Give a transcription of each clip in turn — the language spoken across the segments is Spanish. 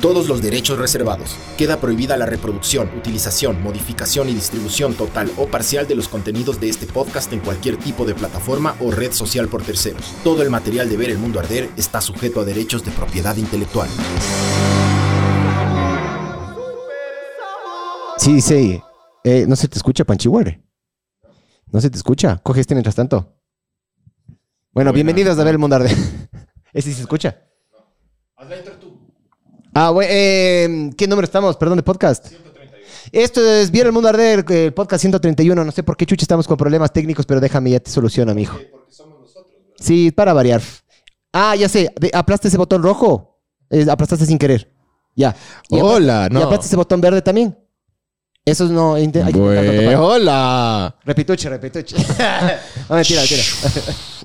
Todos los derechos reservados. Queda prohibida la reproducción, utilización, modificación y distribución total o parcial de los contenidos de este podcast en cualquier tipo de plataforma o red social por terceros. Todo el material de Ver el Mundo Arder está sujeto a derechos de propiedad intelectual. Sí, sí. Eh, no se te escucha, Panchihuare. No se te escucha. Coge este mientras tanto. Bueno, bienvenidos a ver el mundo arder. ¿Ese sí se escucha? Ah, güey, eh, ¿qué número estamos? Perdón, de podcast. 131. Esto es Viera el mundo arder, el podcast 131. No sé por qué chucha estamos con problemas técnicos, pero déjame, ya te soluciono, mijo. Porque somos nosotros, Sí, para variar. Ah, ya sé. de- aplaste ese botón rojo. Eh, aplastaste sin querer. Ya. Y Hola, no. Y aplaste ese botón verde también. Eso no... hay que hola. Repituche, repituche. no, mentira, mentira.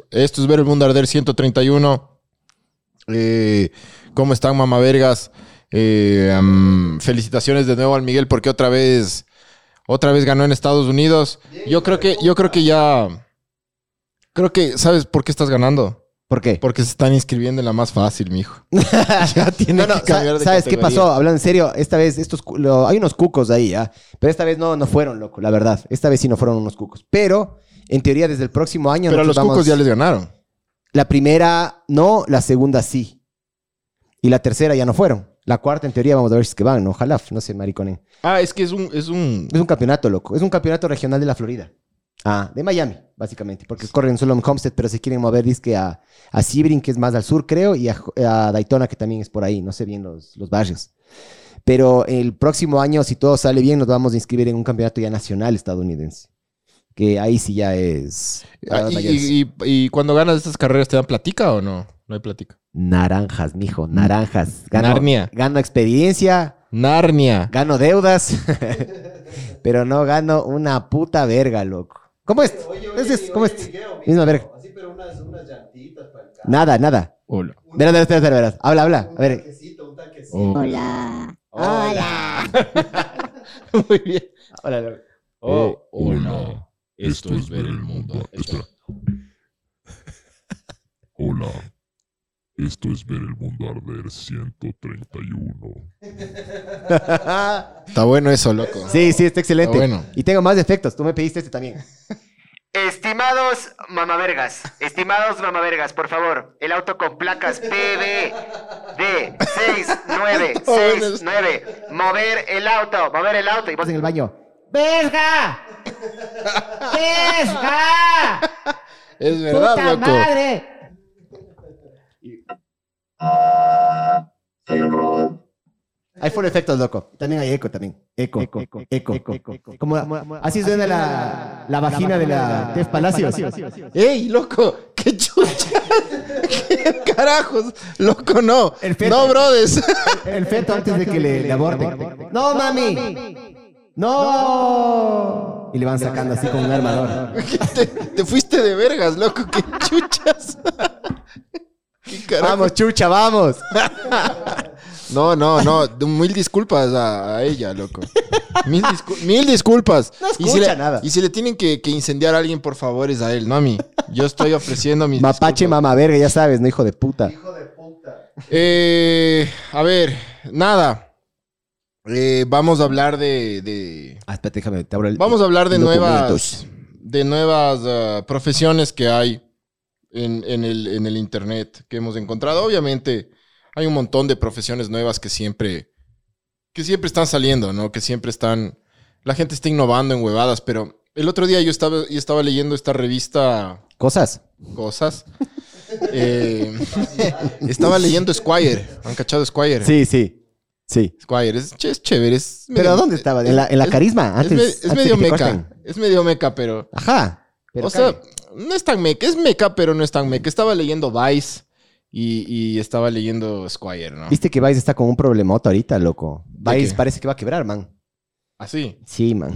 Esto es Ver el Mundo Arder 131. Eh, ¿Cómo están, mamavergas? Eh, felicitaciones de nuevo al Miguel porque otra vez, otra vez ganó en Estados Unidos. Yo creo que, yo creo que ya, creo que, ¿sabes por qué estás ganando? ¿Por qué? Porque se están inscribiendo en la más fácil, mijo. ya tiene No, no, que cambiar de ¿sabes qué pasó? Hablando en serio, esta vez estos lo- hay unos cucos ahí, ¿ya? Pero esta vez no, no fueron, loco, la verdad. Esta vez sí no fueron unos cucos. Pero, en teoría, desde el próximo año... Pero a los cucos ya les ganaron. La primera no, la segunda sí. Y la tercera ya no fueron. La cuarta, en teoría, vamos a ver si es que van, ¿no? Ojalá, no sé, mariconen. Ah, es que es un, es un, Es un campeonato, loco. Es un campeonato regional de la Florida. Ah, de Miami, básicamente. Porque corren solo en Homestead, pero se quieren mover, que a, a Sebring, que es más al sur, creo, y a, a Daytona, que también es por ahí. No sé bien los, los barrios. Pero el próximo año, si todo sale bien, nos vamos a inscribir en un campeonato ya nacional estadounidense. Que ahí sí ya es... Ah, y- y cuando ganas estas carreras, ¿te dan platica o no? No hay platica. Naranjas, mijo, naranjas. Gano, Narnia. Gano experiencia, Narnia. gano deudas, pero no gano una puta verga, loco. ¿Cómo es? ¿Cómo es? Misma verga. Nada, nada. Hola. Verás, verás, verás, verás, verás. Habla, habla. A ver. Hola. Hola. Muy bien. Hola, hola. Oh, Hola, esto es ver el mundo. Espera. Hola, esto es ver el mundo arder 131. Está bueno eso, loco. Sí, sí, está excelente. Está bueno. Y tengo más efectos. Tú me pediste este también. Estimados mamavergas, estimados mamavergas, por favor, el auto con placas PB de 6969. Mover el auto, mover el auto. Y vos en el baño. ¡Verga! ¡Verga! Es verdad, ¡Puta loco. madre! Hay full efectos, loco. También hay eco, también. Eco, eco, eco, eco. Como, así suena la, la vagina de la Tef Palacios. ¡Ey, loco! ¡Qué chucha! ¿Qué carajos? Loco, no. El feto. No, brothers. El feto antes de que le, le aborten. ¡No, mami! ¡No! Y le van sacando así con un armador. te, te fuiste de vergas, loco. ¡Qué chuchas! ¡Vamos, chucha, vamos! No, no, no. Mil disculpas a, a ella, loco. Mil, discul- mil disculpas. No y si escucha le, nada. Y si le tienen que, que incendiar a alguien, por favor, es a él, no a mí. Yo estoy ofreciendo mis Mapache, disculpas. mamá verga, ya sabes, no hijo de puta. Eh, a ver, nada. Eh, vamos a hablar de, de- Ah, espérate, déjame, te abro el... vamos a hablar de Documentos. nuevas, de nuevas ah, profesiones que hay en, en el, en el internet que hemos encontrado. Obviamente, hay un montón de profesiones nuevas que siempre, que siempre están saliendo, ¿no? Que siempre están, la gente está innovando en huevadas, pero el otro día yo estaba, yo estaba leyendo esta revista Cosas. Cosas. Eh, estaba leyendo Squire. ¿Han cachado Squire? Sí, sí. Sí. Squire, es, ch- es chévere. es ¿Pero medio- dónde estaba? ¿En la, en la es- carisma? Es, Antes, me- es antes de medio meca. Es medio meca, pero. Ajá. Pero o sea. No es tan meca. Es meca, pero no es tan meca. Estaba leyendo Vice y, y estaba leyendo Squire, ¿no? Viste que Vice está con un problemoto ahorita, loco. ¿De Vice parece que va a quebrar, man. Así. Sí, man.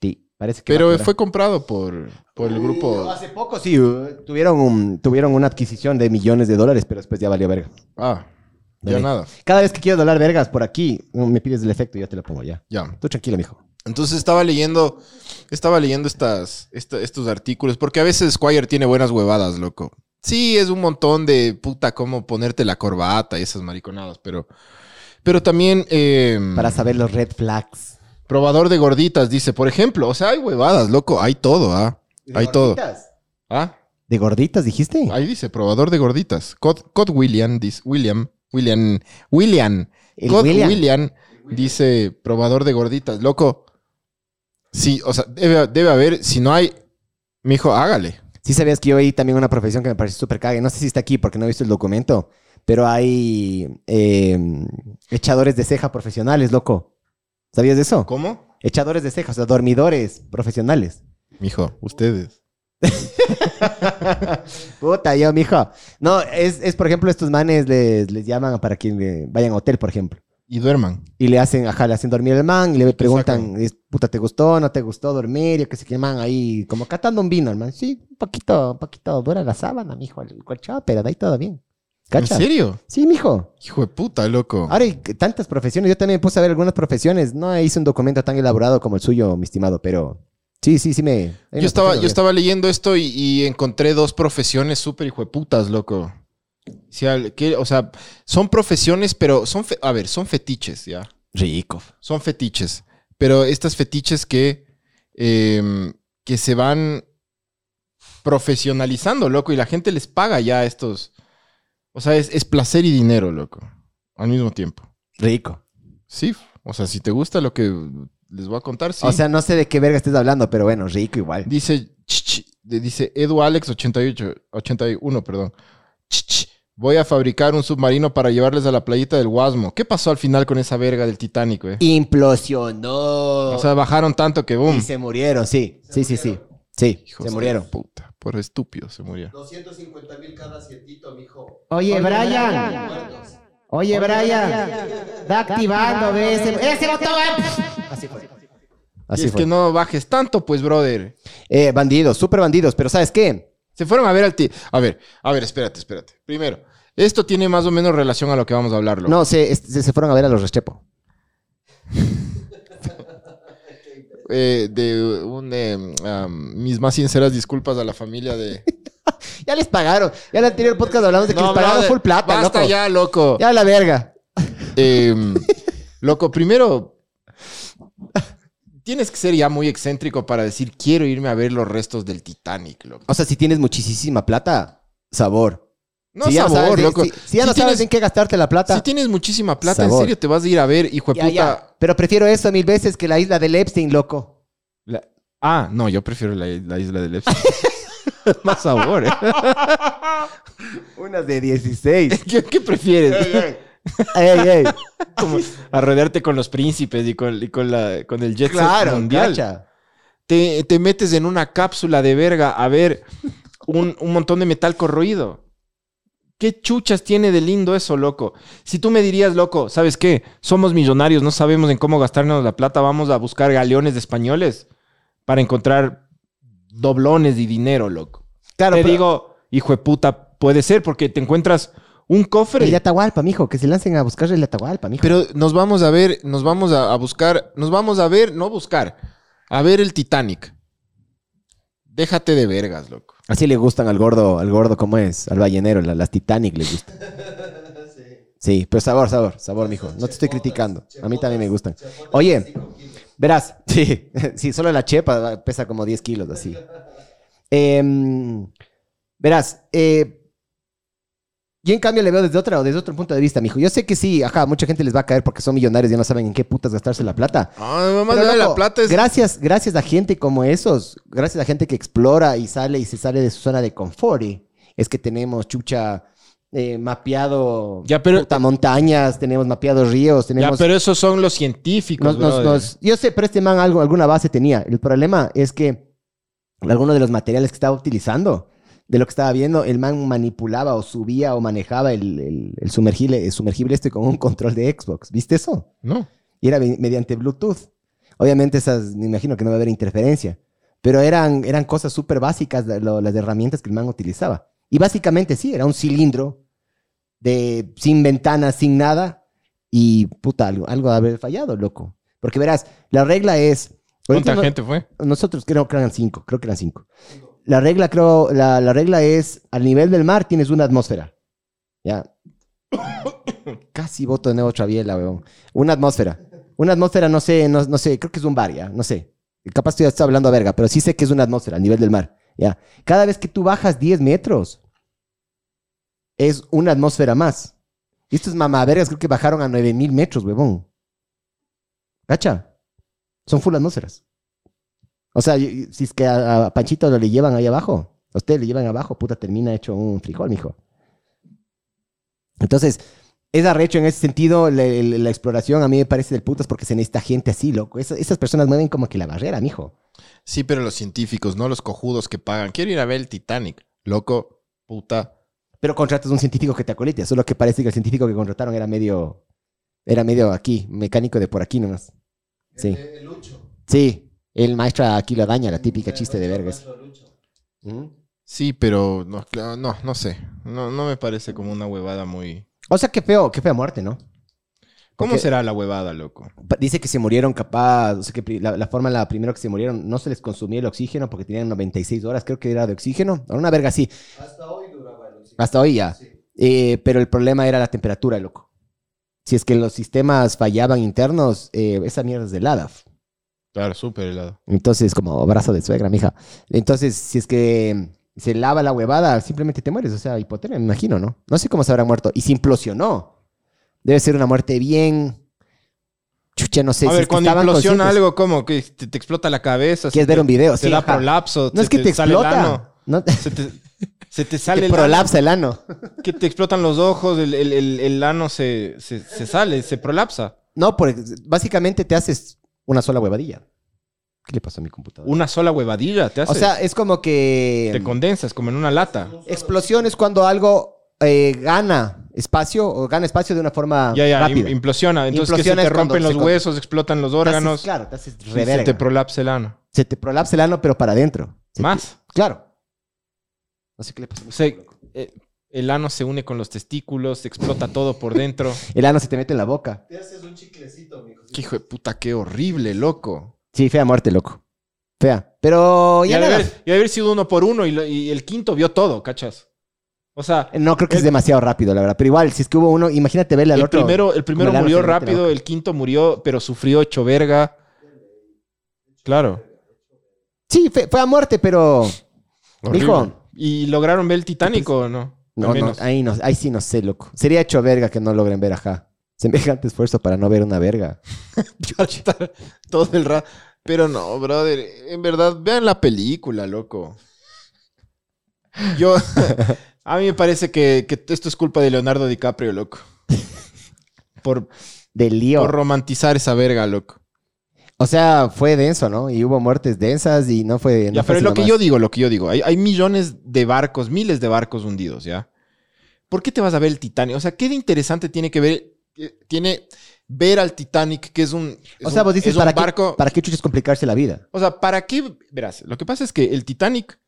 Sí, parece que va a Pero fue comprado por, por el grupo. Hace poco sí, uh, tuvieron, un- tuvieron una adquisición de millones de dólares, pero después ya valió verga. Ah. Ya Dale. nada. Cada vez que quiero doblar vergas por aquí, me pides el efecto y yo te lo pongo ya. Ya. Tú tranquilo, mijo. Entonces estaba leyendo, estaba leyendo estas, esta- estos artículos, porque a veces Squire tiene buenas huevadas, loco. Sí, es un montón de puta cómo ponerte la corbata y esas mariconadas, pero, pero también eh, Para saber los red flags. probador de gorditas, dice, por ejemplo, o sea, hay huevadas, loco, hay todo, ¿ah? Hay todo. ¿Ah? ¿De gorditas dijiste? Ahí dice, probador de gorditas. Cod, Cod William, dice, William, William, William, Cod William. William. dice, probador de gorditas. Loco, sí, o sea, debe, debe haber, si no hay, mijo, hágale. Sí sabías que yo veí también una profesión que me pareció súper cague. No sé si está aquí porque no he visto el documento, pero hay eh, echadores de ceja profesionales, loco. ¿Sabías de eso? ¿Cómo? Echadores de cejas, o sea, dormidores profesionales. Mijo, ustedes. Puta, yo, mijo. No, es, es, por ejemplo, estos manes les, les llaman para que le vayan a hotel, por ejemplo. Y duerman. Y le hacen, ajá, le hacen dormir al man y le preguntan, puta, ¿te gustó? ¿No te gustó dormir? Yo que sé qué man ahí, como catando un vino, hermano. Sí, un poquito, un poquito dura la sábana, mijo, el colchón, pero de ahí todo bien. ¿Cacha? ¿En serio? Sí, mijo. Hijo de puta, loco. Ahora hay tantas profesiones. Yo también me puse a ver algunas profesiones. No hice un documento tan elaborado como el suyo, mi estimado, pero sí, sí, sí me. Yo estaba, yo estaba leyendo esto y, y encontré dos profesiones súper hijueputas, loco. Si al- o sea, son profesiones, pero son, a ver, son fetiches, ya. Rico. Son fetiches. Pero estas fetiches que, em, que se van profesionalizando, loco, y la gente les paga ya estos. O sea, es, es placer y dinero, loco, al mismo tiempo. Rico. Sí, o sea, si te gusta lo que les voy a contar, sí. O sea, no sé de qué verga estés hablando, pero bueno, rico igual. Dice, ch, ch, dice Edu Alex 88, 81, perdón. Ch, voy a fabricar un submarino para llevarles a la playita del Guasmo. ¿Qué pasó al final con esa verga del Titanic, güey? Implosionó. O sea, bajaron tanto que boom. y se murieron, sí. Sí, sí, sí. Sí, Hijos se de murieron. Puta, por estúpido se murieron. 250 mil cada sietito, mijo. Oye, Brian. Oye, Brian. Da activando, ve ese, ese botón. Así fue. Y es fue. que no bajes tanto, pues, brother. Eh, bandidos, súper bandidos, pero ¿sabes qué? Se fueron a ver al ti. A ver, a ver, espérate, espérate. Primero, esto tiene más o menos relación a lo que vamos a hablar, loco. No, se, se, se fueron a ver a los Restrepo. Eh, de un, eh, um, mis más sinceras disculpas a la familia de. Ya les pagaron. Ya en el anterior podcast hablamos de que les pagaron brother, full plata, Basta loco. ya, loco. Ya la verga. Eh, loco, primero. Tienes que ser ya muy excéntrico para decir quiero irme a ver los restos del Titanic, loco. O sea, si tienes muchísima plata, sabor. No si sabor, sabes, loco. Si, si ya no Si sabes tienes- en qué gastarte la plata. Si tienes muchísima plata, Sabor. en serio te vas a ir a ver, hijo de ya, puta. ya. Pero prefiero eso mil veces que la isla del Epstein, loco. La- Ah, no, yo prefiero la, la isla del Epstein. Más sabor, ¿eh? Unas de 16. ¿Qué, qué prefieres? ey, ey. Como a rodearte con los príncipes y con, y con, la, con el jet set Claro, mundial. cacha. Te, te metes en una cápsula de verga a ver un, un montón de metal corroído. ¿Qué chuchas tiene de lindo eso, loco? Si tú me dirías, loco, ¿sabes qué? Somos millonarios, no sabemos en cómo gastarnos la plata, vamos a buscar galeones de españoles para encontrar doblones y dinero, loco. Claro, te pero- digo, hijo de puta, puede ser porque te encuentras un cofre. El de Atahualpa, mijo. Que se lancen a buscar el de Atahualpa, mijo. Pero nos vamos a ver, nos vamos a, a buscar, nos vamos a ver, no buscar, a ver el Titanic. Déjate de vergas, loco. Así le gustan al gordo, al gordo, ¿cómo es? Al ballenero, la- las Titanic le gustan. Sí, pero sabor, sabor, sabor, mijo. No te estoy criticando. A mí también me gustan. Oye, verás, sí, sí, solo la chepa pesa como 10 kilos, así. Em, verás, eh, yo en cambio le veo desde otra, desde otro punto de vista, mijo. Yo sé que sí, ajá, mucha gente les va a caer porque son millonarios y ya no saben en qué putas gastarse la plata. Ah, mamá, Pero, la loco, plata es. gracias, gracias a gente como esos, gracias a gente que explora y sale y se sale de su zona de confort, y es que tenemos chucha eh, mapeado Ya, pero- puta, montañas, tenemos mapeados ríos, Ya, tenemos... pero esos son los científicos. nos- nos- brother. nos- yo sé, pero este man algo, alguna base tenía. El problema es que algunos de los materiales que estaba utilizando, de lo que estaba viendo, el man manipulaba o subía o manejaba el, el- el sumergible, el sumergible este con un control de Xbox. ¿Viste eso? No. y era me- mediante Bluetooth. Obviamente esas, me imagino que no va a haber interferencia, pero eran, eran cosas súper básicas lo- las herramientas que el man utilizaba. Y básicamente sí, era un cilindro de, sin ventanas, sin nada. Y puta, algo, algo de haber fallado, loco. Porque verás, la regla es. ¿Cuánta no- gente fue? Nosotros creo que eran cinco, creo que eran cinco. La regla, creo, la, la regla es, al nivel del mar tienes una atmósfera. Ya. Casi voto de nuevo otra biela, weón. Una atmósfera. Una atmósfera, no sé, no, no sé, creo que es un bar, ya, no sé. Capaz estoy hablando a verga, pero sí sé que es una atmósfera al nivel del mar. Ya. Cada vez que tú bajas 10 metros, es una atmósfera más. Y estos mamavergas creo que bajaron a 9000 metros, huevón. ¿Cacha? Son full atmósferas. O sea, si es que a, a Panchito lo le llevan ahí abajo, a usted le llevan abajo, puta, termina hecho un frijol, mijo. Entonces, es arrecho en ese sentido la, la- la exploración a mí me parece del putas porque se necesita gente así, loco. Esa- esas personas mueven como que la barrera, mijo. Sí, pero los científicos, no los cojudos que pagan. Quiero ir a ver el Titanic. Loco, puta. Pero contratas un científico que te acolite, solo que parece que el científico que contrataron era medio, era medio aquí, mecánico de por aquí nomás. Sí. Sí, el maestro aquí lo daña, la típica chiste de vergas. Sí, pero no, no, no sé. No, no me parece como una huevada muy. O sea, qué feo, qué fea muerte, ¿no? ¿Cómo será la huevada, loco? Dice que se murieron capaz, o sea, que la, la forma la primero que se murieron no se les consumía el oxígeno porque tenían 96 horas, creo que era de oxígeno, o una verga así. Hasta hoy duraba el oxígeno. Hasta hoy ya. Eh, pero el problema era la temperatura, loco. Si es que los sistemas fallaban internos, eh, esa mierda es helada. Claro, súper helado. Entonces, como abrazo de suegra, mija. Entonces, si es que se lava la huevada, simplemente te mueres. O sea, hipotermia, me imagino, ¿no? No sé cómo se habrá muerto. Y se implosionó. Debe ser una muerte bien... Chucha, no sé. a si ver, es que cuando implosiona algo, ¿cómo? Que te, te explota la cabeza. Quieres te- ver un video, Te sí, da ajá. prolapso. No es que te, explota. No, Se te, se te sale te el prolapsa el ano. Que te explotan los ojos, el, el, el, el ano se, se, se sale, se prolapsa. No, por, básicamente te haces una sola huevadilla. ¿Qué le pasó a mi computadora? Una sola huevadilla te hace. O sea, es como que... te condensas como en una lata. Explosión es cuando algo eh, gana espacio o gana espacio de una forma Ya, ya, rápida. im- implosiona. Entonces Implosiona que se te rompen los se con- huesos, explotan los Te haces- órganos. claro, te haces se te prolapsa el ano. Se te prolapsa el ano, pero para adentro. Se te- Más. Claro. No sé qué le pasó. O sea, eh, el ano se une con los testículos, se explota todo por dentro. El ano se te mete en la boca. Qué hijo de puta, qué horrible, loco. Sí, fea muerte, loco. Fea. Pero Y ya de nada. haber, y haber sido uno por uno y, lo- y el quinto vio todo, ¿cachas? O sea, No creo que es demasiado rápido, la verdad. Pero igual, si es que hubo uno, imagínate verle al el otro. primero, el primero murió rápido, el quinto murió, pero sufrió hecho verga. Claro. Sí, fue, fue a muerte, pero. Mijo. ¿Y lograron ver el Titanic o no? No, no, ahí, no, ahí sí no sé, loco. Sería hecho verga que no logren ver, ajá. Semejante esfuerzo para no ver una verga. todo el rato. Pero no, brother. En verdad, vean la película, loco. Yo. a mí me parece que, que esto es culpa de Leonardo DiCaprio, loco. Por, Del lío. por romantizar esa verga, loco. O sea, fue denso, ¿no? Y hubo muertes densas y no fue. Ya, no pero es lo que yo digo, lo que yo digo. Hay, hay millones de barcos, miles de barcos hundidos, ¿ya? ¿Por qué te vas a ver el Titanic? O sea, ¿qué de interesante tiene que ver? Tiene ver al Titanic, que es un. es O sea, un- vos dices, es un ¿para, barco. qué, ¿para qué chuches complicarse la vida? O sea, ¿para qué? Verás, lo que pasa es que el Titanic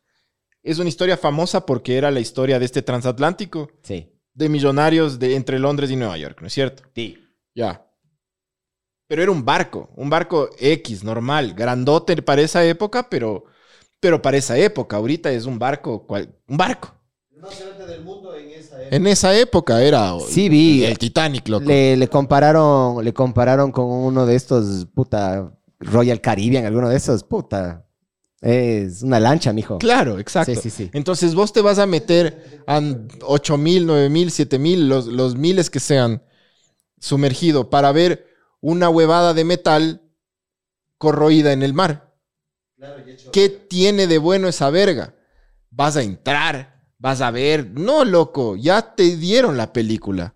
es una historia famosa porque era la historia de este transatlántico Sí. de millonarios de entre Londres y Nueva York, ¿no es cierto? Sí. Ya. Pero era un barco, un barco X, normal, grandote para esa época, pero, pero para esa época. Ahorita es un barco, cual- un barco. En esa época era Sí, vi. el Titanic, loco. Le, le compararon, le compararon con uno de estos, puta, Royal Caribbean, alguno de esos, puta. Es una lancha, mijo. Claro, exacto. Sí, sí, sí. Entonces vos te vas a meter a 8 mil, 9 mil, 7 mil, los, los miles que sean, sumergido para ver una huevada de metal corroída en el mar. ¿Qué tiene de bueno esa verga? Vas a entrar, vas a ver. No, loco, ya te dieron la película.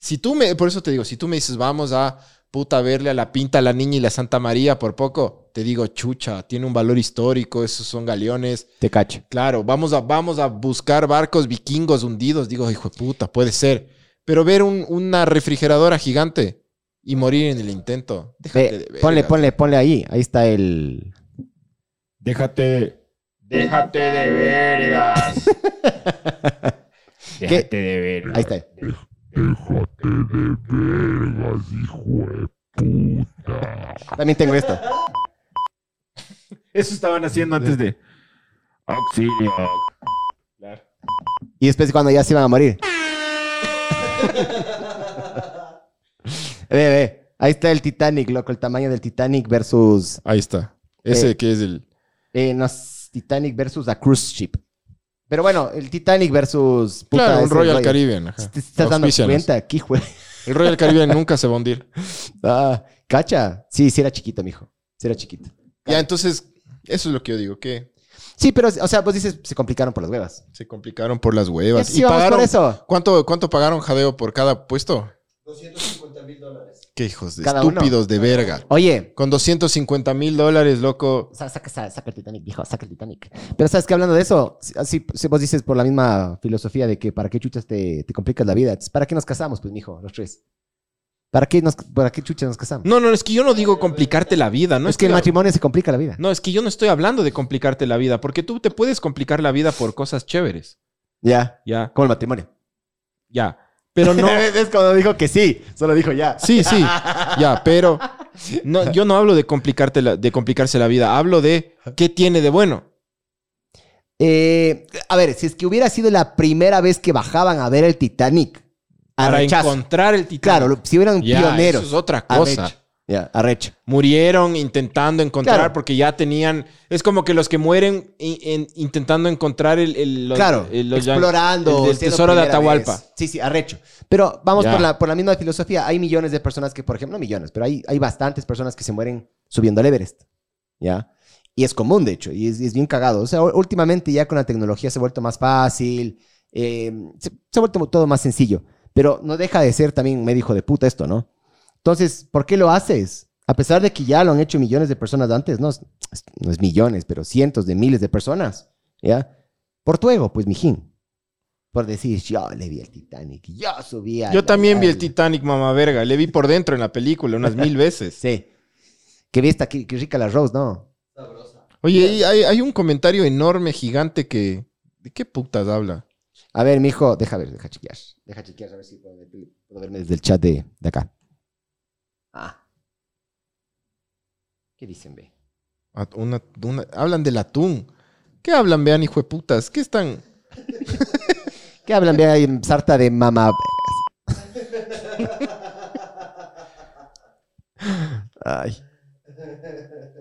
Si tú me, por eso te digo, si tú me dices, vamos a puta verle a la pinta a la niña y la Santa María por poco, te digo, chucha, tiene un valor histórico, esos son galeones. Te cacho. Claro, vamos a, vamos a buscar barcos vikingos hundidos. Digo, hijo de puta, puede ser. Pero ver un- una refrigeradora gigante y morir en el intento. Déjate de ponle, ponle, ponle ahí. Ahí está el. Déjate. Déjate de vergas. ¿Qué? de ver. Ahí está. Déjate de vergas, hijo de puta. También tengo esto. Eso estaban haciendo antes de. Auxilio. Y después cuando ya se iban a morir. ve, ve. Ahí está el Titanic, loco. El tamaño del Titanic versus... Ahí está. Ese Eh. que es el. Eh, no, es Titanic versus a cruise ship. Pero bueno, el Titanic versus... puta, Claro, un Royal. Caribbean. ajá. ¿Te estás dando cuenta aquí, güey? El Royal Caribbean nunca se va a hundir. Ah, ¿Cacha? Sí, sí era chiquito, mijo. Sí era chiquito. Ya, entonces, eso es lo que yo digo, que Sí, pero, o sea, vos dices, se complicaron por las huevas. se complicaron por las huevas. Sí, vamos por eso. ¿cuánto, ¿Cuánto pagaron Jadeo por cada puesto? 250 mil dólares. Qué hijos de Cada uno. estúpidos de verga. Oye, Con 250 mil dólares, loco. Sa- Saca, saca, saca el Titanic, viejo, saca el Titanic. Pero sabes que hablando de eso, si- vos dices por la misma filosofía de que para qué chuchas te, te complicas la vida. ¿Para qué nos casamos, pues, mijo, los tres? ¿Para qué, nos, para qué chuchas nos casamos? No, no, es que yo no digo complicarte la vida, ¿no? es que el matrimonio se complica la vida. No, es que yo no estoy hablando de complicarte la vida, porque tú te puedes complicar la vida por cosas chéveres. Ya, Ya, como el matrimonio. ya. Pero no. es cuando dijo que sí, solo dijo ya. Sí, sí. Ya, pero no, yo no hablo de complicarte la- de complicarse la vida. Hablo de qué tiene de bueno. Eh, a ver, si es que hubiera sido la primera vez que bajaban a ver el Titanic, Para arrechazo. encontrar el titán. Claro, si hubieran Ya, pioneros. Eso es otra cosa. Ya, arrecho. Murieron intentando encontrar Claro. porque ya tenían. Es como que los que mueren in- en- intentando encontrar el. el- los- claro, el- los- explorando. el tesoro de Atahualpa. vez. Sí, sí, arrecho. Pero vamos Ya. por la, por la misma filosofía. Hay millones de personas que, por ejemplo, no millones, pero hay, hay bastantes personas que se mueren subiendo al Everest. ¿Ya? Y es común, de hecho, y es, bien cagado. O sea, últimamente ya con la tecnología se ha vuelto más fácil, eh, se, se ha vuelto todo más sencillo. Pero no deja de ser también medio hijo de puta esto, ¿no? Entonces, ¿por qué lo haces? A pesar de que ya lo han hecho millones de personas antes, no, es- no es millones, pero cientos de miles de personas, ¿ya? Por tu ego, pues, mijín. Por decir, yo le vi el Titanic, yo subí a Yo la- también vi el Titanic, mamá verga. Le vi por dentro en la película unas mil veces. Sí. Qué vista, qué, qué rica la Rose, ¿no? Oye, y hay, hay un comentario enorme, gigante que. ¿De qué putas habla? A ver, mijo, deja ver, deja chequear. Deja chequear a ver si puedo, puedo verme desde el chat de, de acá. Ah. ¿Qué dicen, ve? At- una- una- hablan del atún. ¿Qué hablan, vean, hijo de putas? ¿Qué están? ¿Qué hablan? Ve ahí en sarta de mamá. Ay.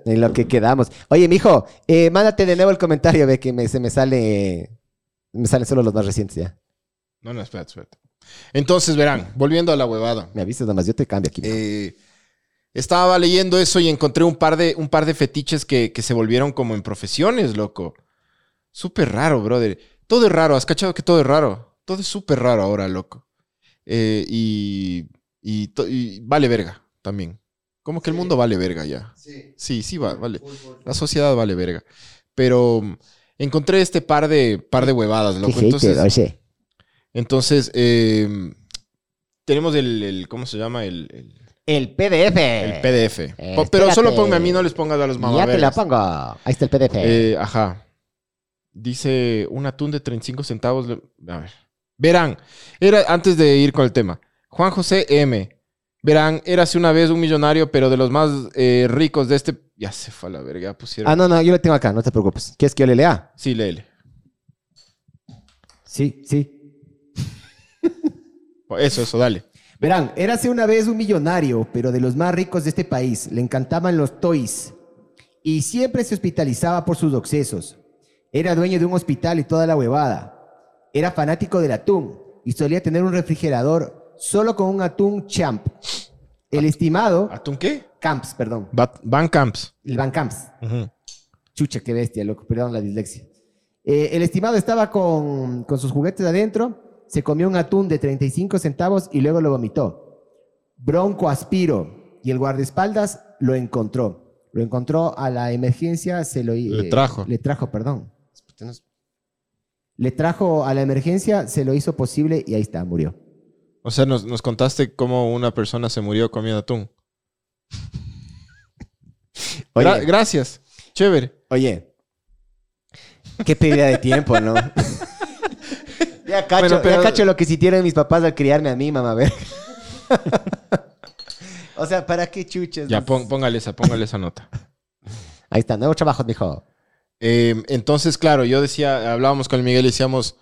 En lo que quedamos. Oye, mijo, eh, mándate de nuevo el comentario, ve que me- se me sale. Me salen solo los más recientes ya. No, no, espérate, espérate. Entonces, verán, volviendo a la huevada. Me avisas nomás, yo te cambio aquí. Eh, estaba leyendo eso y encontré un par de, un par de fetiches que, que se volvieron como en profesiones, loco. Súper raro, brother. Todo es raro, ¿has cachado que todo es raro? Todo es súper raro ahora, loco. Eh, y, y, to- y vale verga también. Como que el mundo vale verga ya. Sí, sí, va- vale. La sociedad vale verga. Pero mm, encontré este par de, par de huevadas, loco. Entonces. Entonces eh, tenemos el, el- ¿cómo se llama? El, el- El PDF. el PDF. Pero solo ponme a mí, no les pongas a los Ya te la pongo. Ahí está el PDF. Eh, ajá. Dice un atún de 35 centavos. A ver. Verán, era antes de ir con el tema. Juan José M. Verán, érase una vez un millonario, pero de los más eh, ricos de este. Ya se fue a la verga, pusieron. ah, no, no, yo lo tengo acá, no te preocupes. ¿Quieres que yo le lea? Sí, léele. Sí, sí. Eso, eso, dale. Verán, érase una vez un millonario, pero de los más ricos de este país. Le encantaban los toys. Y siempre se hospitalizaba por sus excesos. Era dueño de un hospital y toda la huevada. Era fanático del atún y solía tener un refrigerador solo con un atún champ. El estimado... ¿Atún qué? Camps, perdón. Bat- Van Camps. El Van Camps. Ujú. Chucha, qué bestia, loco. Perdón la dislexia. Eh, el estimado estaba con, con sus juguetes adentro, se comió un atún de 35 centavos y luego lo vomitó. Bronco Aspiro y el guardaespaldas lo encontró. Lo encontró a la emergencia, se lo... Le eh, trajo. Le trajo, perdón. Le trajo a la emergencia, se lo hizo posible y ahí está, murió. O sea, nos, nos contaste cómo una persona se murió comiendo atún. Oye, Gra- gracias. Chévere. oye, qué pérdida de tiempo, ¿no? Ya cacho, Bueno, pero- ya cacho lo que sintieron mis papás al criarme a mí, mamá, a ver. o sea, ¿para qué chuches? Ya, pon- póngale esa, póngale esa nota. Ahí está, nuevos trabajos, mijo. Eh, entonces, claro, yo decía, hablábamos con el Miguel y decíamos,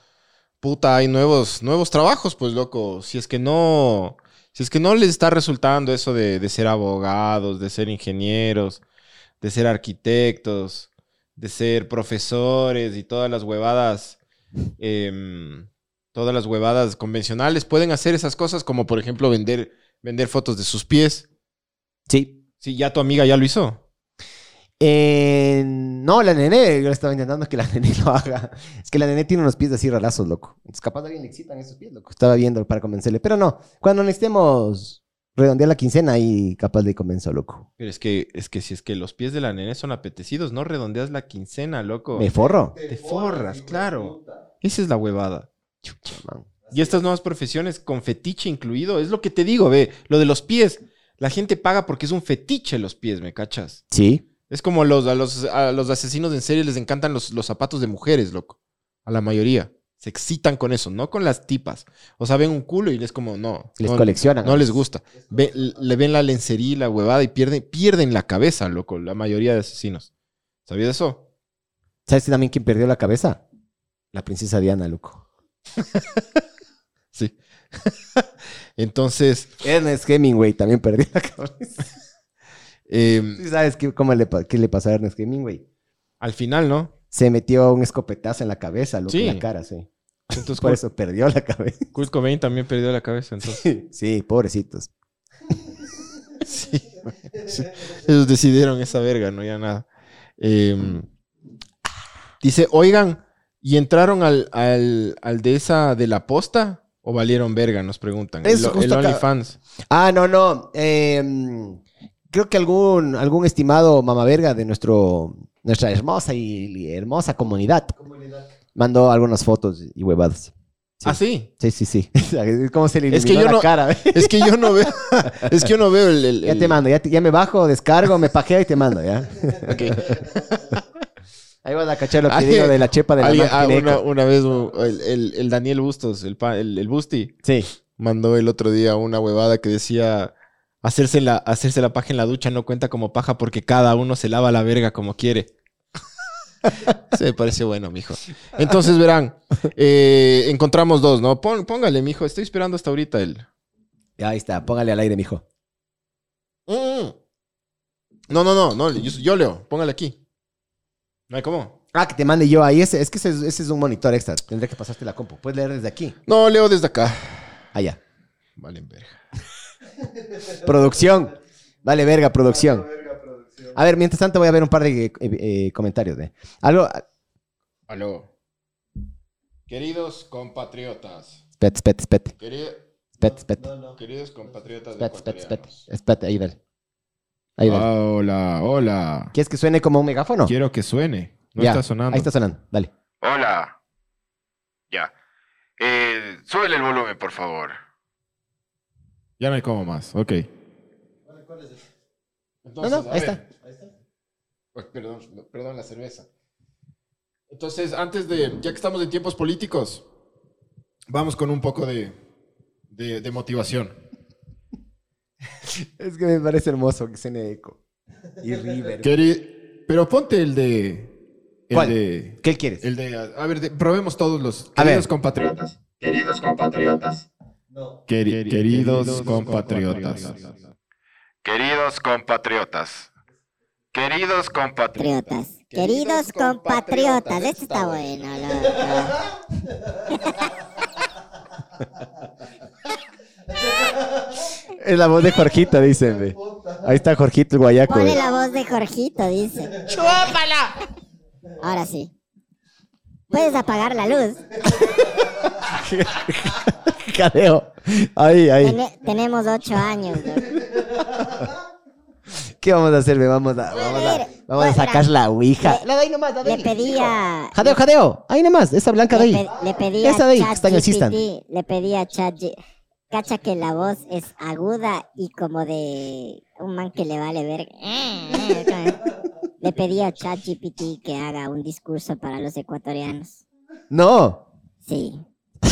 puta, hay nuevos, nuevos trabajos, pues loco. Si es que no, si es que no les está resultando eso de, de ser abogados, de ser ingenieros, de ser arquitectos, de ser profesores y todas las huevadas, em, todas las huevadas convencionales, pueden hacer esas cosas como, por ejemplo, vender, vender fotos de sus pies. Sí. Sí, ya tu amiga ya lo hizo. Eh, no, la nene, yo estaba intentando que la nene lo haga. Es que la nene tiene unos pies así rarazos, loco. Entonces, capaz a alguien le excitan esos pies, loco. Estaba viendo para convencerle. Pero no, cuando necesitemos redondear la quincena, ahí capaz de convencer, loco. Pero es que, es que si es que los pies de la nene son apetecidos, no redondeas la quincena, loco. Me forro. Te forras, claro. Esa es la huevada. Chucha, man. Y estas nuevas profesiones con fetiche incluido, es lo que te digo, ve, lo de los pies. La gente paga porque es un fetiche los pies, ¿me cachas? Sí. Es como los, a, los, a los asesinos en serie les encantan los, los zapatos de mujeres, loco. A la mayoría. Se excitan con eso, no con las tipas. O sea, ven un culo y les como, no. Les no, coleccionan. No les gusta. Ve- le ven la lencería y la huevada y pierden, pierden la cabeza, loco, la mayoría de asesinos. ¿Sabías eso? ¿Sabes también quién perdió la cabeza? La princesa Diana, loco. Sí. Entonces, Ernest Hemingway también perdió la cabeza. em, ¿Sí sabes qué, cómo le, pa- qué le pasó a Ernest Hemingway? al final, ¿no? Se metió un escopetazo en la cabeza, loco, Sí. en la cara, sí. Entonces, Por Kurt, eso perdió la cabeza. Kurt Cobain también perdió la cabeza, entonces. Sí, pobrecitos. Sí. Sí. Ellos decidieron esa verga, no ya nada. Em, dice, oigan, ¿y entraron al, al, al de esa de la posta? ¿O valieron verga? Nos preguntan. Es el el. OnlyFans. Ah, no, no. eh, creo que algún, algún estimado mamaverga de nuestro, nuestra hermosa y hermosa comunidad mandó algunas fotos y huevadas. Sí. Ah, sí. Sí, sí, sí. Es como se le Es que yo la no- cara. Es que yo no veo. es que yo no veo el. el- Ya te mando, ya, te- ya me bajo, descargo, me pajeo y te mando, ¿ya? Ok. Ahí vas a cachar lo que digo de la chepa de la Alguien- ah, una, vez uh, el, el- el Daniel Bustos, el, el, el Busti, Sí. mandó el otro día una huevada que decía hacerse la, hacerse la paja en la ducha no cuenta como paja porque cada uno se lava la verga como quiere. Se me parece bueno, mijo. Entonces verán, eh, encontramos dos, ¿no? Pon- póngale, mijo. Estoy esperando hasta ahorita el. Ya, Ahí está, póngale al aire, mijo. Mm. No, no, no, no. Yo, yo leo. Póngale aquí. No hay cómo. Ah, que te mande yo ahí. Ese, es que ese, es- ese es un monitor extra. Tendré que pasarte la compu. Puedes leer desde aquí. No, leo desde acá. Allá. Valen verga. Producción. Vale, verga, producción. A ver, mientras tanto voy a ver un par de eh, eh, comentarios. De... Algo... Aló. Queridos compatriotas. Espete, espete, espete. queri- Espete, espete. Queridos compatriotas espete, espete. ecuatorianos. Espete, ahí dale. Ahí dale. Hola, hola. ¿Quieres que suene como un megáfono? Quiero que suene. No Ya, está sonando. Ahí está sonando. Dale. Hola. Ya. Eh, súbele el volumen, por favor. Ya no hay como más. Ok. No, no, ahí está. Pues, perdón, perdón, la cerveza. Entonces, antes de, ya que estamos en tiempos políticos, vamos con un poco de, de, de motivación. Es que me parece hermoso que suene eco. Y River. Queri- pero ponte el de... El ¿Cuál? de... ¿Qué quieres? El de... A ver, de- probemos todos los... A ver. Queridos compatriotas. Queridos compatriotas. Queri- queridos compatriotas. Queridos compatriotas. Queridos compatriotas. Compatriotas. Queridos compatriotas, este está bueno. loco. Es la voz de Jorgito, dicen. ve. Ahí está Jorgito el guayaco. Pone ve. la voz de Jorgito, dice. ¡Chúpala! Ahora sí. Puedes apagar la luz. Cadeo. Ahí, ahí. Tene- tenemos ocho años. ¿Qué vamos a hacer? ve? Vamos a, vamos a, vamos a sacar la ouija. le- nomás, Le pedía. Jadeo, jadeo. Ahí nomás, esa blanca de Le, ahí. pe- le pedía Esa de ahí, que está en el. ChatGPT, le pedía a Chat Cacha que la voz es aguda y como de un man que le vale ver. Le pedía a ChatGPT que haga un discurso para los ecuatorianos. No. Sí.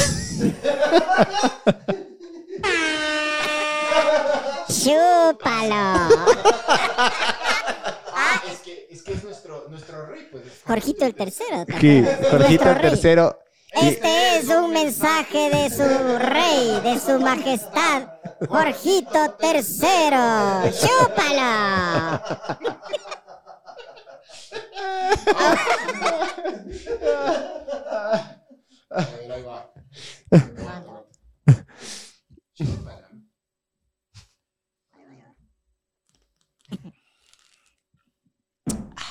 Chúpalo. Es que es, que es nuestro, nuestro rey, pues. Jorgito el tercero. ¿te Sí? Jorgito el tercero. Este es un mensaje de su rey, de su majestad, Jorgito III. ¡Chúpalo!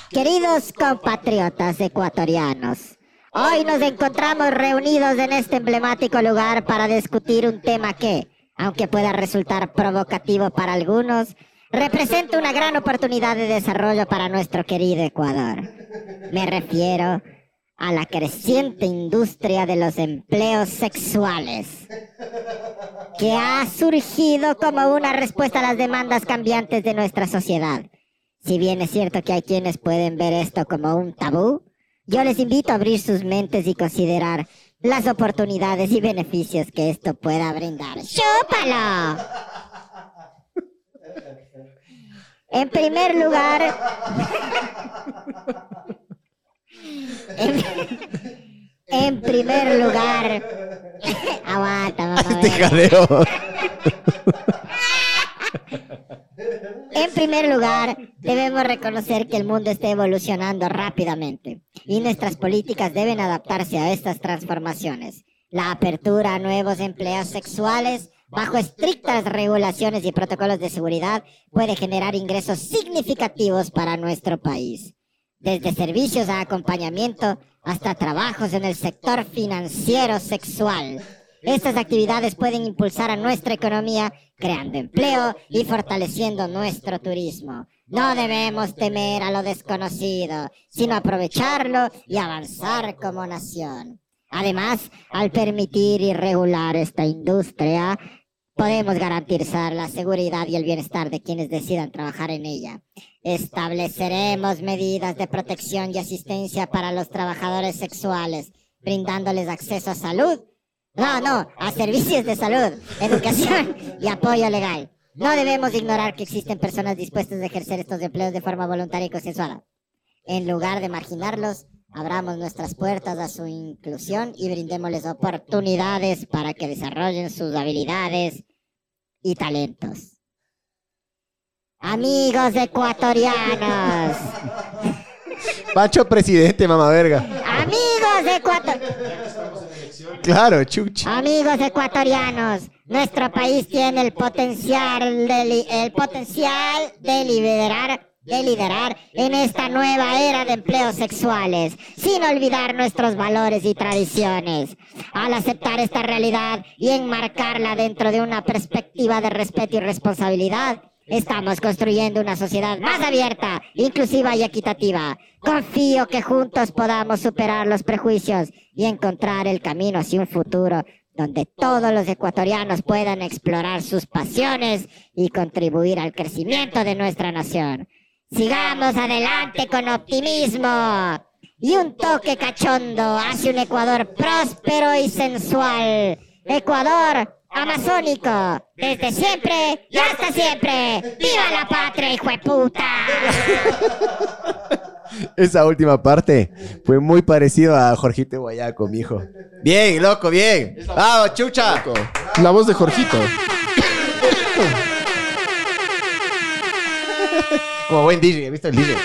Queridos compatriotas ecuatorianos, hoy nos encontramos reunidos en este emblemático lugar para discutir un tema que, aunque pueda resultar provocativo para algunos, representa una gran oportunidad de desarrollo para nuestro querido Ecuador. Me refiero a la creciente industria de los empleos sexuales, que ha surgido como una respuesta a las demandas cambiantes de nuestra sociedad. Si bien es cierto que hay quienes pueden ver esto como un tabú, yo les invito a abrir sus mentes y considerar las oportunidades y beneficios que esto pueda brindar. ¡Chúpalo! En primer lugar... en, en primer lugar... Aguanta, mamá. Este jadeo. En primer lugar, debemos reconocer que el mundo está evolucionando rápidamente y nuestras políticas deben adaptarse a estas transformaciones. La apertura a nuevos empleos sexuales bajo estrictas regulaciones y protocolos de seguridad puede generar ingresos significativos para nuestro país. Desde servicios a acompañamiento hasta trabajos en el sector financiero sexual. Estas actividades pueden impulsar a nuestra economía creando empleo y fortaleciendo nuestro turismo. No debemos temer a lo desconocido, sino aprovecharlo y avanzar como nación. Además, al permitir y regular esta industria, podemos garantizar la seguridad y el bienestar de quienes decidan trabajar en ella. Estableceremos medidas de protección y asistencia para los trabajadores sexuales, brindándoles acceso a salud. No, no, a servicios de salud, educación y apoyo legal. No debemos ignorar que existen personas dispuestas a ejercer estos empleos de forma voluntaria y consensuada. En lugar de marginarlos, abramos nuestras puertas a su inclusión y brindémosles oportunidades para que desarrollen sus habilidades y talentos. Amigos ecuatorianos, Pacho presidente, mamá verga. amigos ecuatorianos. Claro, chucha. Amigos ecuatorianos, nuestro país tiene el potencial de, el potencial de liderar, de liderar en esta nueva era de empleos sexuales, sin olvidar nuestros valores y tradiciones. Al aceptar esta realidad y enmarcarla dentro de una perspectiva de respeto y responsabilidad, Estamos construyendo una sociedad más abierta, inclusiva y equitativa. Confío que juntos podamos superar los prejuicios y encontrar el camino hacia un futuro donde todos los ecuatorianos puedan explorar sus pasiones y contribuir al crecimiento de nuestra nación. Sigamos adelante con optimismo y un toque cachondo hacia un Ecuador próspero y sensual. Ecuador amazónico, desde siempre y hasta siempre. ¡Viva la patria, hijo de puta! Esa última parte fue muy parecido a Jorgito Guayaco, mijo. Bien, loco, bien. ¡Vamos, chucha! La voz de Jorgito. Como buen DJ, ¿viste el DJ?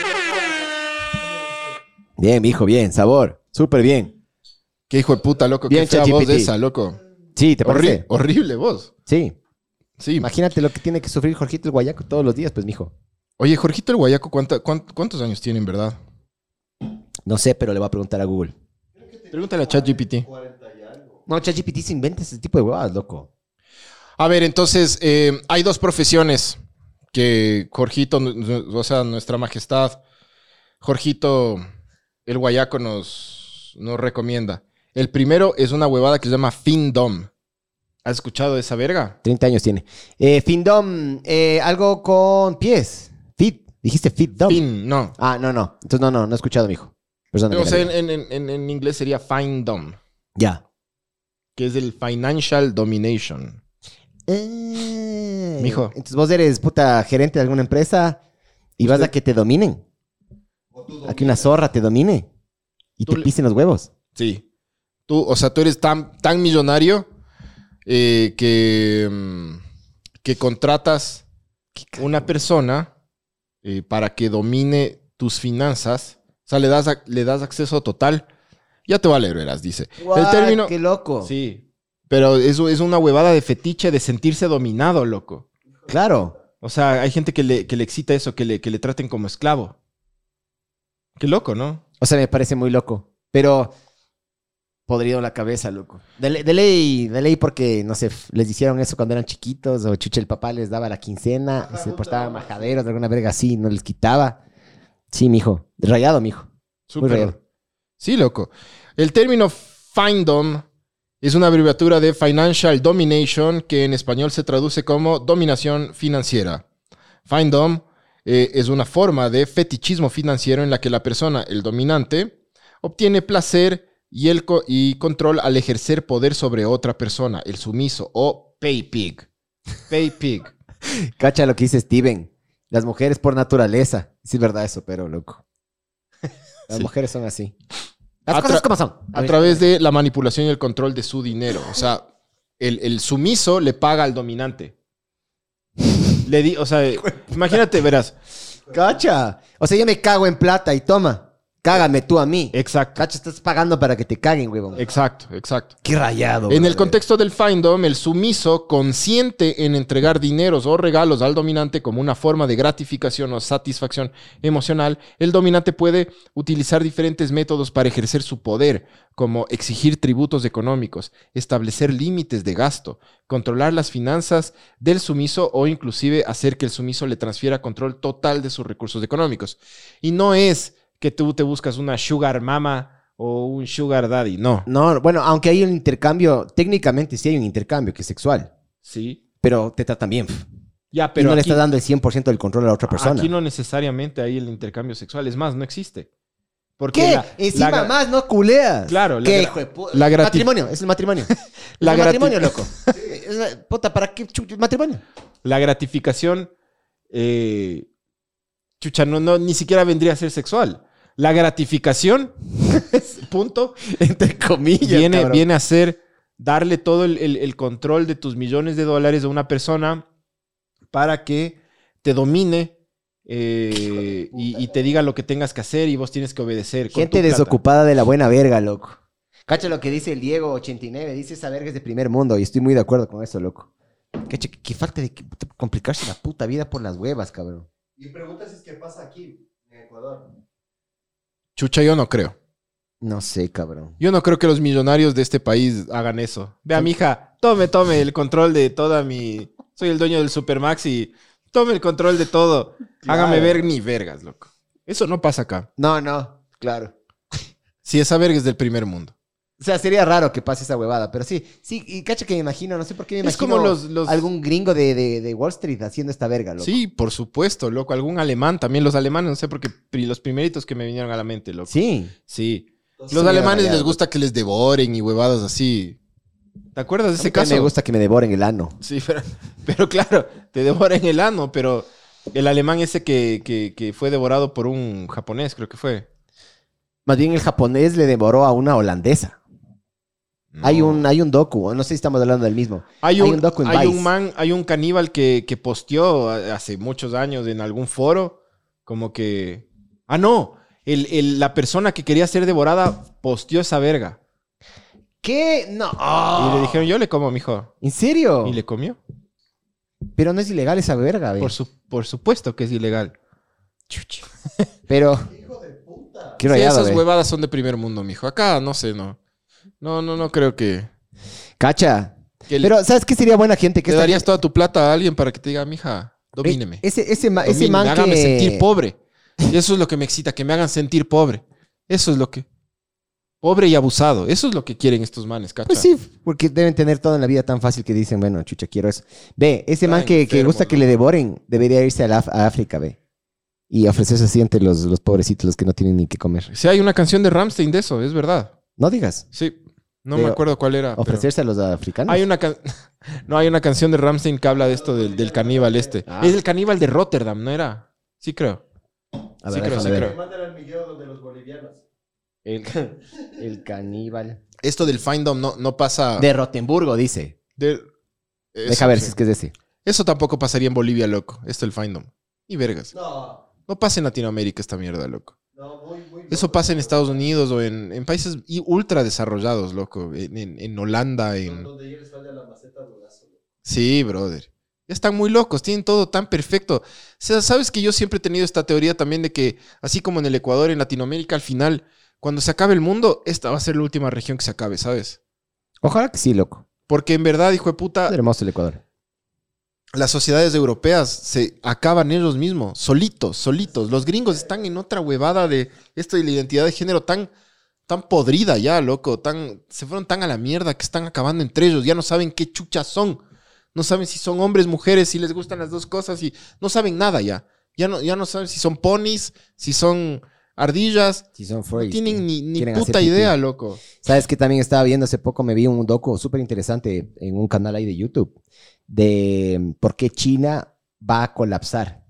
Bien, mijo, bien. Sabor. Súper bien. Qué hijo de puta, loco. Bien, Qué fea voz de esa, loco. Sí, ¿te Horri- parece? horrible voz. Sí. Sí. Imagínate lo que tiene que sufrir Jorgito el Guayaco todos los días, pues, mijo. Oye, Jorgito el Guayaco, ¿cuánta- cuán- ¿cuántos años tiene en verdad? No sé, pero le voy a preguntar a Google. Pregúntale a ChatGPT. No, ChatGPT se inventa ese tipo de huevadas, loco. A ver, entonces, eh, hay dos profesiones que Jorgito, o sea, nuestra majestad, Jorgito el Guayaco nos, nos recomienda. El primero es una huevada que se llama Findom. ¿Has escuchado de esa verga? 30 años tiene. Eh, Findom, eh, algo con pies. Fit. Dijiste Fit Dom. Fin, no. Ah, no, no. Entonces, no, no, no he escuchado, mijo. Perdóname. O sea, en, en- en- en inglés sería Findom. Ya. que es el Financial Domination. Eh, Mijo. Entonces vos eres puta gerente de alguna empresa y vas a que te dominen. A que una zorra te domine y te le- pisen los huevos. Sí. Tú, o sea, tú eres tan, tan millonario eh, que, mm, que contratas una persona eh, para que domine tus finanzas. O sea, le das, le das acceso total. Ya te va a leer, verás, dice. el término. ¡Qué loco! Sí. Pero eso es una huevada de fetiche de sentirse dominado, loco. Claro. O sea, hay gente que le, que le excita eso, que le, que le traten como esclavo. Qué loco, ¿no? O sea, me parece muy loco. Pero podrido la cabeza, loco. De, de ley, de ley porque, no sé, les hicieron eso cuando eran chiquitos o chucha el papá les daba la quincena y se portaban majaderos de alguna verga así, no les quitaba. Sí, mijo. Rayado, mijo. Muy Súper. rayado. Sí, loco. El término findom es una abreviatura de Financial Domination que en español se traduce como dominación financiera. Findom eh, es una forma de fetichismo financiero en la que la persona, el dominante, obtiene placer y, el co- y control al ejercer poder sobre otra persona, el sumiso o pay pig. Pay pig. Cacha lo que dice Steven. Las mujeres por naturaleza. Sí es verdad eso, pero loco. Las Sí. mujeres son así. Las A cosas como son. A través de la manipulación y el control de su dinero. O sea, el, el sumiso le paga al dominante. Le di, o sea, imagínate, verás. Cacha. O sea, yo me cago en plata y toma. Cágame tú a mí. Exacto, Cacha, estás pagando para que te caguen, huevón. exacto, exacto. Qué rayado. En el contexto del findom, el sumiso consiente en entregar dineros o regalos al dominante como una forma de gratificación o satisfacción emocional. El dominante puede utilizar diferentes métodos para ejercer su poder, como exigir tributos económicos, establecer límites de gasto, controlar las finanzas del sumiso o inclusive hacer que el sumiso le transfiera control total de sus recursos económicos. Y no es que tú te buscas una sugar mama o un sugar daddy, no. No, bueno, aunque hay un intercambio, técnicamente sí hay un intercambio que es sexual, Sí. pero te tratan bien. Ya, Pero pero no le estás dando el 100% del control a la otra persona. aquí no necesariamente hay el intercambio sexual. Es más, no existe. Porque ¿Qué? la- Encima la más no culeas. Claro, la ¿Qué, hijo de la matrimonio, es el matrimonio. La es el matrimonio, loco. Es la- puta, ¿para qué matrimonio? La gratificación, eh, chucha, no, no, ni siquiera vendría a ser sexual. La gratificación, punto, Entre comillas, viene, cabrón. viene a ser darle todo el, el- el control de tus millones de dólares a una persona para que te domine eh, y, y te diga lo que tengas que hacer y vos tienes que obedecer. Gente desocupada de la buena verga, loco. Cacha lo que dice el Diego 89. Dice esa verga es de primer mundo y estoy muy de acuerdo con eso, loco. Cacha, que, que falta de que- complicarse la puta vida por las huevas, cabrón. Y pregunta si es que pasa aquí, en Ecuador. Chucha, yo no creo. No sé, cabrón. Yo no creo que los millonarios de este país hagan eso. Vea, mija, tome, tome el control de toda mi. Soy el dueño del Supermax y tome el control de todo. Hágame ver ni vergas, loco. Eso no pasa acá. No, no, claro. Si esa verga es del primer mundo. O sea, sería raro que pase esa huevada, pero sí, sí, y cacha que me imagino, no sé por qué me Es imagino como los- los- algún gringo de, de- de Wall Street haciendo esta verga, loco. Sí, por supuesto, loco. Algún alemán, también los alemanes, no sé por qué los primeritos que me vinieron a la mente, loco. Sí. Sí. Los Sí, alemanes les gusta que les devoren y huevadas así. ¿Te acuerdas de ese caso? me gusta que me devoren el ano. Sí, pero, pero claro, te devoran el ano, pero el alemán ese que, que- que fue devorado por un japonés, creo que fue. Más bien el japonés le devoró a una holandesa. Hay, No. un, hay un docu, no sé si estamos hablando del mismo. Hay hay un, un docu en hay Vice. un man, hay un caníbal que, que posteó hace muchos años en algún foro, como que. Ah, no. El, el- la persona que quería ser devorada posteó esa verga. ¿Qué? No. Y le dijeron, yo le como, mijo. ¿En serio? Y le comió. Pero no es ilegal esa verga, ve. Por, su- por supuesto que es ilegal. Pero. Qué Sí, rayado, esas ve. huevadas son de primer mundo, mijo. Acá, no sé, no. No, no, no creo que. Cacha. que le- Pero, ¿sabes qué sería buena gente? Que ¿Le esta- darías toda tu plata a alguien para que te diga, mija, domíneme? Eh, Ese, ese, ma- ese Domíneme, man hágame que... sentir pobre. Y eso es lo que me excita, que me hagan sentir pobre. Eso es lo que... Pobre y abusado. Eso es lo que quieren estos manes, ¿cacha? Pues sí, porque deben tener todo en la vida tan fácil que dicen, bueno, chucha, quiero eso. Ve, ese man que, que enfermo, gusta que le devoren, debería irse a, la Af- a África, ve. Y ofrecerse así ante los, los pobrecitos, los que no tienen ni que comer. Sí, hay una canción de Ramstein de eso, es verdad. No digas. Sí. No De me acuerdo cuál era. pero- Ofrecerse a los africanos. Hay una can- no, hay una canción de Ramstein que habla de esto del, del caníbal este. Ah. Es el caníbal de Rotterdam, ¿no era? Sí creo. A sí creo, sí ver. creo. Mandan al Miguel de los bolivianos. El, el caníbal. Esto del findom no, no pasa. De Rotenburgo, dice. de- Eso, Deja ver sí. si es que es ese. Eso tampoco pasaría en Bolivia, loco. Esto del findom. Y vergas. No, No pasa en Latinoamérica esta mierda, loco. No, muy, muy. Eso pasa en Estados Unidos o en, en países ultra desarrollados, loco. En, en- en Holanda, en... Donde ya les falla la maceta durazo. Sí, brother. Ya están muy locos, tienen todo tan perfecto. O sea, sabes que yo siempre he tenido esta teoría también de que, así como en el Ecuador, en Latinoamérica, al final, cuando se acabe el mundo, esta va a ser la última región que se acabe, ¿sabes? Ojalá que sí, loco. Porque en verdad, hijo de Es puta, hermoso el Ecuador. Las sociedades europeas se acaban ellos mismos, solitos, solitos. Los gringos están en otra huevada de esto de la identidad de género tan, tan podrida ya, loco. Tan, se fueron tan a la mierda que están acabando entre ellos. Ya no saben qué chuchas son. No saben si son hombres, mujeres, si les gustan las dos cosas y no saben nada ya. Ya no, ya no saben si son ponis, si son ardillas. Son No tienen ni, ni puta idea, loco. ¿Sabes que también estaba viendo hace poco? Me vi un docu súper interesante en un canal ahí de YouTube de por qué China va a colapsar.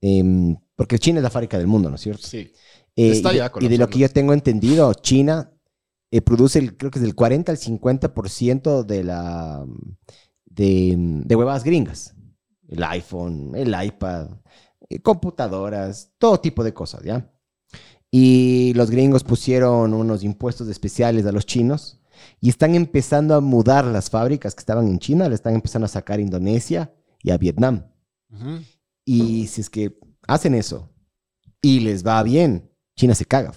Em, porque China es la fábrica del mundo, ¿no es cierto? Sí. Eh, Está y, ya de, y de lo que yo tengo entendido, China eh, produce, el- creo que es del 40 al 50% de la de, de huevadas gringas. El iPhone, el iPad, eh, computadoras, todo tipo de cosas, ¿ya? Y los gringos pusieron unos impuestos especiales a los chinos y están empezando a mudar las fábricas que estaban en China, le están empezando a sacar a Indonesia y a Vietnam. Y si es que hacen eso y les va bien, China se caga.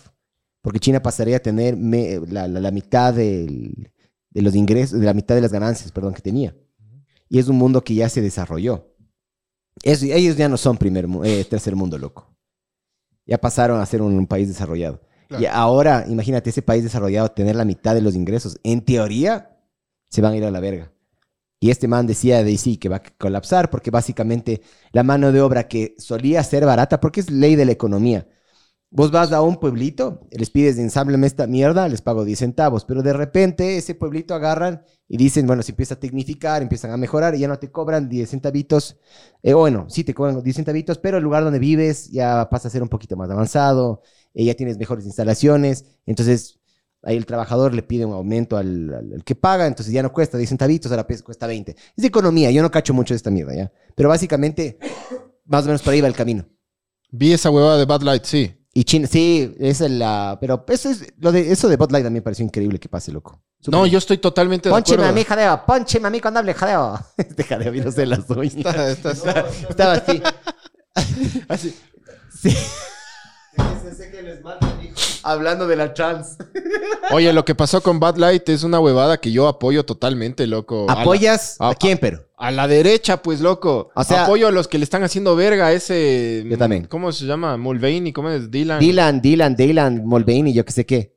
Porque China pasaría a tener me- la, la- la mitad del- de los ingresos, de la mitad de las ganancias, perdón, que tenía. Y es un mundo que ya se desarrolló. Es- ellos ya no son primer, eh, tercer mundo, loco. Ya pasaron a ser un, un país desarrollado. Claro. Y ahora, imagínate ese país desarrollado tener la mitad de los ingresos. En teoría, se van a ir a la verga. Y este man decía de sí que va a colapsar porque básicamente la mano de obra que solía ser barata, porque es ley de la economía. Vos vas a un pueblito, les pides ensáblame esta mierda, les pago 10 centavos, pero de repente ese pueblito agarran y dicen, bueno, se empieza a tecnificar, empiezan a mejorar y ya no te cobran 10 centavitos. Eh, bueno, sí te cobran 10 centavitos, pero el lugar donde vives ya pasa a ser un poquito más avanzado, eh, ya tienes mejores instalaciones, entonces ahí el trabajador le pide un aumento al, que paga, entonces ya no cuesta 10 centavitos, ahora pues cuesta 20. Es de economía, yo no cacho mucho de esta mierda, ¿ya? Pero básicamente, más o menos por ahí va el camino. Vi esa huevada de Bad Light, sí. Y China, sí, esa es la... Pero eso es... Lo de, eso de Bot Light también me pareció increíble que pase, loco. Súper No, bien. yo estoy totalmente de Póncheme a acuerdo. mí, jadeo. Póncheme a mí cuando hable, jadeo. Este jadeo viéndose las uñas. Está- está- Estaba así. así. Sí, que les matan, hijo. hablando de la trans. Oye, lo que pasó con Bad Light es una huevada que yo apoyo totalmente, loco. A la- ¿Apoyas a- a quién, pero? A la derecha, pues, loco. O sea- Apoyo a los que le están haciendo verga a ese. Yo también. ¿Cómo se llama? Mulvaney, ¿cómo es? Dylan. Dylan, Dylan, Dylan, Mulvaney, yo qué sé qué.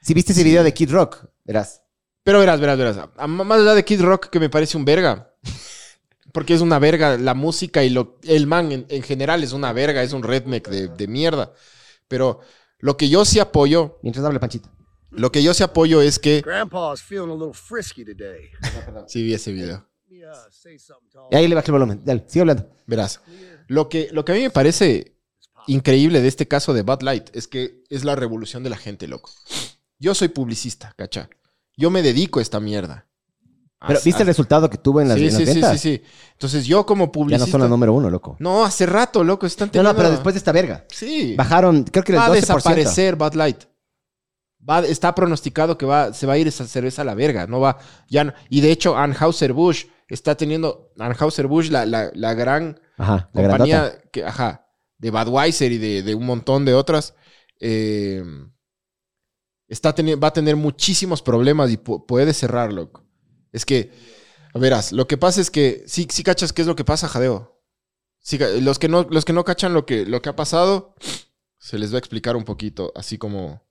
Si viste ese video de Kid Rock, verás. Pero verás, verás, verás. A- Más allá de Kid Rock, que me parece un verga. Porque es una verga. La música y lo, el man en, en general es una verga. Es un redneck de, de mierda. Pero lo que yo sí apoyo. Mientras hable Panchito. Lo que yo sí apoyo es que. Grandpa's feeling a little frisky today. Sí, vi ese video. Y ahí le bajé el volumen. Dale, sigue hablando. Verás. Lo que, lo que a mí me parece increíble de este caso de Bud Light es que es la revolución de la gente, loco. Yo soy publicista, cacha. Yo me dedico a esta mierda. Pero As- ¿viste el resultado que tuvo en las, sí, en las sí, sí, sí, ventas? sí. Entonces yo como Ya publicista... no son la número uno, loco. No, hace rato, loco. Están No, teniendo... no, pero después de esta verga. Sí. Bajaron, creo que el Va a 12%. desaparecer Bud Light. Va, está pronosticado que va, se va a ir esa cerveza a la verga. No va, ya no- y de hecho, Anheuser-Busch está teniendo... Anheuser-Busch, la, la, la gran Ajá, la grandota. compañía que, ajá, de Budweiser y de, de un montón de otras, eh, está va a tener muchísimos problemas y pu- puede cerrar, loco. Es que, verás, lo que pasa es que, sí, sí cachas qué es lo que pasa, Jadeo. Sí los, que no, los que no cachan lo que, lo que ha pasado, se les va a explicar un poquito, así como,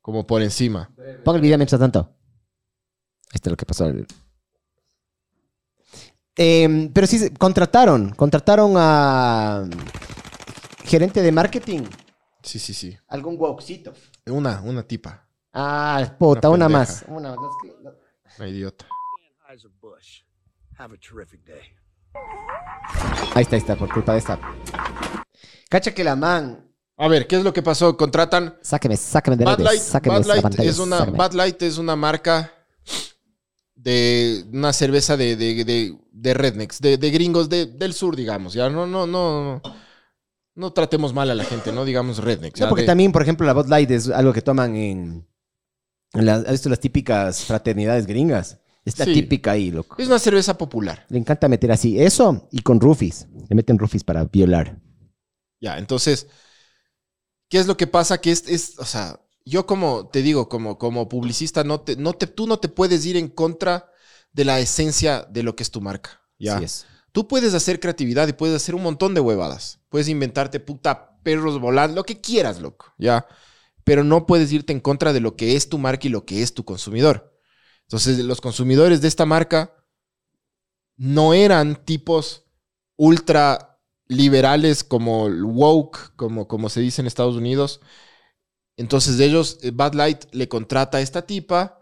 como por encima. Pon el video mientras tanto. Esto es lo que pasó. Em, pero sí, contrataron. Contrataron a gerente de marketing. Sí, sí, sí. Algún guaucito. Una, una tipa. Ah, puta, Una una, más. Una más. Una idiota. Ahí está, ahí está, por culpa de esta. Cacha que la man. A ver, ¿qué es lo que pasó? Contratan Sáqueme, sáqueme de Bud redes. Light. sáqueme Bud esa Light pantalla, es una sáqueme. Bud Light es una marca de una cerveza de, de, de, de rednecks, de, de gringos de- del sur, digamos. Ya no, no, no, no, no tratemos mal a la gente, no digamos rednecks. No, ya porque también, por ejemplo, la Bud Light es algo que toman en. en las, ¿Has visto las típicas fraternidades gringas? Está Sí. típica ahí, loco. es una cerveza popular. Le encanta meter así. Eso y con rufis. Le meten rufis para violar. Ya, entonces, ¿qué es lo que pasa? Que es, es o sea, yo como te digo, como, como publicista, no te, no te, tú no te puedes ir en contra de la esencia de lo que es tu marca. Ya. Así es. Tú puedes hacer creatividad y puedes hacer un montón de huevadas. Puedes inventarte puta perros volando, lo que quieras, loco, ya. Pero no puedes irte en contra de lo que es tu marca y lo que es tu consumidor. Entonces, los consumidores de esta marca no eran tipos ultra liberales como woke, como, como se dice en Estados Unidos. Entonces, de ellos, eh, Bud Light le contrata a esta tipa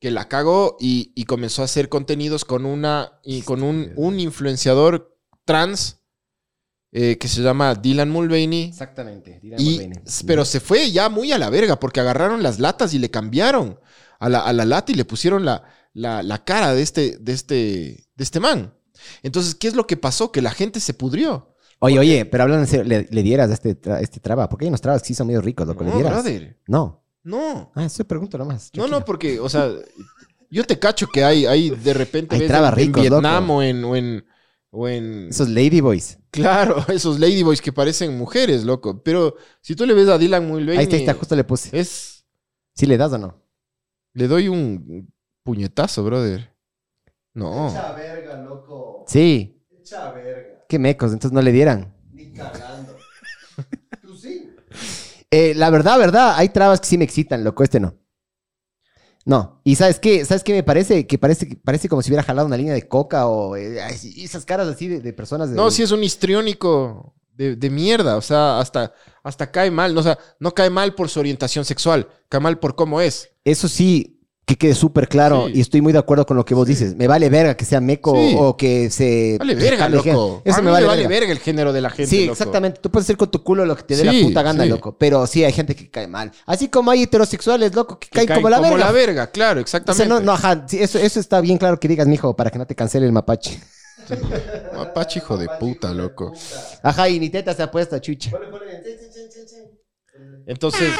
que la cagó y, y comenzó a hacer contenidos con una y con un, un influenciador trans eh, que se llama Dylan Mulvaney. Exactamente. Y, pero se fue ya muy a la verga porque agarraron las latas y le cambiaron a la, a la lata y le pusieron la, la, la cara de este, de, este, de este man. Entonces, ¿qué es lo que pasó? Que la gente se pudrió. Oye, oye, pero hablando en serio, le, le dieras a este, tra- este traba. Porque hay unos trabas que sí son medio ricos, loco. ¿Le No, dieras? brother. No. No. Ah, eso pregunto nomás. No, no, porque, o sea, yo te cacho que hay, hay de repente Hay ves trabas en, en Vietnam loco. o en, o en, o en- Esos ladyboys. Claro, esos ladyboys que parecen mujeres, loco. Pero si tú le ves a Dylan Mulvaney... Ahí está, ahí está, justo le puse. Es... ¿Sí le das o no? Le doy un puñetazo, brother. No. Echa verga, loco. Sí. Echa verga. Qué mecos, entonces no le dieran. Ni cagando. Tú sí. Eh, la verdad, verdad, hay trabas que sí me excitan, loco. Este no. No. ¿Y sabes qué? ¿Sabes qué me parece? Que parece, que parece como si hubiera jalado una línea de coca o eh, esas caras así de, de personas. De, No, sí es un histriónico de, de mierda. O sea, hasta, hasta cae mal. No, o sea, no cae mal por su orientación sexual. Cae mal por cómo es. Eso sí, que quede súper claro. Sí. Y estoy muy de acuerdo con lo que vos dices. Me vale verga que sea meco Sí. o que se. Vale verga, loco. Eso a me mí vale, me vale verga. verga el género de la gente, Sí, loco. exactamente. Tú puedes hacer con tu culo lo que te dé Sí, la puta gana, sí. loco. Pero sí, hay gente que cae mal. Así como hay heterosexuales, loco, que, Que caen caen como la verga. verga, claro, O exactamente. sea, no, no, ajá. sí, eso, eso está bien claro que digas, mijo, para que no te cancele el mapache. Mapache, hijo de puta, loco. Ajá, y ni teta se ha puesto, chucha. Ponle, ponle. Sí, sí, sí, sí, sí. Entonces,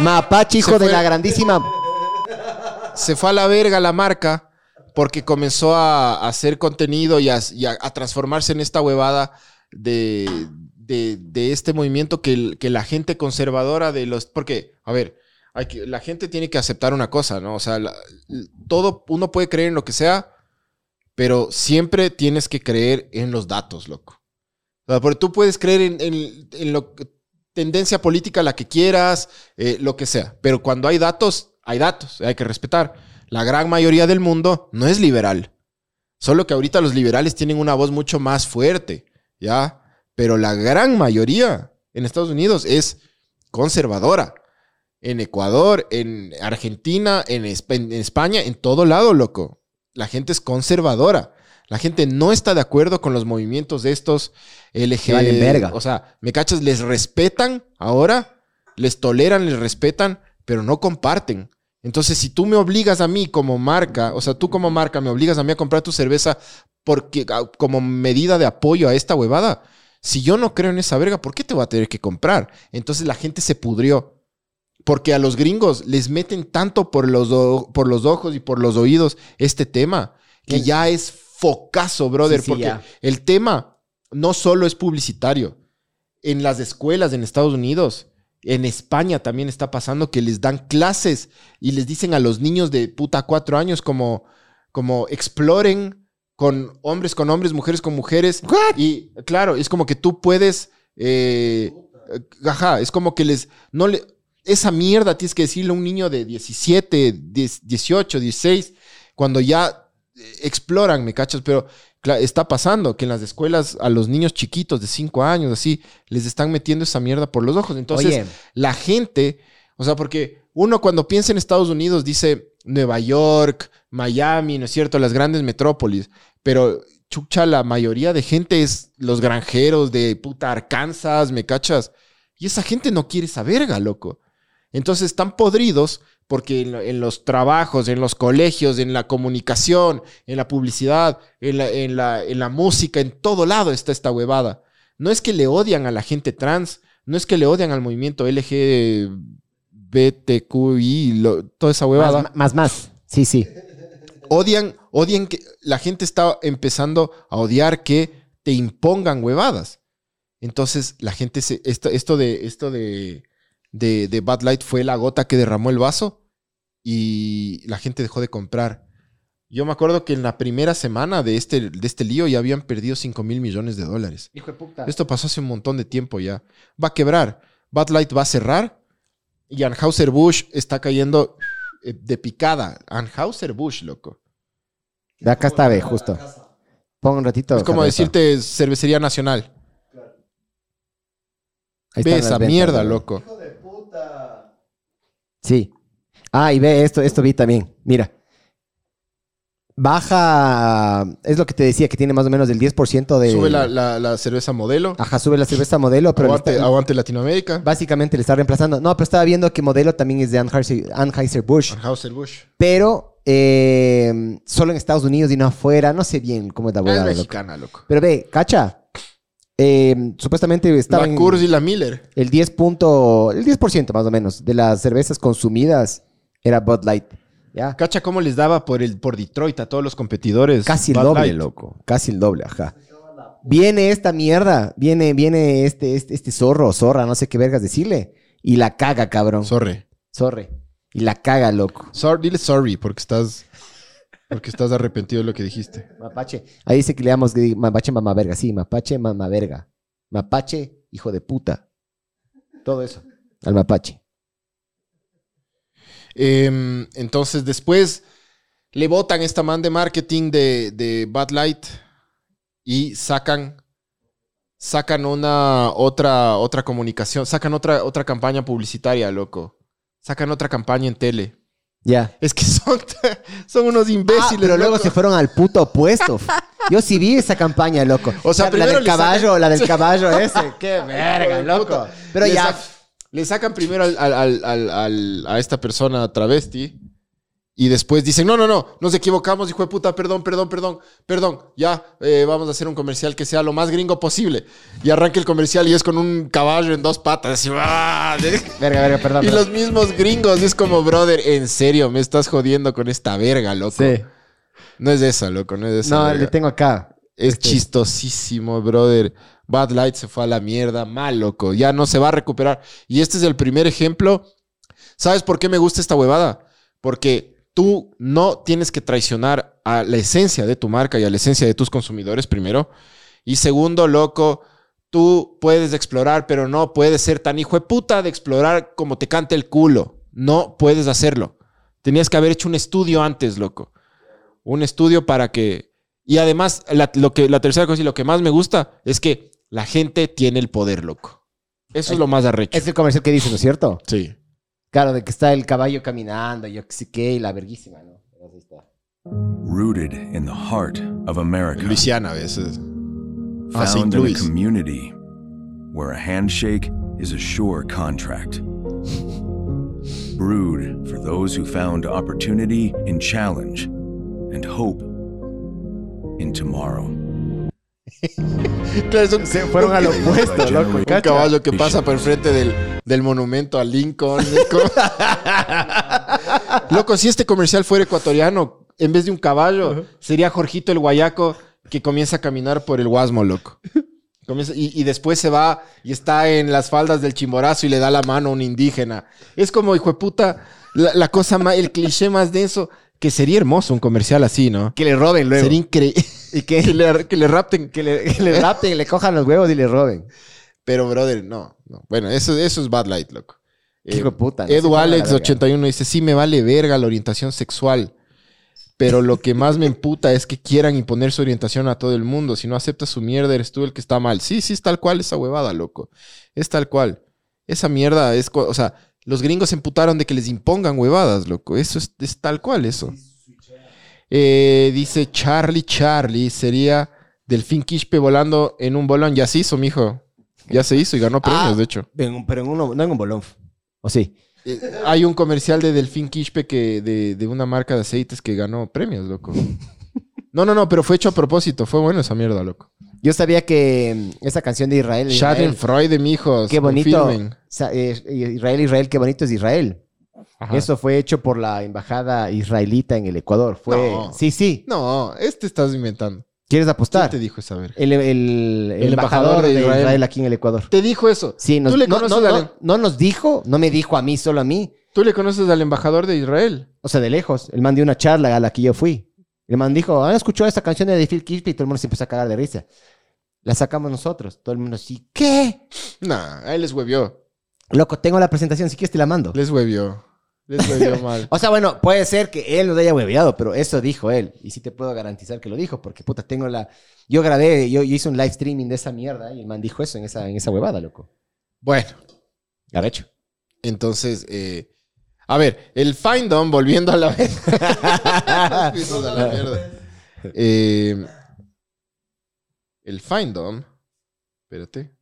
Mapache, hijo de la grandísima. Se fue a la verga la marca porque comenzó a, a hacer contenido y, a, transformarse en esta huevada de, este movimiento que, la gente conservadora de los... Porque, a ver, la gente tiene que aceptar una cosa, ¿no? O sea, todo, uno puede creer en lo que sea, pero siempre tienes que creer en los datos, loco. Porque tú puedes creer en, en- en tendencia política, la que quieras, eh, lo que sea, pero cuando hay datos, hay datos, hay que respetar. La gran mayoría del mundo no es liberal. Solo que ahorita los liberales tienen una voz mucho más fuerte, ¿ya? Pero la gran mayoría en Estados Unidos es conservadora. En Ecuador, en Argentina, en, Espa- en España, en todo lado, loco. La gente es conservadora. La gente no está de acuerdo con los movimientos de estos LG. valen verga. O sea, ¿me cachas? Les respetan ahora, les toleran, les respetan, pero no comparten. Entonces, si tú me obligas a mí como marca, o sea, tú como marca me obligas a mí a comprar tu cerveza porque como medida de apoyo a esta huevada, si yo no creo en esa verga, ¿por qué te voy a tener que comprar? Entonces la gente se pudrió. Porque a los gringos les meten tanto por los, por los ojos y por los oídos este tema, que ya es focazo, brother. Sí, sí, porque ya. el tema no solo es publicitario. En las escuelas en Estados Unidos, en España también está pasando que les dan clases y les dicen a los niños de puta cuatro años como, como exploren con hombres con hombres, mujeres con mujeres. Y claro, es como que tú puedes... eh, ajá, es como que les... No le, esa mierda tienes que decirle a un niño de 17, 10, 18, 16, cuando ya exploran, ¿me cachas? Pero está pasando que en las escuelas a los niños chiquitos de 5 años, así, les están metiendo esa mierda por los ojos. Entonces, Oye. la gente, o sea, porque uno cuando piensa en Estados Unidos dice Nueva York, Miami, ¿no es cierto? Las grandes metrópolis. Pero, chucha, la mayoría de gente es los granjeros de puta Arkansas, ¿me cachas? Y esa gente no quiere esa verga, loco. Entonces están podridos porque en, lo- en los trabajos, en los colegios, en la comunicación, en la publicidad, en la, en la- en la música, en todo lado está esta huevada. No es que le odian a la gente trans, no es que le odian al movimiento LGBTQI, lo- toda esa huevada Más, más, más. Sí, sí. odian, odian que la gente está empezando a odiar que te impongan huevadas. Entonces, la gente se. Esto, esto de. Esto de. De, de Bud Light fue la gota que derramó el vaso. Y la gente dejó de comprar. Yo me acuerdo que en la primera semana de este, de este lío ya habían perdido 5 mil millones de dólares. Hijo de puta. Esto pasó hace un montón de tiempo ya. Va a quebrar. Bud Light va a cerrar. Y Anheuser-Busch está cayendo eh, de picada. Anheuser-Busch, loco. De acá está, ve, justo. Pon un ratito. Es como decirte cervecería nacional. Ahí Ve esa ventas, mierda, loco. Puta. Sí. Ah, y ve esto, esto vi también. Mira. Baja, es lo que te decía, que tiene más o menos del 10% de... Sube la, la- la cerveza modelo. Ajá, sube la cerveza modelo, pero aguante, está- aguante Latinoamérica. básicamente le está reemplazando. No, pero estaba viendo que modelo también es de Anheuser- Anheuser-Busch, Anheuser-Busch. pero eh, solo en Estados Unidos y no afuera. No sé bien cómo es la Ah, huevada, es loco. mexicana, loco. Pero ve, cacha. Eh, supuestamente estaba La Coors y la Miller. el 10 punto, el 10% más o menos de las cervezas consumidas era Bud Light. ¿Ya? Cacha cómo les daba por, el, por Detroit a todos los competidores. Casi el Bud doble, Light. loco. Casi el doble, ajá. Viene esta mierda, viene, viene este, este, este zorro, zorra, no sé qué vergas decirle. Y la caga, cabrón. Sorry. Zorre. Y la caga, loco. Sorry. Dile sorry porque estás, porque estás arrepentido de lo que dijiste. Mapache. Ahí dice que le damos mapache mamá verga. Sí, mapache mamá verga. Mapache, hijo de puta. Todo eso. Al mapache. Em, entonces después le botan esta man de marketing de, de Bud Light y sacan sacan una otra otra comunicación, sacan otra otra campaña publicitaria, loco. Sacan otra campaña en tele. Ya. Es que son, son unos Ah, imbéciles. pero luego loco. se fueron al puto opuesto. Yo sí vi esa campaña, loco. O sea, la, primero del le caballo, sacan- la del caballo ese. Qué verga, loco. Pero le ya. sac- le sacan primero al- al- al- a esta persona travesti y después dicen, no, no, no, nos equivocamos, hijo de puta, perdón, perdón, perdón, perdón, ya eh, vamos a hacer un comercial que sea lo más gringo posible. Y arranca el comercial y es con un caballo en dos patas. así, ¡ah! Verga, verga, perdón. Y perdón. los mismos gringos, es como, brother, en serio, me estás jodiendo con esta verga, loco. Sí. No es esa, loco, no es esa. No, verga. le tengo acá. Es Este- chistosísimo, brother. Bad Light se fue a la mierda, mal, loco. Ya no se va a recuperar. Y este es el primer ejemplo. ¿Sabes por qué me gusta esta huevada? Porque tú no tienes que traicionar a la esencia de tu marca y a la esencia de tus consumidores, primero. Y segundo, loco, tú puedes explorar, pero no puedes ser tan hijo de puta de explorar como te cante el culo. No puedes hacerlo. Tenías que haber hecho un estudio antes, loco. Un estudio para que y además, la, lo que, la tercera cosa y lo que más me gusta es que la gente tiene el poder, loco. Eso es lo más arrecho. Es el comercial que dice, ¿no es cierto? Sí. Claro, de que está el caballo caminando, yo que sé qué, y la verguísima, ¿no? Ahí está. Rooted in the heart of America. Luisiana a veces. Ah. Found in a community where a handshake is a sure contract. Brewed for those who found opportunity in challenge and hope in tomorrow. Se fueron al opuesto, loco. Un cacha. caballo que pasa por enfrente del, del monumento a Lincoln. Loco, si este comercial fuera ecuatoriano, en vez de un caballo, sería Jorgito el Guayaco que comienza a caminar por el Guasmo, loco. Comienza- y, y después se va y está en las faldas del Chimborazo y le da la mano a un indígena. Es como, hijo de puta, la, la cosa más, el cliché más denso, que sería hermoso un comercial así, ¿no? Que le roben luego. Sería increíble. ¿Y que, le, que le rapten. Que le, que le rapten, le cojan los huevos y le roben. Pero, brother, no. no. Bueno, eso, eso es Bad Light, loco. Qué de puta, no Edu cómo la Alex verga. 81 dice, sí me vale verga la orientación sexual. Pero lo que más me emputa es que quieran imponer su orientación a todo el mundo. Si no aceptas su mierda, eres tú el que está mal. Sí, sí, es tal cual esa huevada, loco. Es tal cual. Esa mierda es... O sea, Los gringos se emputaron de que les impongan huevadas, loco. Eso es, es tal cual, eso. Eh, dice Charlie Charlie, sería Delfín Quispe volando en un bolón. Ya se hizo, mijo. Ya se hizo y ganó premios, Ah. de hecho. En pero en uno, no en un bolón. ¿O sí? Eh, hay un comercial de Delfín Quispe que, de, de una marca de aceites que ganó premios, loco. No, no, no, pero fue hecho a propósito. Fue bueno esa mierda, loco. Yo sabía que mm, esa canción de Israel. Israel Schadenfreude, mijos. qué bonito. eh, Israel, Israel, qué bonito es Israel. Ajá. Eso fue hecho por la embajada israelita en el Ecuador. Fue. No. Sí, sí. No, este estás inventando. ¿Quieres ¿Quién apostar? te dijo esa verga? El, el- el El embajador, embajador de de Israel. Israel. aquí en el Ecuador. Te dijo eso. Sí, nos- ¿Tú le no, conoces no, al- no- no nos dijo, no me dijo a mí, solo a mí. ¿Tú le conoces al embajador de Israel? O sea, de lejos. El man dio una charla a la que yo fui. El man dijo, ¿han escuchado esta canción de Phil Kispe? Y todo el mundo se empezó a cagar de risa. La sacamos nosotros. Todo el mundo así, ¿qué? Nah, él les huevió. Loco, tengo la presentación, si quieres te la mando. Les huevió. Les huevió mal. O sea, bueno, puede ser que él nos haya hueveado, pero eso dijo él. Y sí te puedo garantizar que lo dijo, porque puta, tengo la... Yo grabé, yo, yo hice un live streaming de esa mierda y el man dijo eso en esa, en esa huevada, loco. Bueno, Arrecho. entonces, eh, a ver, el Findom, volviendo a la a la mierda. Eh, el Findom, espérate,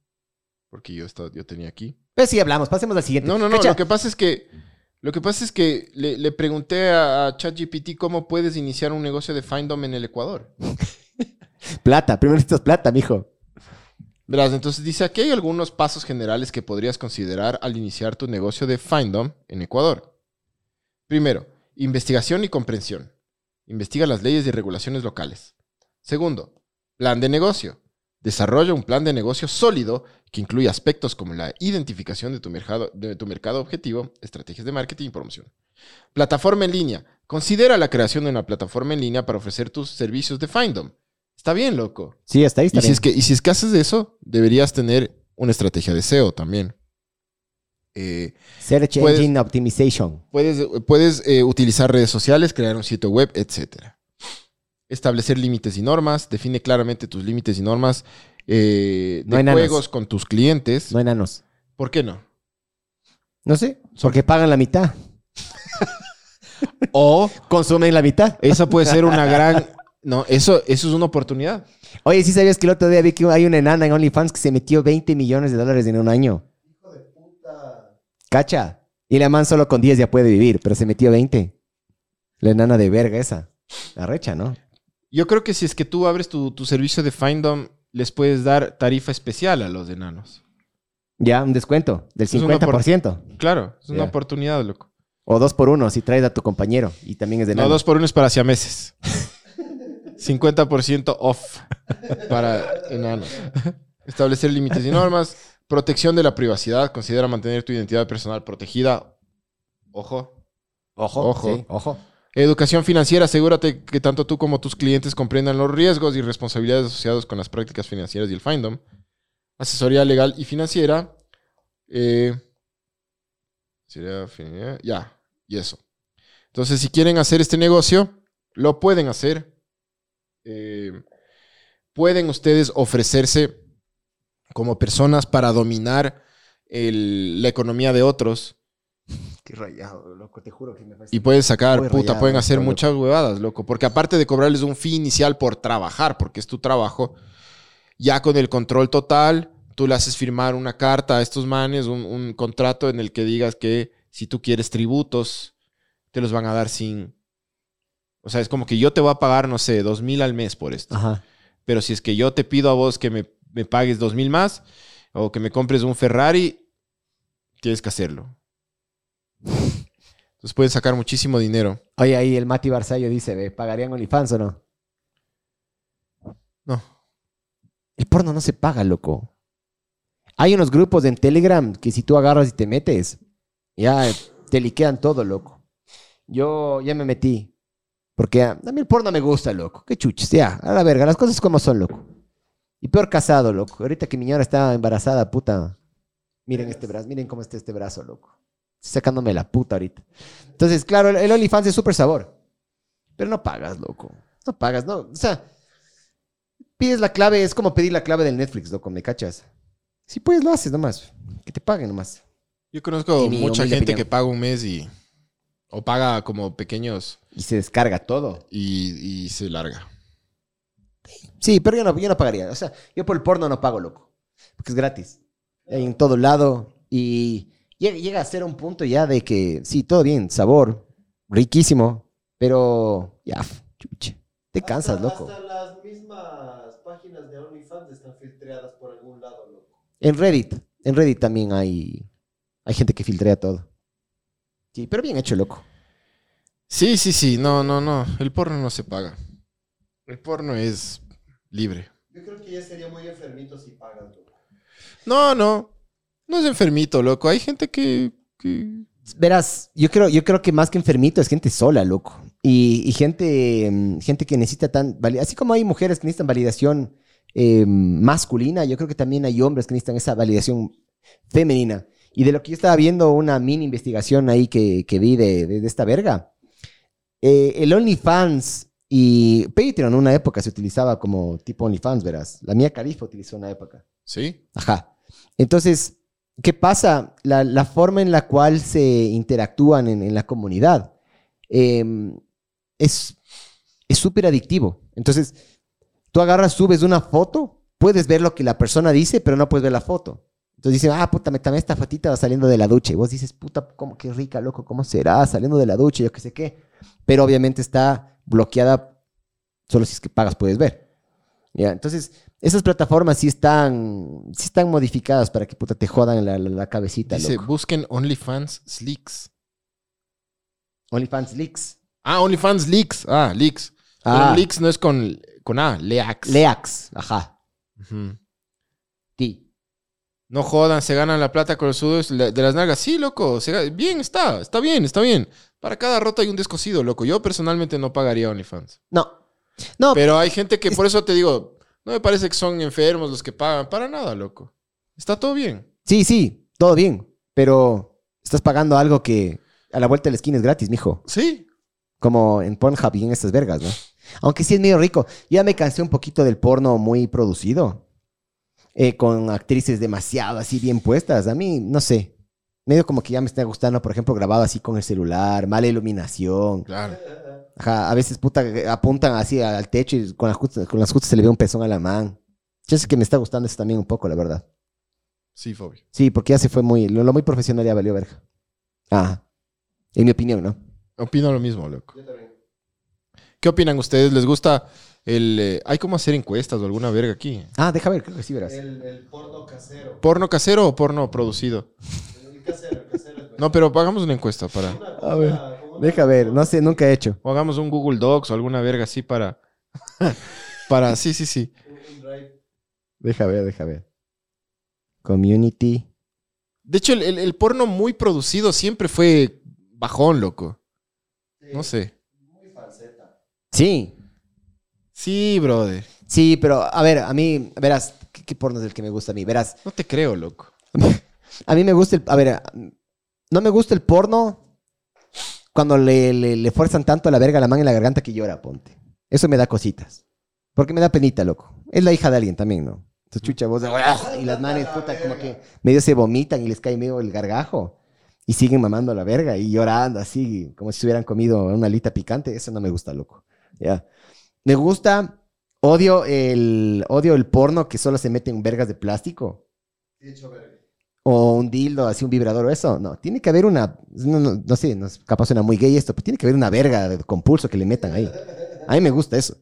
porque yo, estaba, yo tenía aquí. Pero sí hablamos, pasemos al siguiente. No, no, no. Lo que pasa es que. Lo que pasa es que le, le pregunté a, a ChatGPT cómo puedes iniciar un negocio de Findom en el Ecuador. Plata, primero necesitas plata, mijo. Verás, entonces dice aquí hay algunos pasos generales que podrías considerar al iniciar tu negocio de Findom en Ecuador. Primero, investigación y comprensión. Investiga las leyes y regulaciones locales. Segundo, plan de negocio. Desarrolla un plan de negocio sólido que incluye aspectos como la identificación de tu mercado, de tu mercado objetivo, estrategias de marketing y promoción. Plataforma en línea. Considera la creación de una plataforma en línea para ofrecer tus servicios de Findom. Está bien, loco. Sí, hasta ahí está Y si, bien. es que, y si es que haces eso, deberías tener una estrategia de SEO también. Eh, Search puedes- Engine Optimization. puedes puedes eh, utilizar redes sociales, crear un sitio web, etc. Establecer límites y normas. Define claramente tus límites y normas eh, No hay de juegos con tus clientes. No hay nanos. ¿Por qué no? No sé, porque pagan la mitad. O Consumen la mitad. esa puede ser una gran... No, eso, eso es una oportunidad. Oye, ¿sí sabías que el otro día vi que hay una enana en OnlyFans que se metió 20 millones de dólares en un año? Cacha. Y la man solo con 10 ya puede vivir, pero se metió 20. La enana de verga esa. La recha, ¿no? Yo creo que si es que tú abres tu, tu servicio de Findom, les puedes dar tarifa especial a los enanos. Ya, un descuento del Es una 50%. Claro, es una Ya. oportunidad, loco. O dos por uno si traes a tu compañero y también es de No, dos por uno es para siameses. 50% off para enanos. Establecer límites y normas. Protección de la privacidad. Considera mantener tu identidad personal protegida. Ojo. Ojo, Ojo. sí, ojo. Educación financiera. Asegúrate que tanto tú como tus clientes comprendan los riesgos y responsabilidades asociados con las prácticas financieras y el Findom. Asesoría legal y financiera. Eh, ya, y eso. Entonces, si quieren hacer este negocio, lo pueden hacer. Eh, pueden ustedes ofrecerse como personas para dominar la economía de otros Qué rayado, loco, te juro que me y pueden sacar, puta, rayado pueden hacer loco. muchas huevadas, loco. Porque aparte de cobrarles un fee inicial por trabajar, porque es tu trabajo, ya con el control total, tú le haces firmar una carta a estos manes, un, un contrato en el que digas que si tú quieres tributos, te los van a dar sin... O sea, es como que yo te voy a pagar, no sé, dos mil al mes por esto. Ajá. Pero si es que yo te pido a vos que me, me pagues dos mil más o que me compres un Ferrari, tienes que hacerlo. Entonces pueden sacar muchísimo dinero. Oye, ahí el Mati Barzallo dice, ¿ve, ¿pagarían OnlyFans o no? No. El porno no se paga, loco. Hay unos grupos en Telegram que si tú agarras y te metes, ya te liquean todo, loco. Yo ya me metí. Porque a mí el porno me gusta, loco. Qué chuches, ya. A la verga, las cosas como son, loco. Y peor casado, loco. Ahorita que mi señora está embarazada, puta. Miren este brazo, miren cómo está este brazo, loco. Sacándome la puta ahorita. Entonces, claro, el, OnlyFans es súper sabor. Pero no pagas, loco. No pagas, no. O sea, pides la clave, es como pedir la clave del Netflix, loco, ¿me cachas? Si puedes, lo haces nomás. Que te paguen nomás. Yo conozco mucha gente opinión. que paga un mes y. O paga como pequeños Y se descarga todo. y, y se larga. Sí, pero yo no, yo no pagaría. O sea, yo por el porno no pago, loco. Porque es gratis. En todo lado. Y llega, llega a ser un punto ya de que, sí, todo bien, sabor, riquísimo. Pero, ya, chuche. Te cansas, Hasta- loco. Hasta las mismas páginas de OnlyFans están filtradas por algún lado, loco. En Reddit. En Reddit también hay, hay gente que filtrea todo. Sí, pero bien hecho, loco. Sí, sí, sí. No, no, no. El porno no se paga. El porno es libre. Yo creo que ya sería muy enfermito si pagas, loco. No, no. No es enfermito, loco. Hay gente que. que- Verás, yo creo, yo creo que más que enfermito es gente sola, loco. Y, y gente, mm, gente que necesita tan... Así como hay mujeres que necesitan validación eh, masculina, yo creo que también hay hombres que necesitan esa validación femenina. Y de lo que yo estaba viendo, una mini investigación ahí que, que vi de, de- de esta verga, eh, el OnlyFans y Patreon en una época se utilizaba como tipo OnlyFans, verás. La mía Califa utilizó una época. Sí. Ajá. Entonces, ¿qué pasa? La, forma en la cual se interactúan en, la comunidad eh, es súper adictivo. Entonces, tú agarras, subes una foto, puedes ver lo que la persona dice, pero no puedes ver la foto. Entonces dicen, ah, puta, me también esta fatita va saliendo de la ducha. Y vos dices, puta, ¿cómo, qué rica, loco, ¿cómo será? Saliendo de la ducha, yo qué sé qué. Pero obviamente está bloqueada, solo si es que pagas puedes ver. Ya, entonces, esas plataformas sí están, sí están modificadas para que puta te jodan la, la- la cabecita, Dice, loco. busquen OnlyFans Leaks. OnlyFans Leaks. Ah, OnlyFans Leaks. Ah, Leaks. Ah. Pero Leaks no es con, con A, Leaks. Leax, ajá. Sí. No jodan, se ganan la plata con los sudos de las nalgas. Sí, loco. se bien, está. Está bien, está bien. Para cada roto hay un descosido, loco. Yo personalmente no pagaría OnlyFans. No. No, Pero hay gente que, por eso te digo, no me parece que son enfermos los que pagan. Para nada, loco. Está todo bien. Sí, sí, todo bien. Pero estás pagando algo que a la vuelta de la esquina es gratis, mijo. Sí. Como en Pornhub y en estas vergas, ¿no? Aunque sí es medio rico. Ya me cansé un poquito del porno muy producido. eh, con actrices demasiado así bien puestas. A mí, no sé. Medio como que ya me está gustando, por ejemplo, grabado así con el celular, mala iluminación. Claro. Ajá, a veces puta, apuntan así al techo y con las justas, con las justas se le ve un pezón a la man. Yo sé que me está gustando eso también un poco, la verdad. Sí, Fobio. Sí, porque ya se fue muy. Lo, lo muy profesional ya valió verga. Ah. En mi opinión, ¿no? Opino lo mismo, loco. ¿Qué opinan ustedes? ¿Les gusta el... eh, ¿Hay cómo hacer encuestas o alguna verga aquí? Ah, deja ver, creo que sí verás. El, el porno casero. ¿Porno casero o porno producido? El casero, el casero es. No, pero hagamos una encuesta para... A ver, deja ver. No sé, nunca he hecho. O hagamos un Google Docs o alguna verga así para... para... Sí, sí, sí. Deja ver, deja ver. Community. De hecho, el, el- el porno muy producido siempre fue bajón, loco. No sé. Muy falseta. Sí. Sí, brother. Sí, pero a ver, a mí, verás, ¿qué, qué porno es el que me gusta a mí? Verás, No te creo, loco. a mí me gusta el. A ver, no me gusta el porno cuando le, le, le fuerzan tanto a la verga la man en la garganta que llora, ponte. Eso me da cositas. Porque me da penita, loco. Es la hija de alguien también, ¿no? Entonces, chucha, vos. Y las manes, puta, como que medio se vomitan y les cae medio el gargajo. Y siguen mamando la verga y llorando así, como si hubieran comido una alita picante. Eso no me gusta, loco. Ya. Me gusta, odio el, odio el porno que solo se mete en vergas de plástico. Dicho verga. O un dildo, así un vibrador o eso. No, tiene que haber una, no, no- no sé, no es- capaz suena muy gay esto, pero tiene que haber una verga de- con pulso que le metan ahí. A mí me gusta eso.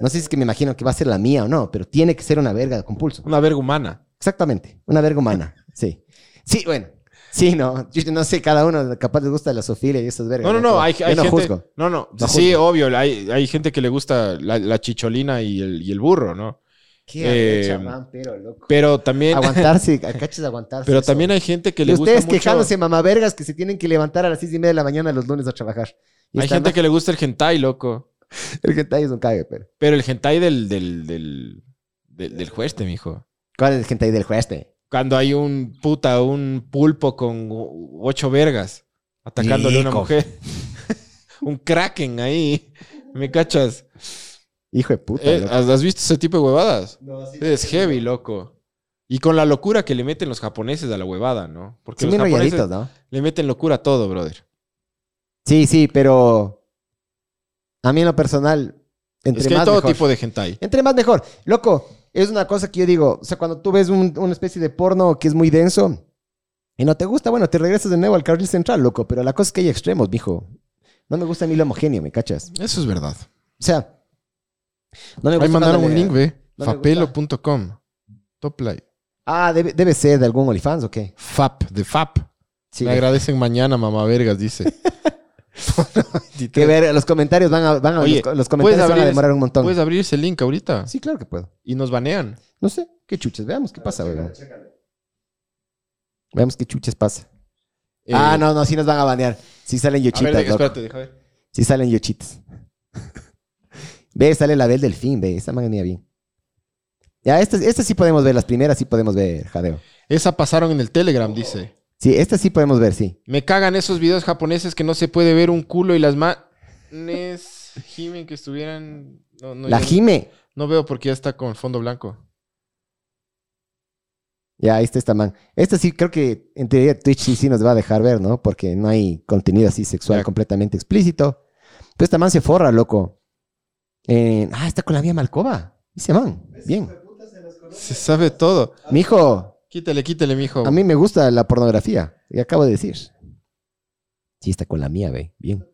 No sé si es que me imagino que va a ser la mía o no, pero tiene que ser una verga con pulso. Una verga humana. Exactamente, una verga humana. Sí. Sí, bueno. Sí, no. Yo no sé, cada uno capaz les gusta la sofilia y esas vergas. No, no, no. Hay, hay no gente... juzgo. No, no. No sí, juzgo. obvio. Hay, hay gente que le gusta la, la chicholina y el, y el burro, ¿no? Qué Eh, arrecha, man, pero loco. Pero también... Aguantarse, cachas aguantarse. Pero eso. también hay gente que Y le gusta ustedes mucho... quejándose, mamavergas, que se tienen que levantar a las seis y media de la mañana los lunes a trabajar. Y Hay gente que le gusta el hentai, loco. El hentai es un cague, pero. Pero el hentai del... del, del, del, del jueste, mijo. ¿Cuál es el hentai del jueste? Cuando hay un puta, un pulpo con ocho vergas atacándole a una mujer. un kraken ahí. ¿Me cachas? Hijo de puta. Eh. ¿Has visto ese tipo de huevadas? No, así Es heavy, loco. Y con la locura que le meten los japoneses a la huevada, ¿no? Porque Son los japoneses ¿no? le meten locura a todo, brother. Sí, sí, pero a mí en lo personal, entre es que hay más todo mejor. tipo de hentai. Entre más mejor. Loco, es una cosa que yo digo, o sea, cuando tú ves un- una especie de porno que es muy denso y no te gusta, bueno, te regresas de nuevo al carril central, loco, pero la cosa es que hay extremos, mijo. No me gusta a mí lo homogéneo, ¿me cachas? Eso es verdad. O sea, no me gusta Ahí mandaron un le- link, ve. no Fapelo.com. Top light. Ah, debe, debe ser de algún OnlyFans o qué. FAP, de FAP. Sí, Me de- agradecen mañana, mamá vergas, dice. Que ver, los comentarios van a, van a- Oye, los, los ¿puedes comentarios van a demorar un montón. ¿Puedes abrir ese link ahorita? Sí, claro que puedo. Y nos banean. No sé, qué chuches, veamos qué pasa, weón. Veamos qué chuches pasa. Eh, ah, no, no, sí nos van a banear. Sí salen A yochitas, ver, loco. espérate, deja ver. Sí salen yochitas. ve, sale la del delfín, ve. Esa manía bien. Ya, estas esta sí podemos ver. Las primeras sí podemos ver, jadeo. Esa pasaron en el Telegram, dice. Sí, estas sí podemos ver, sí. Me cagan esos videos japoneses que no se puede ver un culo y las manes gimen que estuvieran... No, no, la ya- Jime. No veo porque ya está con fondo blanco. Ya, ahí está esta man. Esta sí creo que en teoría Twitch sí, sí nos va a dejar ver, ¿no? Porque no hay contenido así sexual Ya. completamente explícito. Pero esta man se forra, loco. En- ah, está con la mía Malcova. Dice man. Bien. Se sabe todo. Mijo, Quítale, quítale, mijo. a mí me gusta la pornografía. Y acabo de decir. Sí, está con la mía, ve. Bien.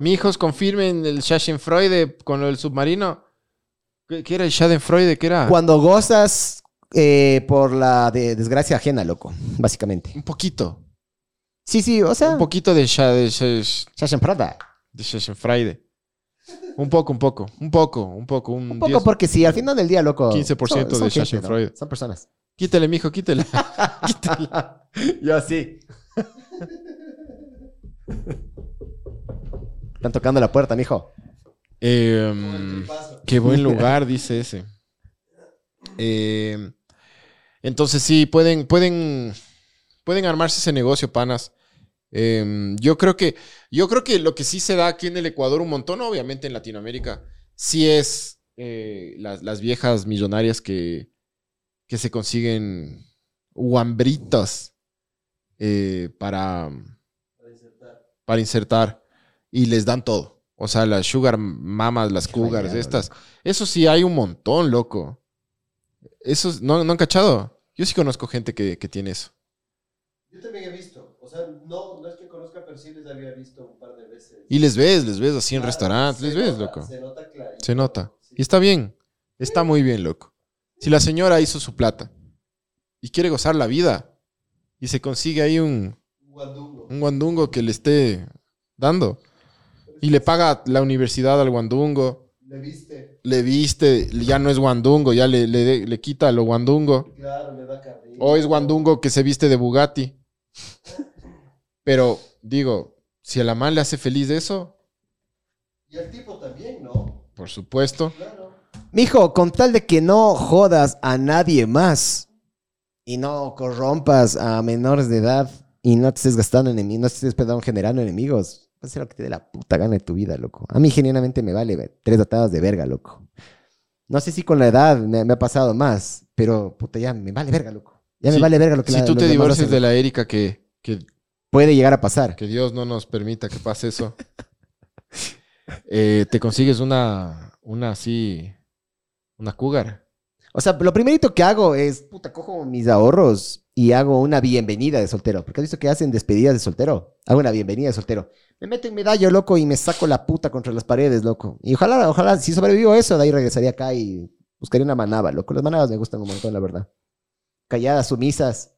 Mijos, confirmen el Schadenfreude con lo del submarino. ¿Qué, qué era el Schadenfreude? ¿Qué era? Cuando gozas eh, por la de- desgracia ajena, loco. Básicamente. Un poquito. Sí, sí, o sea. Un poquito de, Scha- de, Scha- Schadenfreude. de Schadenfreude. Un poco, un poco. Un poco, un poco. Un, Un poco 10. porque sí, al final del día, loco. 15% de gente, ¿no? Schadenfreude. Son personas. Quítale, mijo, quítale. quítale. Yo sí. Están tocando la puerta, mijo. Eh, qué buen lugar, dice ese. Eh, entonces sí, pueden, pueden, pueden armarse ese negocio, panas. Eh, yo creo que, yo creo que lo que sí se da aquí en el Ecuador un montón, obviamente en Latinoamérica, sí es eh, las, las viejas millonarias que, que se consiguen guambritos eh, para, para insertar y les dan todo. O sea, las sugar mamas, las cougars, estas. Eso sí hay un montón, loco. Eso, ¿no, ¿no han cachado? Yo sí conozco gente que, que tiene eso. Yo también he visto. No, no es que conozca, pero sí les había visto un par de veces. Y les ves, les ves así en restaurantes, les ves, nota, loco. Se nota clarito. Se nota. Sí. Y está bien. Está muy bien, loco. Si la señora hizo su plata y quiere gozar la vida y se consigue ahí un, Guandungo. un guandungo que le esté dando y le paga la universidad al guandungo, Le viste. le viste, ya no es guandungo, ya le, le, le quita lo guandungo. Claro, le da carril. O es guandungo que se viste de Bugatti. Pero digo, si a la man le hace feliz eso, Y al tipo también, ¿no? por supuesto. Claro. Mijo, con tal de que no jodas a nadie más y no corrompas a menores de edad y no te estés gastando enemigos, no te estés, perdón, generando enemigos, vas a hacer lo que te dé la puta gana de tu vida, loco. A mí genuinamente me vale tres atadas de verga, loco. No sé si con la edad me, me ha pasado más, pero puta, ya me vale verga, loco. Ya me vale verga lo que Si la- tú te divorcias de la Erika, que, que, Puede llegar a pasar. que Dios no nos permita que pase eso, eh, te consigues una, una así, una cougar. O sea, lo primerito que hago es, puta, cojo mis ahorros y hago una bienvenida de soltero. Porque has visto que hacen despedidas de soltero. Hago una bienvenida de soltero. Me meto en medallo, loco, y me saco la puta contra las paredes, loco. Y ojalá, ojalá, si sobrevivo eso, de ahí regresaría acá y buscaría una manaba, loco. Las manabas me gustan un montón, la verdad. Calladas, sumisas.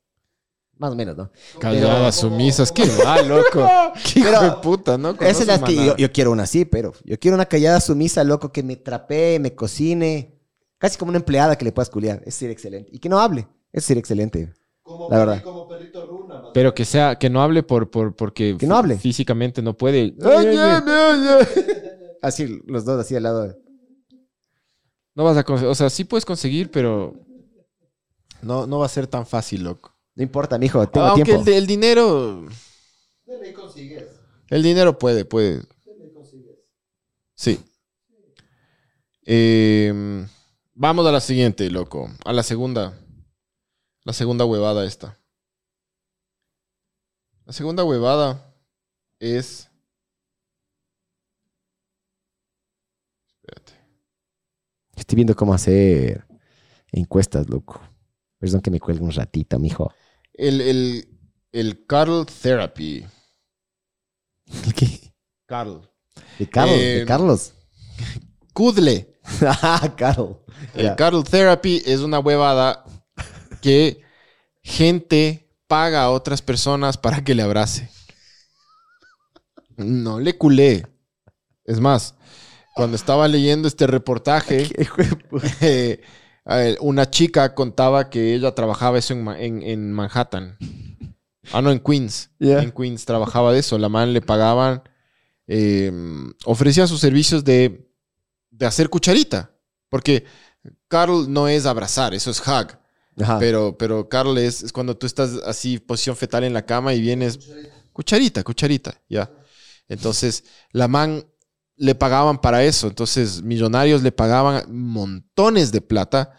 Más o menos, ¿no? Calladas, sumisas, qué va, loco. Qué hijo de puta, ¿no? Esa es la que yo, yo quiero una así, pero yo quiero una callada sumisa, loco, que me trapee, me cocine. Casi como una empleada que le puedas culiar. Eso sería excelente. Y que no hable. Eso sería excelente. Como, La verdad. como perrito runa. más Pero que sea, que no hable por, por, porque Que no hable. físicamente no puede. Así, los dos así al lado. de- No vas a conseguir, o sea, sí puedes conseguir, pero no, no va a ser tan fácil, loco. No importa, mijo, tengo Aunque tiempo. el, el dinero, consigues. el dinero puede, puede. Consigues. Sí. Eh, vamos a la siguiente, loco. A la segunda. La segunda huevada esta. La segunda huevada es. Espérate. Estoy viendo cómo hacer encuestas, loco. Perdón que me cuelgue un ratito, mijo. El, el, el Carl Therapy. ¿El qué? Carl. De Carlos, Eh, de Carlos. Kudle. Ah, Carlos. El Ya. Carl Therapy es una huevada que gente paga a otras personas para que le abrace. No le culé. Es más, cuando estaba leyendo este reportaje, eh, a ver, una chica contaba que ella trabajaba eso en, en- en Manhattan. Ah, no, en Queens. En Queens trabajaba de eso. La man le pagaban, eh, ofrecía sus servicios de, de hacer cucharita. Porque Carl no es abrazar, eso es hug. Ajá. Pero, pero Carl es, es cuando tú estás así, posición fetal en la cama y vienes. Cucharita, cucharita, ya. Entonces, la man le pagaban para eso. Entonces, millonarios le pagaban montones de plata.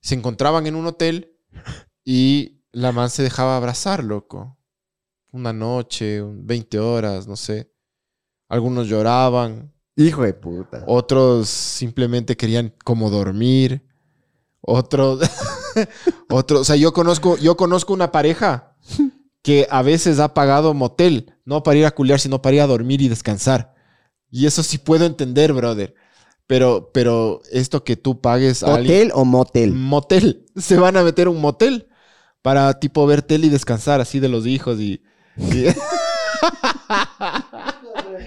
Se encontraban en un hotel y la man se dejaba abrazar, loco. Una noche, un- 20 horas, no sé. Algunos lloraban, Hijo de puta. otros simplemente querían como dormir. Otros, otros, o sea, yo conozco, yo conozco una pareja que a veces ha pagado motel, no para ir a culiar, sino para ir a dormir y descansar. Y eso sí puedo entender, brother. Pero, pero esto que tú pagues a alguien- ¿Hotel o motel? motel. Se van a meter un motel para tipo ver tele y descansar así de los hijos y... y-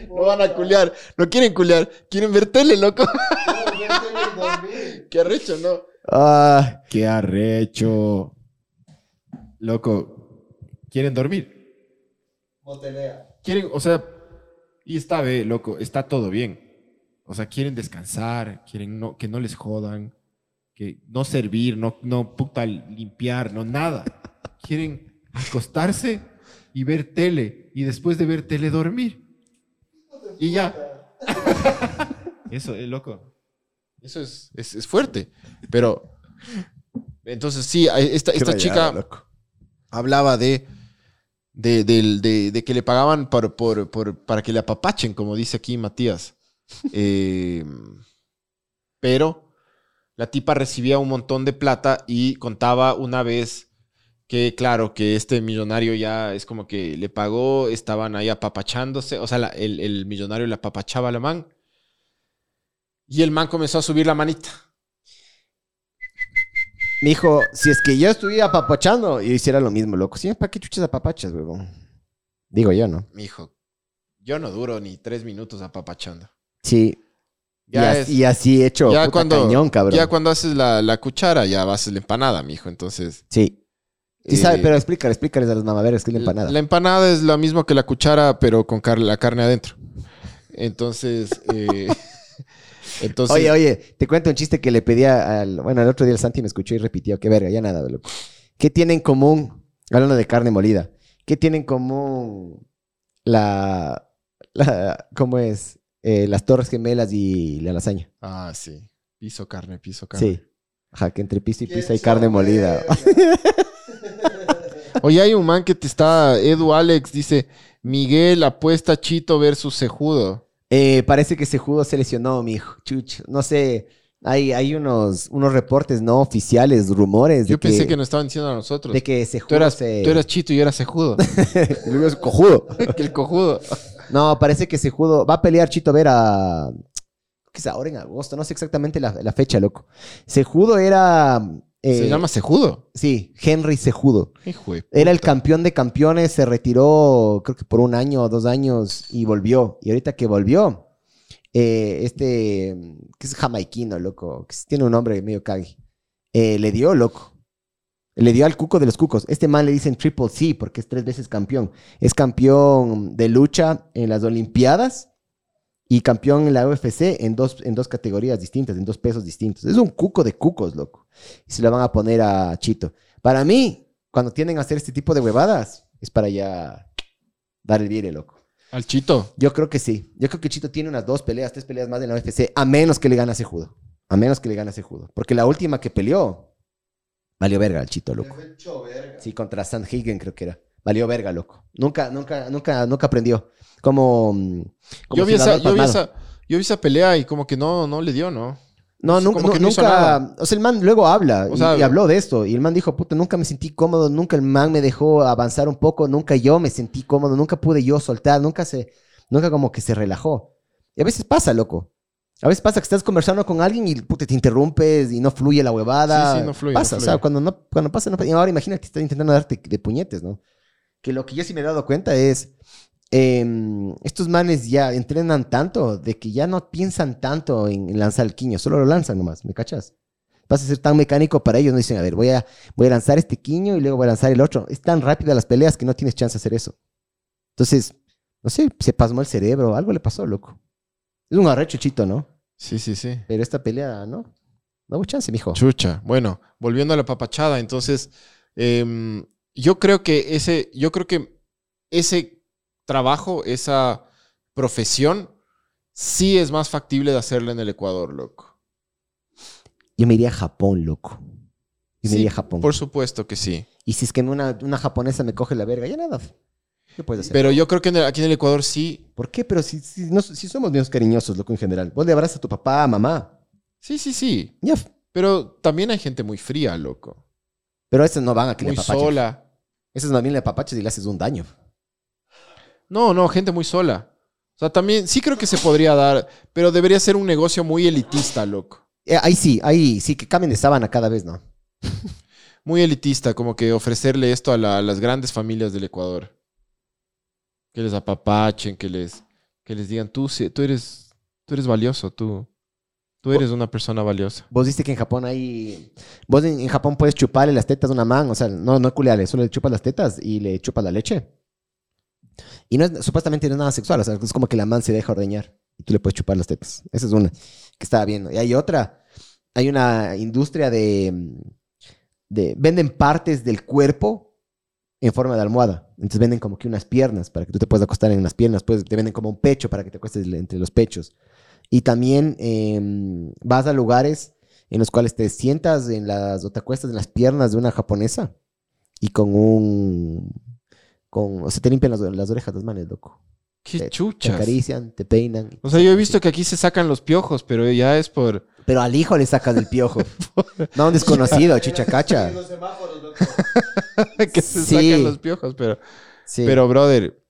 no van a culiar. No quieren culiar. Quieren ver tele, loco. Qué arrecho, ¿no? Ah, Qué arrecho. Loco, ¿quieren dormir? Motelea. Quieren, o sea, y está bien, loco, está todo bien. O sea, quieren descansar, quieren no, que no les jodan, que no servir, no, no puta limpiar, no nada. Quieren acostarse y ver tele y después de ver tele dormir. Y ya. Eso, es loco. Eso es, es, es fuerte. Pero, entonces sí, esta, esta chica hablaba de, de, de- de que le pagaban por, por- por- para que le apapachen, como dice aquí Matías. Eh, pero la tipa recibía un montón de plata y contaba una vez que, claro, que este millonario ya es como que le pagó, estaban ahí apapachándose, o sea, la- el, el millonario le apapachaba a la man. Y el man comenzó a subir la manita. Mijo, si es que yo estuviera apapachando, yo hiciera lo mismo, loco. Sí, ¿para qué chuchas apapachas, huevón? Digo yo, ¿no? Mi hijo, yo no duro ni tres minutos apapachando. Sí. Y, Ya as- es- y así hecho, ya puta cuando, cañón, cabrón. ya cuando haces la, la cuchara, ya haces la empanada, mijo. Entonces. Sí. Sí, eh, sabe, pero explícale, explícales a los mamaveros que es la empanada. La empanada es lo mismo que la cuchara, pero con car- la carne adentro. Entonces. eh, entonces. Oye, oye, te cuento un chiste que le pedía al. Bueno, el otro día el Santi me escuchó y repitió. Qué verga, ya nada, loco. ¿Qué tienen en común? Hablando de carne molida. ¿Qué tienen en común la. la ¿Cómo es? Eh, las Torres Gemelas y la lasaña. Ah, sí. Piso carne, piso carne. Sí. Ajá, que entre pizza y pizza hay carne molida. Oye, hay un man que te está. Edu Alex dice: Miguel apuesta Chito versus Sejudo. Eh, parece que Sejudo se lesionó, mi hijo. Chuch. No sé. Hay, hay unos, unos reportes no oficiales, rumores. Yo de pensé que nos estaban diciendo a nosotros. De que Sejudo Tú eras, se... tú eras Chito y yo era Sejudo. Y luego es cojudo. que el cojudo. No, parece que Sejudo va a pelear Chito Vera. ¿Qué es ahora en agosto? No sé exactamente la, la fecha, loco. Sejudo era. Eh, Se llama Sejudo. Sí, Henry Sejudo. Hijo de Era el campeón de campeones, se retiró creo que por un año o dos años y volvió. Y ahorita que volvió, eh, este, que es jamaiquino, loco, que tiene un nombre medio cague, eh, le dio, loco. Le dio al cuco de los cucos. Este man le dicen Triple C porque es tres veces campeón. Es campeón de lucha en las Olimpiadas y campeón en la UFC en dos, en dos categorías distintas, en dos pesos distintos. Es un cuco de cucos, loco. Y se lo van a poner a Chito. Para mí, cuando tienden a hacer este tipo de huevadas, es para ya dar el vire, loco. Al Chito. Yo creo que sí. Yo creo que Chito tiene unas dos peleas, tres peleas más en la UFC, a menos que le gane a Sejudo. A menos que le gane a Sejudo. Porque la última que peleó, Valió verga el chito, loco. Sí, contra Sandhagen creo que era. Valió verga, loco. Nunca, nunca, nunca, nunca aprendió. Como, mm, como Yo vi, esa, yo, vi esa, yo vi esa pelea y como que no, no le dio, ¿no? No, nunca, como que nu- no hizo nunca. nada. O sea, el man luego habla O y- sea, y, habló de esto. Y el man dijo, puta, nunca me sentí cómodo, nunca el man me dejó avanzar un poco, nunca yo me sentí cómodo, nunca pude yo soltar, nunca se, nunca como que se relajó. Y a veces pasa, loco. A veces pasa que estás conversando con alguien y puta, te interrumpes y no fluye la huevada. Sí, sí, no fluye, Pasa, no o sea, cuando, no, cuando pasa, no pasa. Y ahora imagínate, estás intentando darte de puñetes, ¿no? Que lo que yo sí me he dado cuenta es, em, estos manes ya entrenan tanto de que ya no piensan tanto en, lanzar el quiño, solo lo lanzan nomás, ¿me cachas? Vas a ser tan mecánico para ellos, no dicen, a ver, voy a, voy a lanzar este quiño y luego voy a lanzar el otro. Es tan rápida las peleas que no tienes chance de hacer eso. Entonces, no sé, se pasmó el cerebro, algo le pasó, loco. Es un arrecho chito, ¿no? Sí, sí, sí. Pero esta pelea, ¿no? No hubo chance, mijo. Chucha. Bueno, volviendo a la papachada, entonces, em, yo creo que ese, yo creo que ese trabajo, esa profesión, sí es más factible de hacerla en el Ecuador, loco. Yo me iría a Japón, loco. Yo me Sí, iría a Japón. Por supuesto que sí. Y si es que una, una japonesa me coge la verga, ya nada. ¿Qué puedes hacer? Pero yo creo que en el- aquí en el Ecuador sí. ¿Por qué? Pero si, si, no- si somos niños cariñosos, loco, en general. Vos le abrazas a tu papá, mamá. Sí, sí, sí. Ya. Pero también hay gente muy fría, loco. Pero esos no van a que le Muy apapaches. sola. Esos no bien le apapaches y le haces un daño. No, no, gente muy sola. O sea, también sí creo que se podría dar, pero debería ser un negocio muy elitista, loco. Eh, ahí sí, ahí sí, que cambien de sábana cada vez, ¿no? Muy elitista, como que ofrecerle esto a, la- a las grandes familias del Ecuador. Que les apapachen, que les, que les digan, tú, tú, eres, tú eres valioso, tú, tú eres una persona valiosa. Vos viste que en Japón hay... Vos en, en Japón puedes chuparle las tetas a una man, o sea, no, no culearle, solo le chupas las tetas y le chupas la leche. Y no es, supuestamente no es nada sexual, o sea, es como que la man se deja ordeñar y tú le puedes chupar las tetas. Esa es una que estaba viendo. Y hay otra, hay una industria de... de venden partes del cuerpo en forma de almohada. Entonces venden como que unas piernas para que tú te puedas acostar en unas piernas. Pues te venden como un pecho para que te acuestes entre los pechos. Y también em, vas a lugares en los cuales te sientas en las, o te acuestas en las piernas de una japonesa y con un, con, o sea, te limpian las, las orejas las manes, loco. Qué Te, te chuchas. acarician, te peinan. O sea, yo he visto que aquí se sacan los piojos, pero ya es por... Pero al hijo le sacan el piojo. no a un desconocido, chichacacha. Que se Sí. sacan los piojos, pero... Sí. Pero, brother,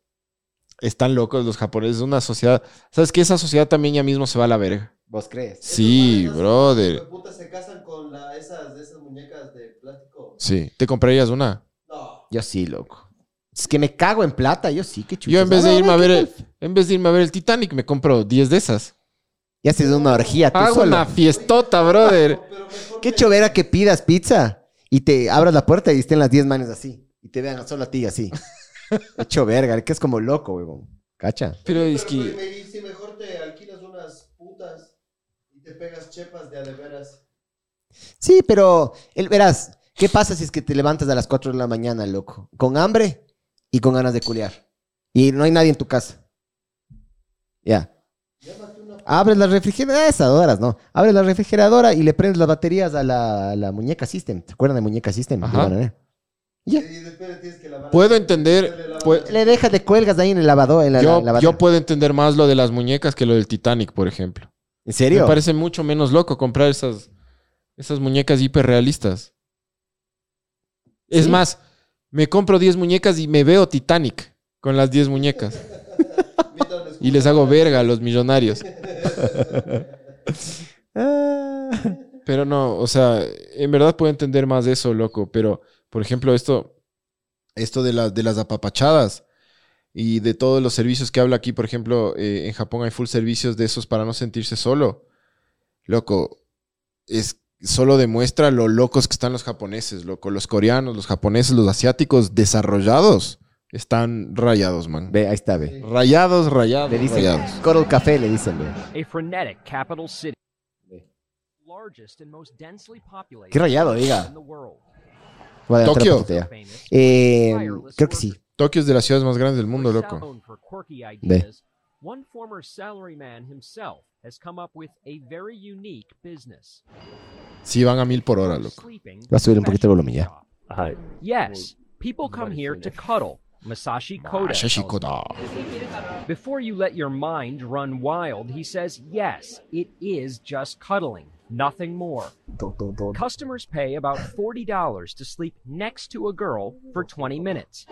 están locos los japoneses. Es una sociedad... ¿Sabes qué? Esa sociedad también ya mismo se va a la verga. ¿Vos crees? Sí, Esos brother. hijo de puta, se casan con la, esas, esas muñecas de plástico. Sí. ¿Te comprarías una? No. Yo sí, loco. Es que me cago en plata, yo sí, qué chulo. Yo en vez de irme a ver el, en vez de irme a ver el Titanic, me compro 10 de esas. Y haces una orgía tú Hago solo. una fiestota, brother. Qué chovera que pidas pizza y te abras la puerta y estén las 10 manes así. Y te vean solo a ti así. Hecho verga, que es como loco, weón. ¿Cacha? Pero es que... si mejor te alquilas unas putas y te pegas chepas de a de veras. Sí, pero el, verás, ¿qué pasa si es que te levantas a las 4 de la mañana, loco? Con hambre y con ganas de culiar. Y no hay nadie en tu casa. Ya. Una Abres la refrigeradora, esas horas, ¿no? Abres la refrigeradora y le prendes las baterías a la, a la muñeca System. ¿Te acuerdan de muñeca System? Ajá. De Bananera. y después tienes que lavar. Puedo entender... Le dejas de cuelgas ahí en el lavador, en la, yo, la lavadora. yo puedo entender más lo de las muñecas que lo del Titanic, por ejemplo. ¿En serio? Me parece mucho menos loco comprar esas, esas muñecas hiperrealistas. Es Sí. más, me compro 10 muñecas y me veo Titanic con las 10 muñecas. y les hago verga a los millonarios. Ah. Pero no, o sea, en verdad puedo entender más de eso, loco. Pero, por ejemplo, esto, esto de las, de las apapachadas y de todos los servicios que habla aquí, por ejemplo, eh, en Japón hay full servicios de esos para no sentirse solo. Loco, es solo demuestra lo locos que están los japoneses, loco. Los coreanos, los japoneses, los asiáticos desarrollados están rayados, man. Ve, ahí está, ve. Rayados, rayados, Le dicen rayados. Coral Café, le dicen, ve. a frenetic capital city. Largest and most densely populated Qué rayado, diga. Voy a Tokio. Eh, creo que sí. Tokio es de las ciudades más grandes del mundo, loco. One former salaryman himself has come up with a very unique business. Sí, van a mil por hora, loco. Va a subir un poquito el volumen ya. Yes, people come here to cuddle. Masashi Koda. Masashi. Koda. Before you let your mind run wild, he says, yes, it is just cuddling, nothing more. Customers pay about $40 to sleep next to a girl for 20 minutes.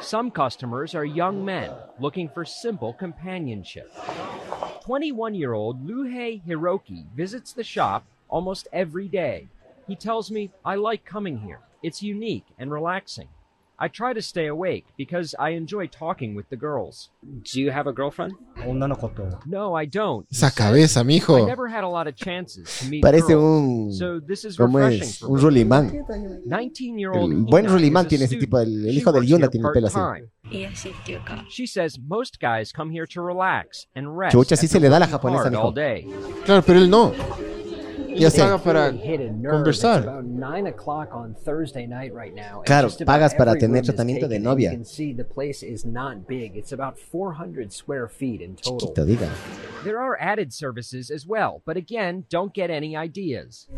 Some customers are young men looking for simple companionship. 21 year old Luhei Hiroki visits the shop almost every day. He tells me, I like coming here. It's unique and relaxing. I try to stay awake because I enjoy talking with the girls. Do you have a girlfriend? No, I don't. Esa cabeza, I mijo. never had a lot of chances to meet Parece girls, un. so this is ¿Cómo refreshing es? for Un me. Rulimán. 19-year-old El buen Ina Rulimán is a tiene ese tipo. El, el She hijo del works here tiene el pelo así. part-time. She says most guys come here to relax and rest. Chucha, sí se after le da la working japonesa, hard mijo. all day. Claro, pero él no. Yo sé. paga para conversar. It's about 9 o'clock on Thursday night right now. and Claro, pagas para tener tratamiento de novia. You can see the place is not big. It's about 400 square feet in total. Te diga. There are added services as well, but again, don't get any ideas.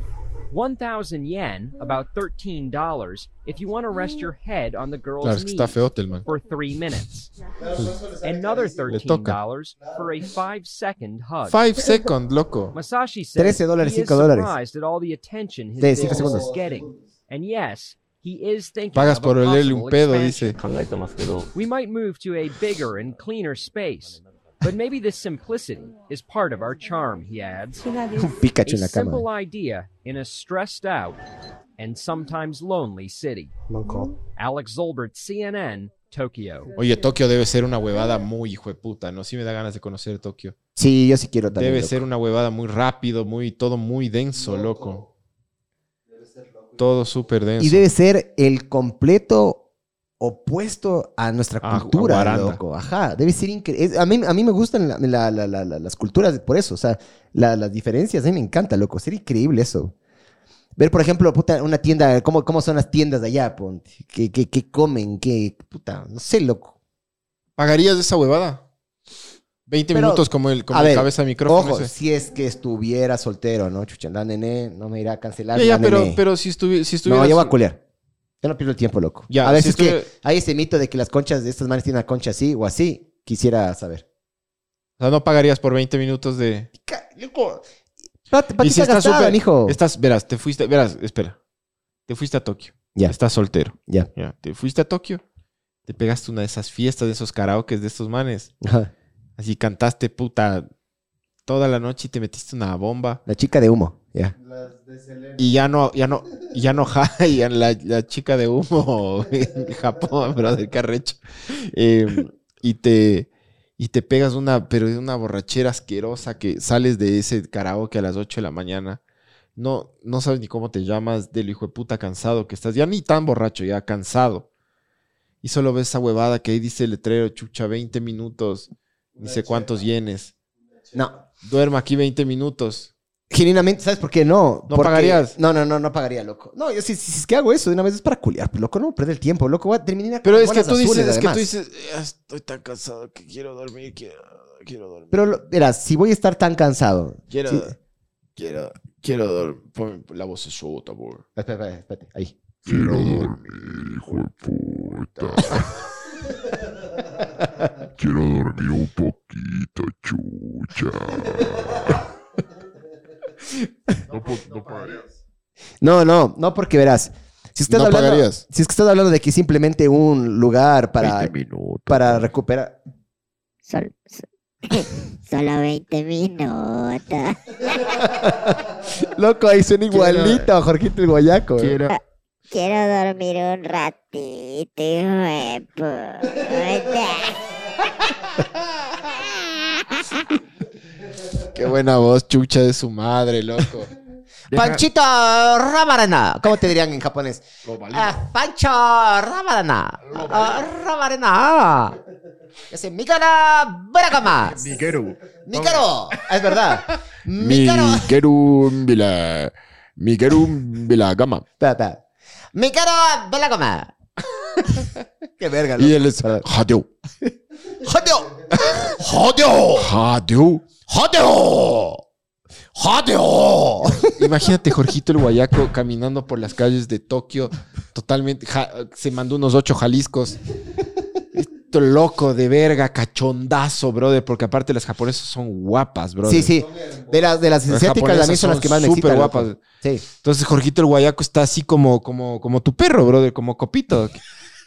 1,000 yen, about $13, if you want to rest your head on the girl's Claro, knees for three minutes. Another $13 for a five-second hug. Five second, loco. Masashi says 13 dólares, he is 5 dólares. Surprised at all the attention his De business 5 segundos. getting. And yes, he is thinking Pagas por olerle possible un pedo, dice. We might move to a bigger and cleaner space. But maybe this simplicity is part of our charm, he adds. Un Pikachu en a simple idea in a stressed out and sometimes lonely city. Alex Zolbert, CNN, Tokyo. Oye, Tokio debe ser una huevada muy hijo de puta, ¿no? Sí me da ganas de conocer Tokio. Sí, yo sí quiero también. Debe loco. ser una huevada muy rápido, muy, todo muy denso, loco. Todo súper denso. Y debe ser el completo opuesto a nuestra A- a cultura, loco. Ajá, debe ser increíble. A mí, a mí me gustan la- la- la- la- la- las culturas por eso. O sea, la- las diferencias, a mí me encanta, loco. Sería increíble eso. Ver, por ejemplo, puta, una tienda, cómo, cómo son las tiendas de allá, ponte. ¿Qué, qué, qué comen? ¿Qué, puta? No sé, loco. ¿Pagarías esa huevada? 20 Pero, minutos como el, como a el ver, cabeza de micrófono. Ojo, ese. si es que estuviera soltero, ¿no? Chucha, anda, nene, no me irá a cancelar. Ya, ya, la pero, nene. pero si, estuvi- si estuvieras... No, yo voy a culear. Yo no pierdo el tiempo, loco. Ya, a veces si estuviera- que hay ese mito de que las conchas de estas manes tienen una concha así o así. Quisiera saber. O sea, no pagarías por 20 minutos de... Loco. Pat- Y patita si estás gastada, súper... mijo. Estás, verás, te fuiste... Verás, espera. Te fuiste a Tokio. Ya. Estás soltero. Ya. Ya. Te fuiste a Tokio. Te pegaste una de esas fiestas, de esos karaokes de estos manes. Ajá. Así cantaste, puta, toda la noche y te metiste una bomba. La chica de humo. Ya. Y ya no, ya no, y ya no, ja, y ya la, la chica de humo en Japón, brother, qué arrecho. Eh, y te, y te pegas una, pero de una borrachera asquerosa que sales de ese karaoke a las 8 de la mañana. No, no sabes ni cómo te llamas, del hijo de puta cansado que estás, ya ni tan borracho, ya cansado. Y solo ves esa huevada que ahí dice el letrero, chucha, 20 minutos, ni sé cuántos yenes. No. Duerma aquí 20 minutos. Genuinamente, ¿sabes por qué no? ¿No Porque- pagarías? No, no, no, no pagaría, loco. No, yo si, si, si es que hago eso de una vez es para culiar, pues, loco, no perder el tiempo, loco. Voy a terminar Pero con es que bolas tú dices, azules, es que tú además. dices, "Ya estoy tan cansado que quiero dormir, quiero, quiero dormir. Pero, lo- verás, si voy a estar tan cansado. Quiero, sí- quiero, quiero dormir. Pon la voz sota, por. Espera, espera, espérate, ahí. Quiero dormir, hijo de puta. Quiero dormir un poquito, chucha. No, no pagarías. No, no, no, porque verás. Si estás No hablando, pagarías. Si es que estás hablando de que simplemente un lugar para, 20 minutos. para recuperar. Sol- so- solo 20 minutos. Loco, ahí suena igualito a Jorgito el Guayaco. eh. Quiero. Quiero dormir un ratito, hijo de puta. Qué buena voz, chucha de su madre, loco. Panchito Rabarana. ¿Cómo te dirían en japonés? Ah, Pancho Rabarana. Ah, Rabarana. Ese Mikara Burakama. Miguero. Mikaro. Ah, es verdad. Mikaro. Miguerumbila. Miguerumbila gama. Espera, espera. Mikaro Burakama. Qué verga, Y loco. él es. ¡Jodeo! ¡Jodeo! imagínate Jorgito el Guayaco caminando por las calles de Tokio, totalmente, ja- se mandó unos ocho Jaliscos. Esto loco de verga, cachondazo, brother, porque aparte las japonesas son guapas, brother. Sí, sí. De las, de las Las asiáticas japonesas son las que más me súper guapas. loco. Sí. Entonces Jorgito el Guayaco está así como, como, como tu perro, brother, como copito.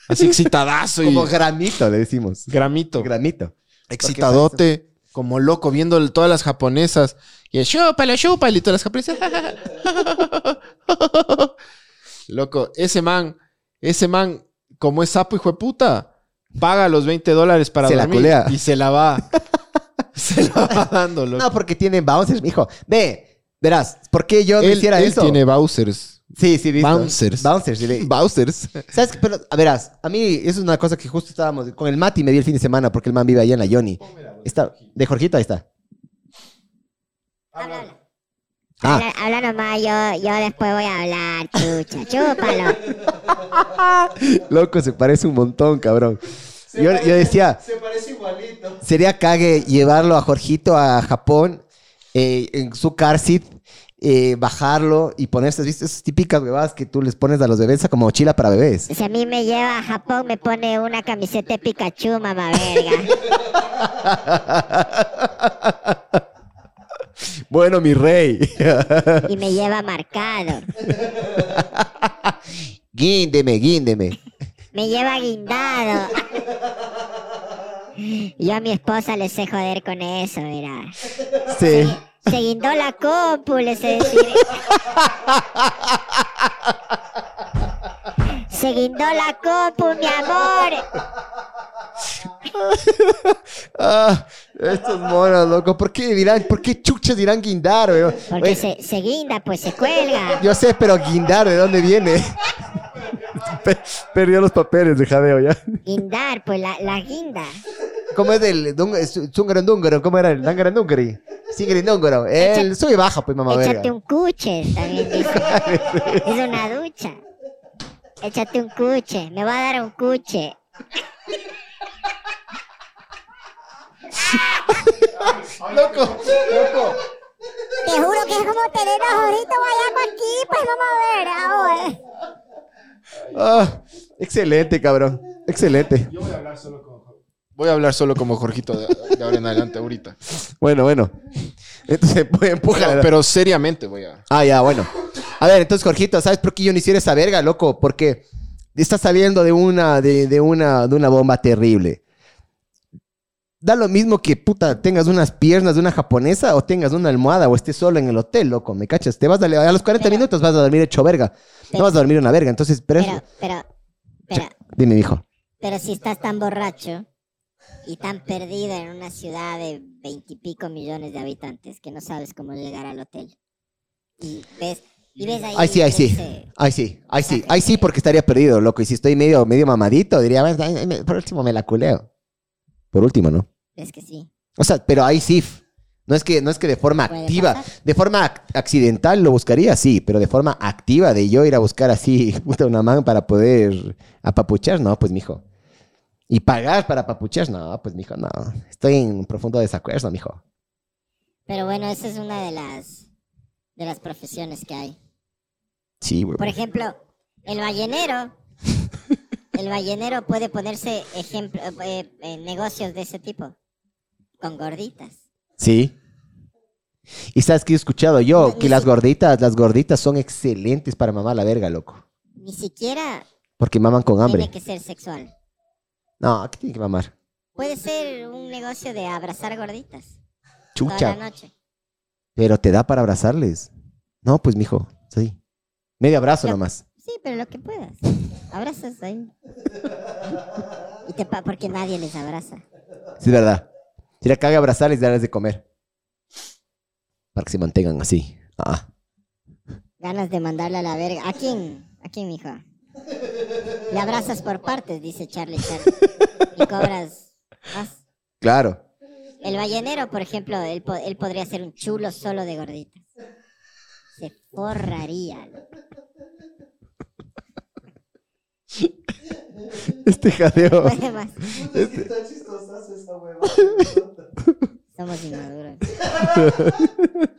Así excitadazo y Como gramito, le decimos. gramito. Gramito. excitadote, como loco, viendo todas las japonesas. Y el chúpalo, chúpalo, y todas las japonesas. loco, ese man, ese man, como es sapo hijo de puta, paga los 20 dólares para Se la dormir y se la va. se la va dando, loco. No, porque tienen bouncers, mijo. Ve, verás, ¿por qué yo él, hiciera él eso? tiene Bowsers. Sí, sí, visto. Bouncers. Bouncers. Bowsers. ¿Sabes qué? Pero, a verás, a mí eso es una cosa que justo estábamos... Con el Mati me vi el fin de semana porque el man vive allá en la Yoni. Está, de Jorgito, ahí está. Habla, habla. Ah. Habla, habla nomás, yo, yo después voy a hablar, chucha, chúpalo. Loco, se parece un montón, cabrón. Yo, yo decía, Se parece igualito. sería cague llevarlo a Jorgito a Japón eh, en su car seat, eh, bajarlo y ponerse, ¿viste? Esas típicas huevadas que tú les pones a los bebés como mochila para bebés. Si a mí me lleva a Japón, me pone una camiseta de Pikachu, mamá verga. Bueno, mi rey. Y me lleva marcado. guíndeme, guíndeme. Me lleva guindado. Yo a mi esposa le sé joder con eso, mira. Sí. Guindó la compu, le sé decir. Se guindó la compu, mi amor. Ah, estos monos, loco. ¿Por qué dirán, por qué chuchas dirán guindar, weón? Porque Oye, se, se guinda, pues se cuelga. Yo sé, pero guindar, ¿de dónde viene? Pe- Perdió los papeles de jadeo ya. Guindar, pues la, la guinda. ¿Cómo es del Zungarandungaro? ¿Cómo era el Dangarandungari? Sigarindungaro. El sube y baja, pues, mamá Échate verga. un cuche, también dice. Es una ducha. Échate un cuche. Me va a dar un cuche. Loco, loco. Te juro que es como tener a Jorito Guayaco aquí, pues vamos a ver ahora. Ah, excelente, cabrón. Excelente. Voy a hablar solo como Jorgito de, de ahora en adelante, ahorita. Bueno, bueno. Entonces, pues, empuja. Pero, pero seriamente voy a. Ah, ya, bueno. A ver, entonces, Jorgito, ¿sabes por qué yo no hiciera esa verga, loco? Porque está saliendo de una, de, de una, de una bomba terrible. Da lo mismo que, puta, tengas unas piernas de una japonesa o tengas una almohada o estés solo en el hotel, loco, ¿me cachas? Te vas a, a los 40 minutos vas a dormir hecho verga. No vas a dormir una verga, entonces, pero, Pero, pero, pero, Dime, hijo. pero si estás tan borracho y tan perdido en una ciudad de veintipico millones de habitantes que no sabes cómo llegar al hotel. Y ves, y ves ahí. Ay, sí, ay, sí. Ay, sí, ay, sí. Ay, sí, porque estaría perdido, loco. Y si estoy medio, medio mamadito, diría, "Bueno, ay, ay, por último me la culeo. Por último, ¿no? Es que sí. O sea, pero ahí sí. No es que, no es que de forma activa. pasar. De forma ac- accidental lo buscaría, sí, pero de forma activa de yo ir a buscar así puta, una man para poder apapuchar, no, pues mijo. Y pagar para apapuchar, no, pues mijo, no. Estoy en profundo desacuerdo, mijo. Pero bueno, esa es una de las de las profesiones que hay. Sí, güey. Por ejemplo, el ballenero. El ballenero puede ponerse ejemplo, eh, eh, negocios de ese tipo. Con gorditas. Sí. Y sabes que he escuchado yo No, que las si- gorditas, las gorditas son excelentes para mamar la verga, loco. Ni siquiera Porque maman con hambre. tiene que ser sexual. No, ¿qué tiene que mamar? Puede ser un negocio de abrazar gorditas. Chucha. Toda la noche. Pero te da para abrazarles. No, pues mijo, sí. Medio abrazo Yo- nomás. Sí, pero lo que puedas. Abrazas ahí. Y te pa- porque nadie les abraza. Sí, es verdad. Si la caga abrazarles y darles de comer. Para que se mantengan así. Ah. Ganas de mandarle a la verga. ¿A quién? ¿A quién, mijo? Le abrazas por partes, dice Charlie Charlie. Y cobras más. Claro. El ballenero, por ejemplo, él, po- él podría ser un chulo solo de gorditas. Se forraría. Este jadeo. Puede más. Este- Está chistosazo esa hueva. Somos inmaduros.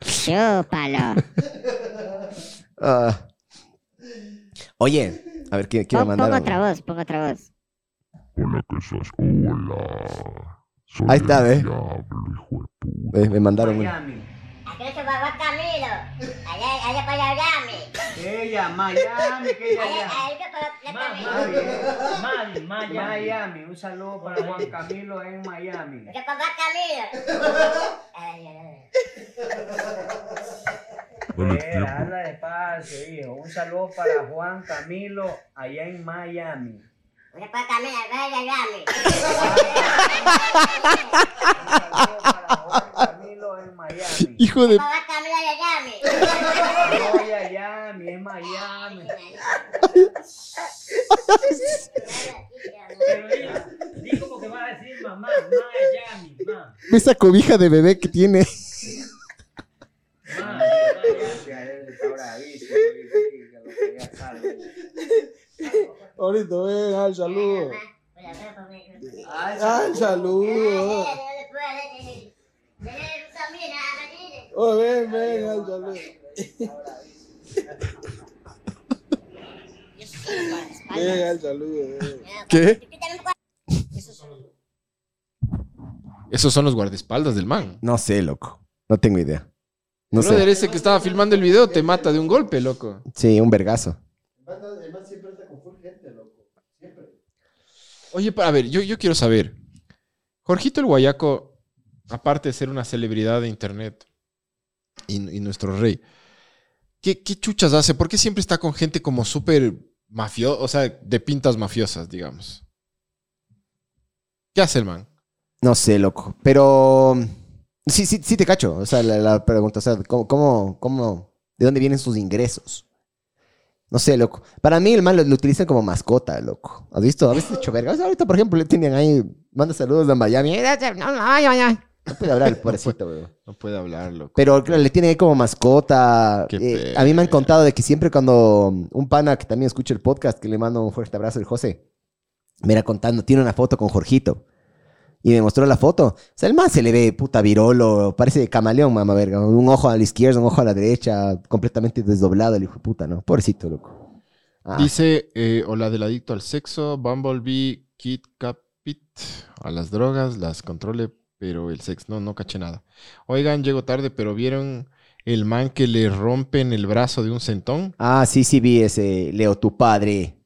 Chúpalo. Ah. Oye, a ver, ¿qué, qué me Pon, pon mandaron? otra voz, pon otra voz. Hola, que sos. Hola. Soy Ahí está, el ve. diablo, hijo de puta. Eh, me mandaron una. Aquí se va Camilo. Allá, allá para Miami. Ella, Miami, que ella Allá, allá. allá para Miami, Miami, Miami. Un saludo para Juan Camilo en Miami. Allá para Camilo. Ay, ay, ay. Espera, habla despacio, hijo. Un saludo para Juan Camilo allá en Miami. Allá para Camilo, allá para Miami. Camilo en Miami. Hijo de... Miami. Miami, es Miami. Pero di como que a decir mamá, Miami, mamá. Esa cobija de bebé que tiene. Miami, Miami. Ahorita ven, al saludo. Al saludo. Oh, ven, ven, al saludo. Ven, al saludo. ven. ¿Qué? Esos son los guardaespaldas del man. No sé, loco. No tengo idea. No Brother, sé. ese que estaba filmando el video te mata de un golpe, loco. Sí, un vergazo. El man siempre está con full gente, loco. Siempre. Oye, a ver, yo, yo quiero saber. Jorgito el Guayaco, aparte de ser una celebridad de internet y, nuestro rey, ¿qué, chuchas hace? ¿Por qué siempre está con gente como súper mafiosa, o sea, de pintas mafiosas, digamos? ¿Qué hace el man? No sé, loco. Pero sí, sí, sí te cacho. O sea, la, pregunta, o sea, ¿cómo, cómo, cómo, de dónde vienen sus ingresos? No sé, loco. Para mí el man lo, lo utilizan como mascota, loco. ¿Has visto? A veces hecho verga. O sea, ahorita, por ejemplo, le tienen ahí, manda saludos de Miami. No puede hablar el pobrecito, weón. No puede hablar, loco. Pero claro, le tiene como mascota. Eh, a mí me han contado de que siempre cuando un pana que también escucha el podcast, que le mando un fuerte abrazo, el José, me era contando, tiene una foto con Jorgito. Y me mostró la foto. O sea, el man se le ve puta virolo, parece camaleón, mamá verga. Un ojo a la izquierda, un ojo a la derecha, completamente desdoblado el hijo de puta, ¿no? Pobrecito, loco. Ah. Dice, eh, hola del adicto al sexo, Bumblebee, Kid Capit, a las drogas, las controle, pero el sexo, no, no caché nada. Oigan, llego tarde, pero ¿vieron el man que le rompen el brazo de un centón? Ah, sí, sí vi ese Leo, tu padre.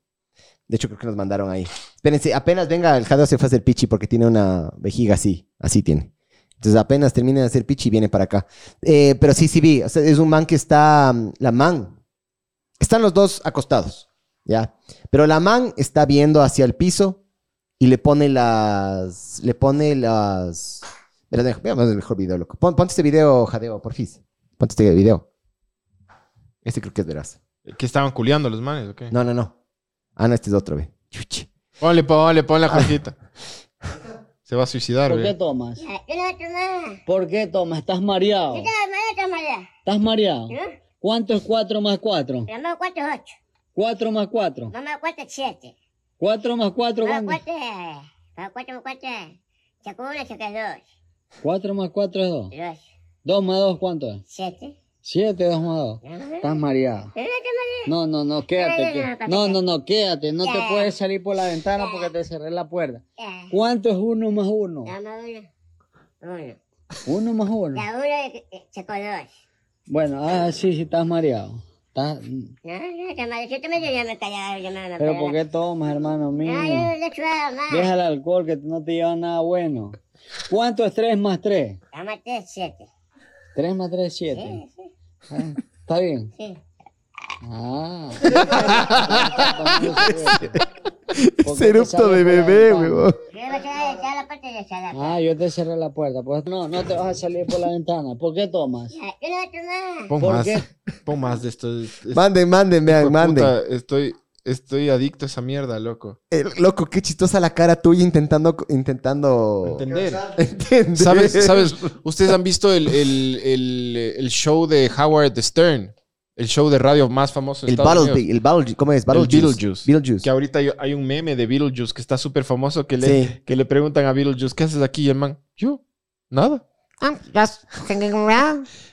De hecho, creo que nos mandaron ahí. Espérense, apenas venga el Jadeo se fue a hacer pichi porque tiene una vejiga así. Así tiene. Entonces apenas termine de hacer pichi viene para acá. Eh, pero sí, sí vi. Es un man que está... mm, La man. Están los dos acostados. ¿Ya? Pero la man está viendo hacia el piso y le pone las... Le pone las... Veamos el mejor video, loco. Pon- ponte este video, Jadeo, porfis. Ponte este video. Este creo que es veraz. ¿Que estaban culeando los manes o qué? No, no, no. Ah, no, este es otro, ve. Chuchi. Ponle, ponle, ponle la Jorgita. Se va a suicidar, ¿Por qué güey. tomas? Yo no tomo. ¿Por qué tomas? ¿Estás mareado? Yo. ¿Estás mareado? ¿Eh? ¿Cuánto es 4 más 4? Mamá, ¿cuánto es ocho? 4 más 4. Mamá, ¿cuánto es siete? 4 más 4, Mamá, ¿cuánto? ¿cuánto es? Mamá, ¿cuánto más cuánto es? Sacó uno, saca dos. 4 más 4 es 2. Dos. 2 más 2, ¿cuánto es? Siete. 7, 2 más 2. Estás mareado. No No, no, quédate. No, no, no, quédate. No te puedes salir por la ventana porque te cerré la puerta. ¿Cuánto es 1 más 1? Mamá, uno. Uno. 1 más 1. La uno eh, sacó dos. Bueno, ah, sí, sí, estás mareado. Estás-. Yo ya me callaba, yo me Pero ¿por qué tomas, hermano mío? No, yo le más. Deja el alcohol que no te lleva nada bueno. ¿Cuánto es 3 más 3? Mamá, tres, siete. 3 más 3 es 7. Sí, sí, Ah, ¿Está bien? sí. Ah. Ese erupto de bebé, la. Ah, yo te cerré la puerta. Pues no, no te vas a salir por la ventana. ¿Por qué tomas? Yo no tomo Pon ¿Por más, qué? pon más de esto. Es- Manden, manden, vean, manden. puta, Estoy, estoy adicto a esa mierda, loco. Eh, loco, qué chistosa la cara tuya intentando... intentando... Entender. Entender. ¿Sabes? ¿Sabes? Ustedes han visto el, el, el, el show de Howard Stern, el show de radio más famoso de El Estados Battle, Unidos. el Battle, ¿cómo es? El Beetlejuice. Beetlejuice. Beetlejuice. Que ahorita hay, hay un meme de Beetlejuice que está súper famoso que le, Sí. que le preguntan a Beetlejuice, ¿qué haces aquí? Y el man, yo, nada.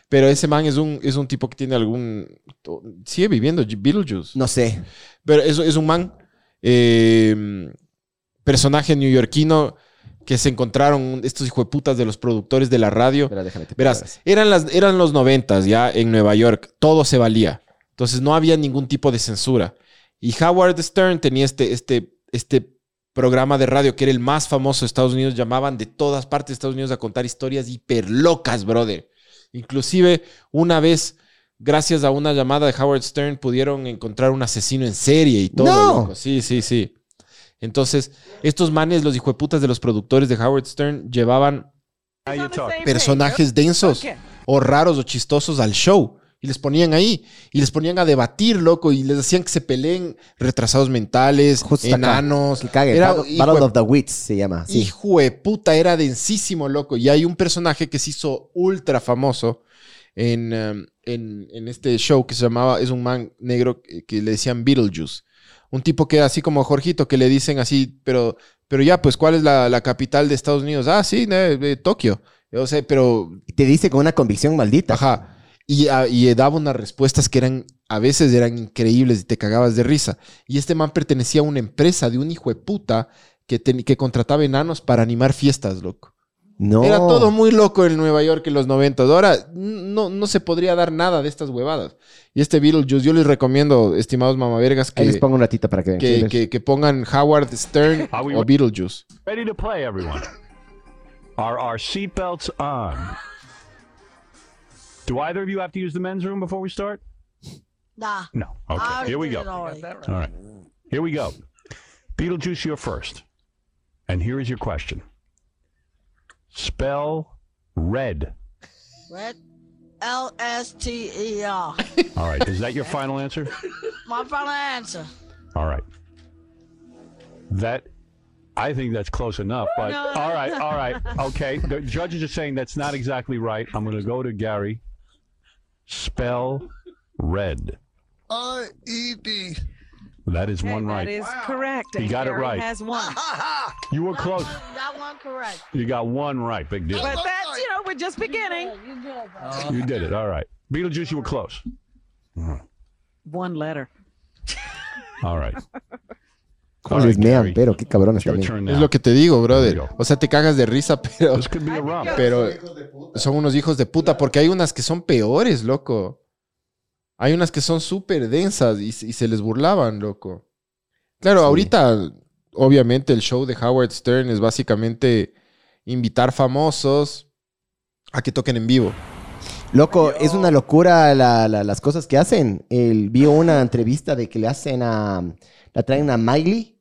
Pero ese man es un, es un tipo que tiene algún... Sigue viviendo, Beetlejuice. No sé. Pero es, es un man, eh, personaje neoyorquino que se encontraron estos hijueputas de los productores de la radio. Verás, eran, las, eran los noventas ya en Nueva York. Todo se valía. Entonces no había ningún tipo de censura. Y Howard Stern tenía este, este, este programa de radio que era el más famoso de Estados Unidos. Llamaban de todas partes de Estados Unidos a contar historias hiper locas, brother. Inclusive una vez, gracias a una llamada de Howard Stern, pudieron encontrar un asesino en serie y todo. No. loco. Sí, sí, sí. Entonces, estos manes, los hijueputas de los productores de Howard Stern, llevaban personajes densos o raros o chistosos al show. Y les ponían ahí. Y les ponían a debatir, loco. Y les decían que se peleen retrasados mentales, Justo está acá. enanos. El cague. Era- Battle, of the Wits se llama. Sí. Hijo de puta, era densísimo, loco. Y hay un personaje que se hizo ultra famoso en, um, en, en este show que se llamaba, es un man negro que, que le decían Beetlejuice. Un tipo que así como Jorgito, que le dicen así, pero, pero ya, pues, ¿cuál es la, la capital de Estados Unidos? Ah, sí, de, de Tokio. O sea, pero... Te dice con una convicción maldita. Ajá. Y, ah, y daba unas respuestas que eran, a veces eran increíbles y te cagabas de risa. Y este man pertenecía a una empresa de un hijo de puta que, que contrataba enanos para animar fiestas, loco. No. Era todo muy loco en Nueva York en los 90. Ahora no, no se podría dar nada de estas huevadas. Y este Beetlejuice, yo les recomiendo, estimados mamavergas, Ahí les que, pongo un ratito para que vean. que, Sí, que- que pongan Howard Stern o Beetlejuice. Ready to play, everyone. Are our seatbelts on? Do either of you have to use the men's room before we start? Nah. No. Okay. Here we go. already. All right. Here we go. Beetlejuice, you're first. And here is your question. Spell red. Red. L S T E R. All right. Is that your final answer? My final answer. All right. That I think that's close enough, but No. all right, all right. Okay. The judges are saying that's not exactly right. I'm going to go to Gary. Spell red. R E D. That is one That right. is correct. He and got it Gary right. Has one. You were close. That one correct. You got one right. Big deal. But that's you know we're just beginning. You good, You did it. All right. Beetlejuice, you were close. One letter. All right. ¿Cómo les mean? Pero qué cabrones también. Es lo que te digo, brother. O sea, te cagas de risa, pero, pero son unos hijos de puta porque hay unas que son peores, loco. Hay unas que son súper densas y, se- y se les burlaban, loco. Claro, ahorita, obviamente, el show de Howard Stern es básicamente invitar famosos a que toquen en vivo. Loco, es una locura la- la- las cosas que hacen. Él vio una entrevista de que le hacen a. La traen a Miley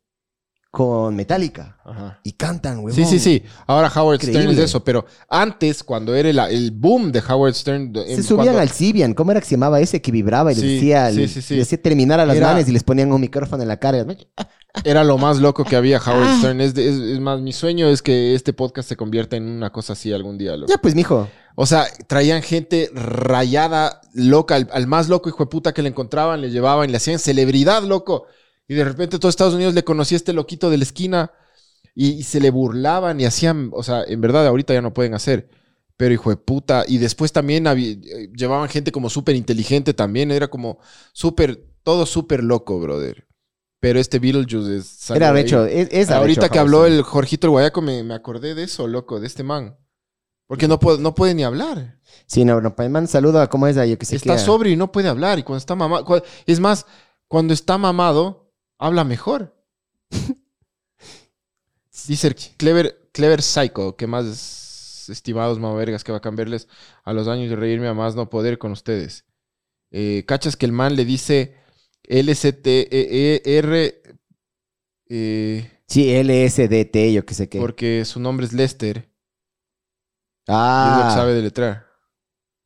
con Metallica. Y cantan, güey. Sí, sí, sí. Ahora Howard Stern es Increíble. eso, pero antes, cuando era el, el boom de Howard Stern. Se en- subían cuando- al Sibian, ¿cómo era que se llamaba ese que vibraba y Sí, decía, sí, le- sí, sí. le decía terminar a las Era- y les ponían un micrófono en la cara? Era lo más loco que había Howard Ah. Stern. Es, de- es- es más, mi sueño es que este podcast se convierta en una cosa así algún día. loco. Ya, pues, mijo. O sea, traían gente rayada, loca, al, al más loco hijo de puta que le encontraban, le llevaban, le hacían celebridad, loco. Y de repente todo Estados Unidos le conocía a este loquito de la esquina y, y se le burlaban y hacían, o sea, en verdad ahorita ya no pueden hacer. Pero hijo de puta. Y después también había- eh, llevaban gente como súper inteligente también. Era como súper, todo súper loco, brother. Pero este Beetlejuice es... Era recho, es- es Ahorita arrecho, que habló el Jorgito el Guayaco me, me acordé de eso, loco, de este man. Porque no puede, no puede ni hablar. Sí, no, no, man, saluda, ¿cómo es? Yo que sé Está sobrio y no puede hablar. Y cuando está mamado... Es más, cuando está mamado, habla mejor. Dice Clever, Clever Psycho, que más estimados mamavergas que va a cambiarles a los años de reírme a más no poder con ustedes. Eh, Cachas que el man le dice LCTER eh, Sí, LSDT, yo que sé qué. porque su nombre es Lester. Y es lo que Ah, sabe deletrear.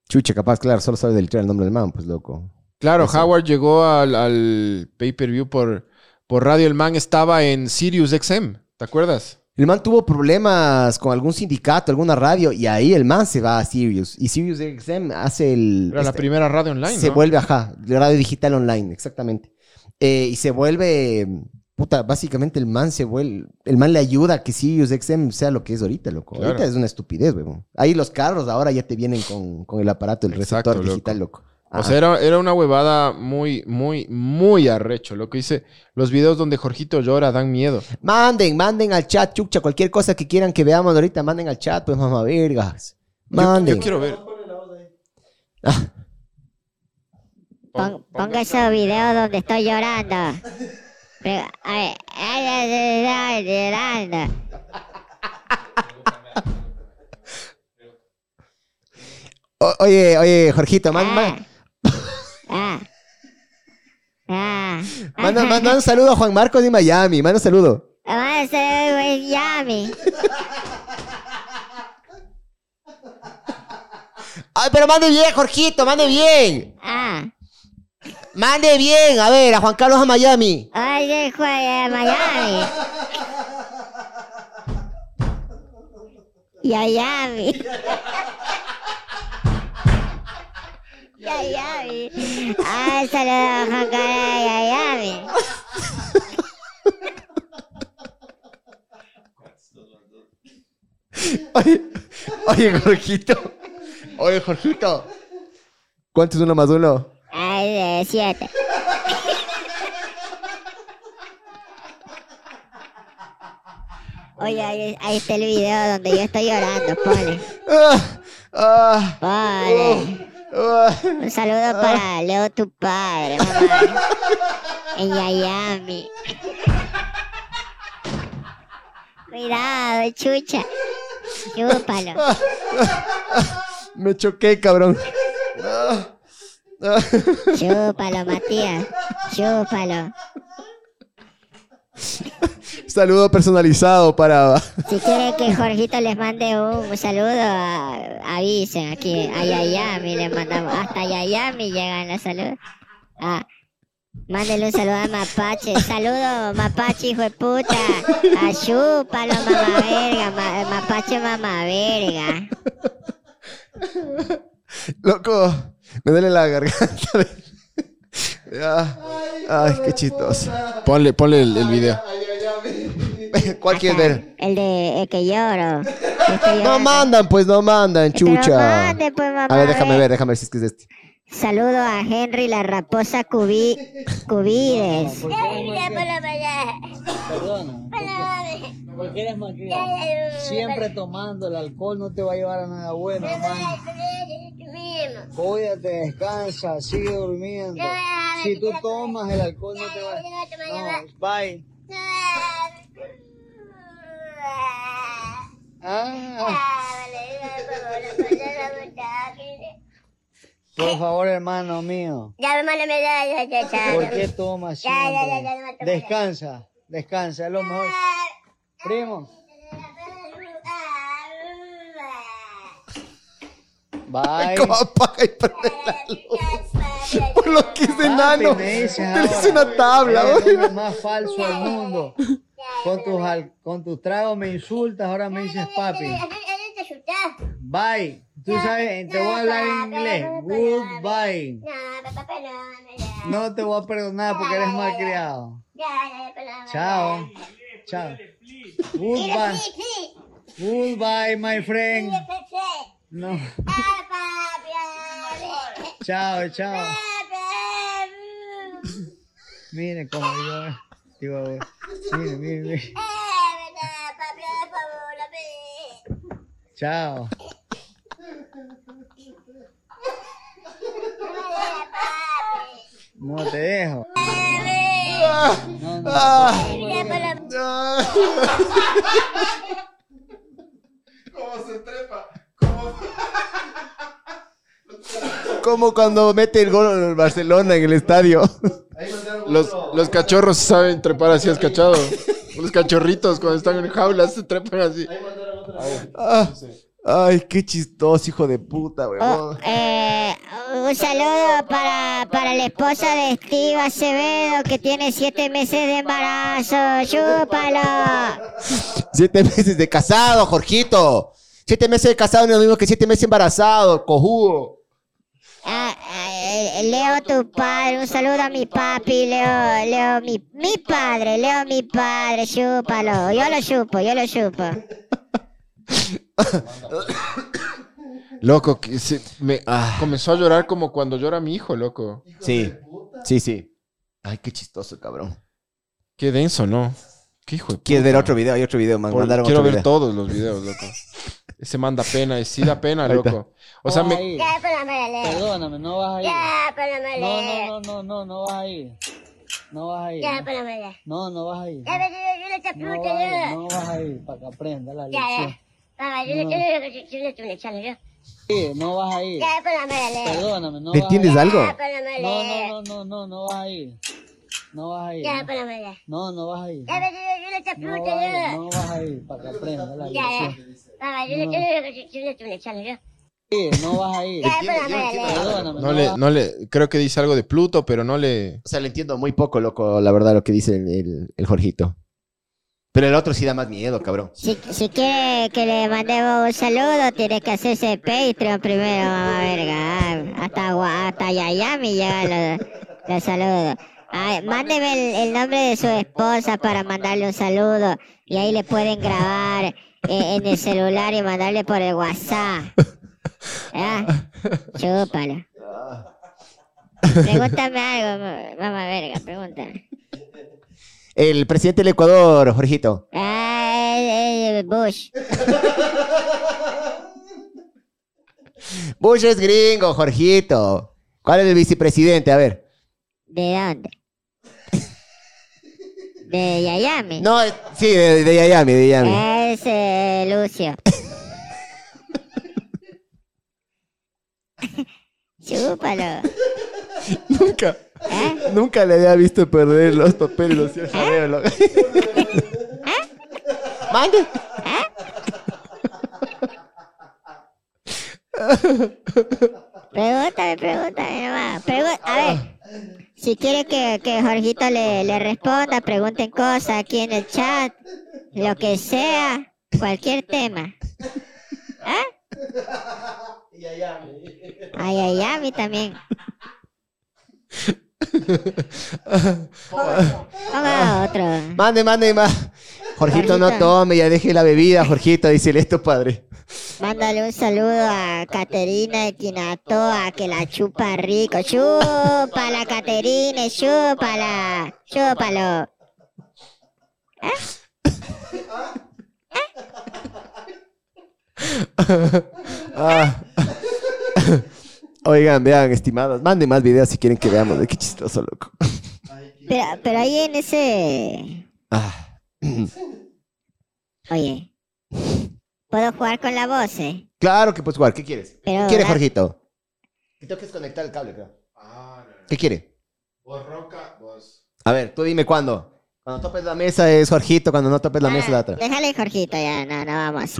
chucha, capaz, claro, solo sabe deletrear el nombre del man, pues loco. Claro, Eso. Howard llegó al, al pay-per-view por, por radio. El man estaba en Sirius XM, ¿te acuerdas? El man tuvo problemas con algún sindicato, alguna radio, y ahí el man se va a Sirius. Y Sirius XM hace el... Era la este- primera radio online, Se ¿no? vuelve, ajá, radio digital online, exactamente. Eh, y se vuelve puta, básicamente el man se vuelve, el man le ayuda a que Sirius XM sea lo que es ahorita, loco. Claro. Ahorita es una estupidez, weón. Ahí los carros ahora ya te vienen con, con el aparato, el Exacto, receptor digital, loco. Ajá. sea, era, era una huevada muy, muy, muy arrecho. Lo que dice, los videos donde Jorgito llora dan miedo. Manden, manden al chat, chucha, cualquier cosa que quieran que veamos ahorita, manden al chat, pues mamá vergas. Manden. yo quiero ver. Pon- ponga esos videos donde estoy llorando. Llorando. O- oye, oye, Jorgito, man- man- Ah. Ah. manda, manda un saludo a Juan Marcos de Miami, manda un saludo. A güey, Yami. Ay, pero mande bien, Jorgito, mande bien. Ah. Mande bien, a ver, a Juan Carlos a Miami. Ay, de Jue- Miami. Yayami. Yayami. Ah, saludos a Juan Carlos Yayami. Oye, oye, Jorgito. Oye, Jorgito. ¿Cuánto es uno más uno? Ay, de siete. Oye, ahí, ahí está el video donde yo estoy llorando, ponle. Ah, Ponle. Un saludo para Leo, tu padre, mamá. En Yayami. Cuidado, chucha. Chúpalo. Me choqué, cabrón. Chúpalo, Matías. Chúpalo. Saludo personalizado para. Si quieren que Jorgito les mande un saludo, a- avisen aquí. A Yayami le mandamos. Hasta Yayami llegan los saludos. Ah, mándele un saludo a Mapache. Saludo, Mapache, hijo de puta. A chúpalo, mamá verga. Ma- Mapache, mamá verga. Loco, me duele la garganta. Ya. Ay, qué chistoso. Ponle, ponle el, el video. ¿Cuál quieres ver? El de eh, que lloro. No mandan, pues no mandan, chucha. mande, pues, mamá, A ver, déjame ve. ver, déjame ver si es que es este. Saludo a Henry la raposa Cubi Cubides. Perdona. Porque eres malcriado. Siempre tomando el alcohol no te va a llevar a nada bueno, hermano. Cuídate, descansa, sigue durmiendo. Si tú tomas el alcohol no te va a... No, bye. Ah. Por favor, hermano mío. Ya me mandé ya, ya, ya, ya. ¿Por qué tomas Ya, ya, ya, ya, ya, siempre? ya. Descansa, descansa, es lo mejor. Primo. Bye. ¿Cómo apaga y prende la luz? Por lo que es enano. Papi, me dices Tienes ahora, una tabla, güey. hombre más falso del mundo. Con tus, con tus tragos me insultas, ahora me dices papi. Bye. Tú sabes, te voy a hablar en inglés. Goodbye. No te voy a perdonar porque eres malcriado. Chao. Chao. Goodbye. Goodbye, my friend. No. Chao, chao. Miren cómo yo. Digo, miren, miren, miren. Chao. No te dejo. No, no. ¿Cómo se trepa? Como cuando mete el gol el Barcelona en el estadio. Los, los cachorros saben trepar así, has cachado. Los cachorritos cuando están en jaulas se trepan así. Ah, ay, qué chistoso, hijo de puta, Oh, weón. eh, un saludo para, para la esposa de Steve Acevedo que tiene siete meses de embarazo. ¡Chúpalo! Siete meses de casado, Jorgito. Siete meses de casado no es lo mismo que siete meses embarazado, cojudo. Ah, ah, eh, Leo tu padre, un saludo a mi papi, Leo, Leo mi, mi padre, Leo mi padre, chúpalo. Yo lo chupo, yo lo chupo. Loco, que se- me comenzó a llorar como cuando llora mi hijo, loco. Sí, sí, sí. Ay, qué chistoso, cabrón. Qué denso, ¿no? Qué hijo de ¿Quieres ver puta. otro video? Hay otro video, man. Por- Mandaron quiero otro ver video. todos los videos, loco. Ese manda pena, y sí da pena, Ahí está. loco. O sea, me... Ya. Perdóname, no vas a ir. No No, no, no, no, no, vas a ir. No vas a ir. No. No, no vas a ir. No vas a ir, no vas a ir para que aprenda la Ya, lección. Yo No. yo le- yo le eché un echando, yo. Sí, no vas a ir. Ya, pero no me lees. Perdóname, no ¿Le vas a entiendes ir. algo? Ya, pero no No, no, no, no, no, no vas a ir. No vas a ir. Ya, pero no. No, no vas a ir. Ya, pero yo, yo le eché No vas a ir, no vas a ir para que aprenda la Ya, ya. lección. Papá, yo le No. yo yo echando, yo. Sí, no vas a ir. Ya, pero no me lees. Perdóname, No le, no le, creo que dice algo de Pluto, pero no le... O sea, le entiendo muy poco, loco, la verdad, lo que dice el, el, el Jorgito. Pero el otro sí da más miedo, cabrón. Si, si quiere que le mandemos un saludo, tiene que hacerse Patreon primero, mamá verga. Ah, Hasta, hasta Yayami llega los, los saludos. Ay, mándeme el, el nombre de su esposa para mandarle un saludo. Y ahí le pueden grabar eh, en el celular y mandarle por el WhatsApp. ¿Ya? Chúpalo. Pregúntame algo, ma- mamá verga, pregúntame. El presidente del Ecuador, Jorgito. Ah, eh, eh, Bush. Bush es gringo, Jorgito. ¿Cuál es el vicepresidente? A ver. ¿De dónde? De Yayami. No, eh, sí, de, de Yayami, de Yayami. Es eh, Lucio. Chúpalo. Nunca. Nunca le había visto perder los papeles, los hacía saber, loco. Mande. Pregúntame, pregúntame nomás. Pregu- a ver, si quiere que, que Jorgito le, le responda, pregunten cosas aquí en el chat, lo que sea, cualquier tema. ¿Ah? Ay, ay, a mí también. Ponga otro. Mande, mande más. Jorgito, no tome, ya deje la bebida, Jorgito, dice esto, padre. Mándale un saludo a Caterina de Quinatoa, que la chupa rico. Chúpala, Caterina, chúpala. Chúpalo. Ah. Oigan, vean, estimados, manden más videos si quieren que veamos. Qué chistoso, loco. Pero, pero ahí en ese... Ah. Oye, ¿puedo jugar con la voz, eh? Claro que puedes jugar. ¿Qué quieres? Pero ¿Qué quiere, la- Jorgito? Que tengo que desconectar el cable, creo. ¿Qué quiere? Vos, Roca, vos... A ver, tú dime cuándo. Cuando topes la mesa es Jorgito, cuando no topes la mesa es la otra. Déjale, Jorgito, ya, no, no vamos.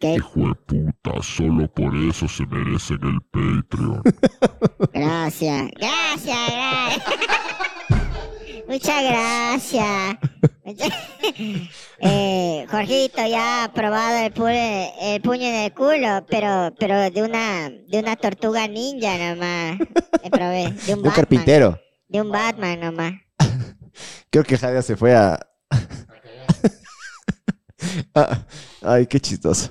¿Qué? Hijo de puta, solo por eso se merecen el Patreon. Gracias, gracias, gracias. Muchas gracias. Eh, Jorgito ya ha probado el, pu- el puño en el culo, pero, pero de una, de una tortuga ninja nomás. Me probé, de un De un Batman. carpintero. De un Batman nomás. Creo que Jadia se fue a. Ah, Ay, qué chistoso.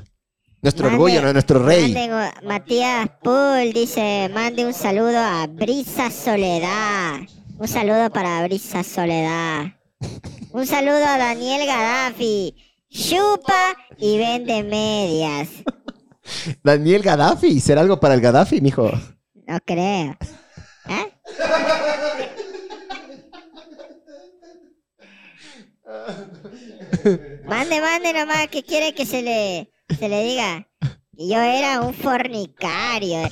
Nuestro Mande- orgullo, ¿no? nuestro rey. Matías Pool dice, mande un saludo a Brisa Soledad. Un saludo para Brisa Soledad. Un saludo a Daniel Gaddafi. Chupa y vende medias. Daniel Gaddafi. ¿Será algo para el Gaddafi, mijo? No creo. ¿Eh? Mande, mande nomás que quiere que se le, se le diga. Yo era un fornicario.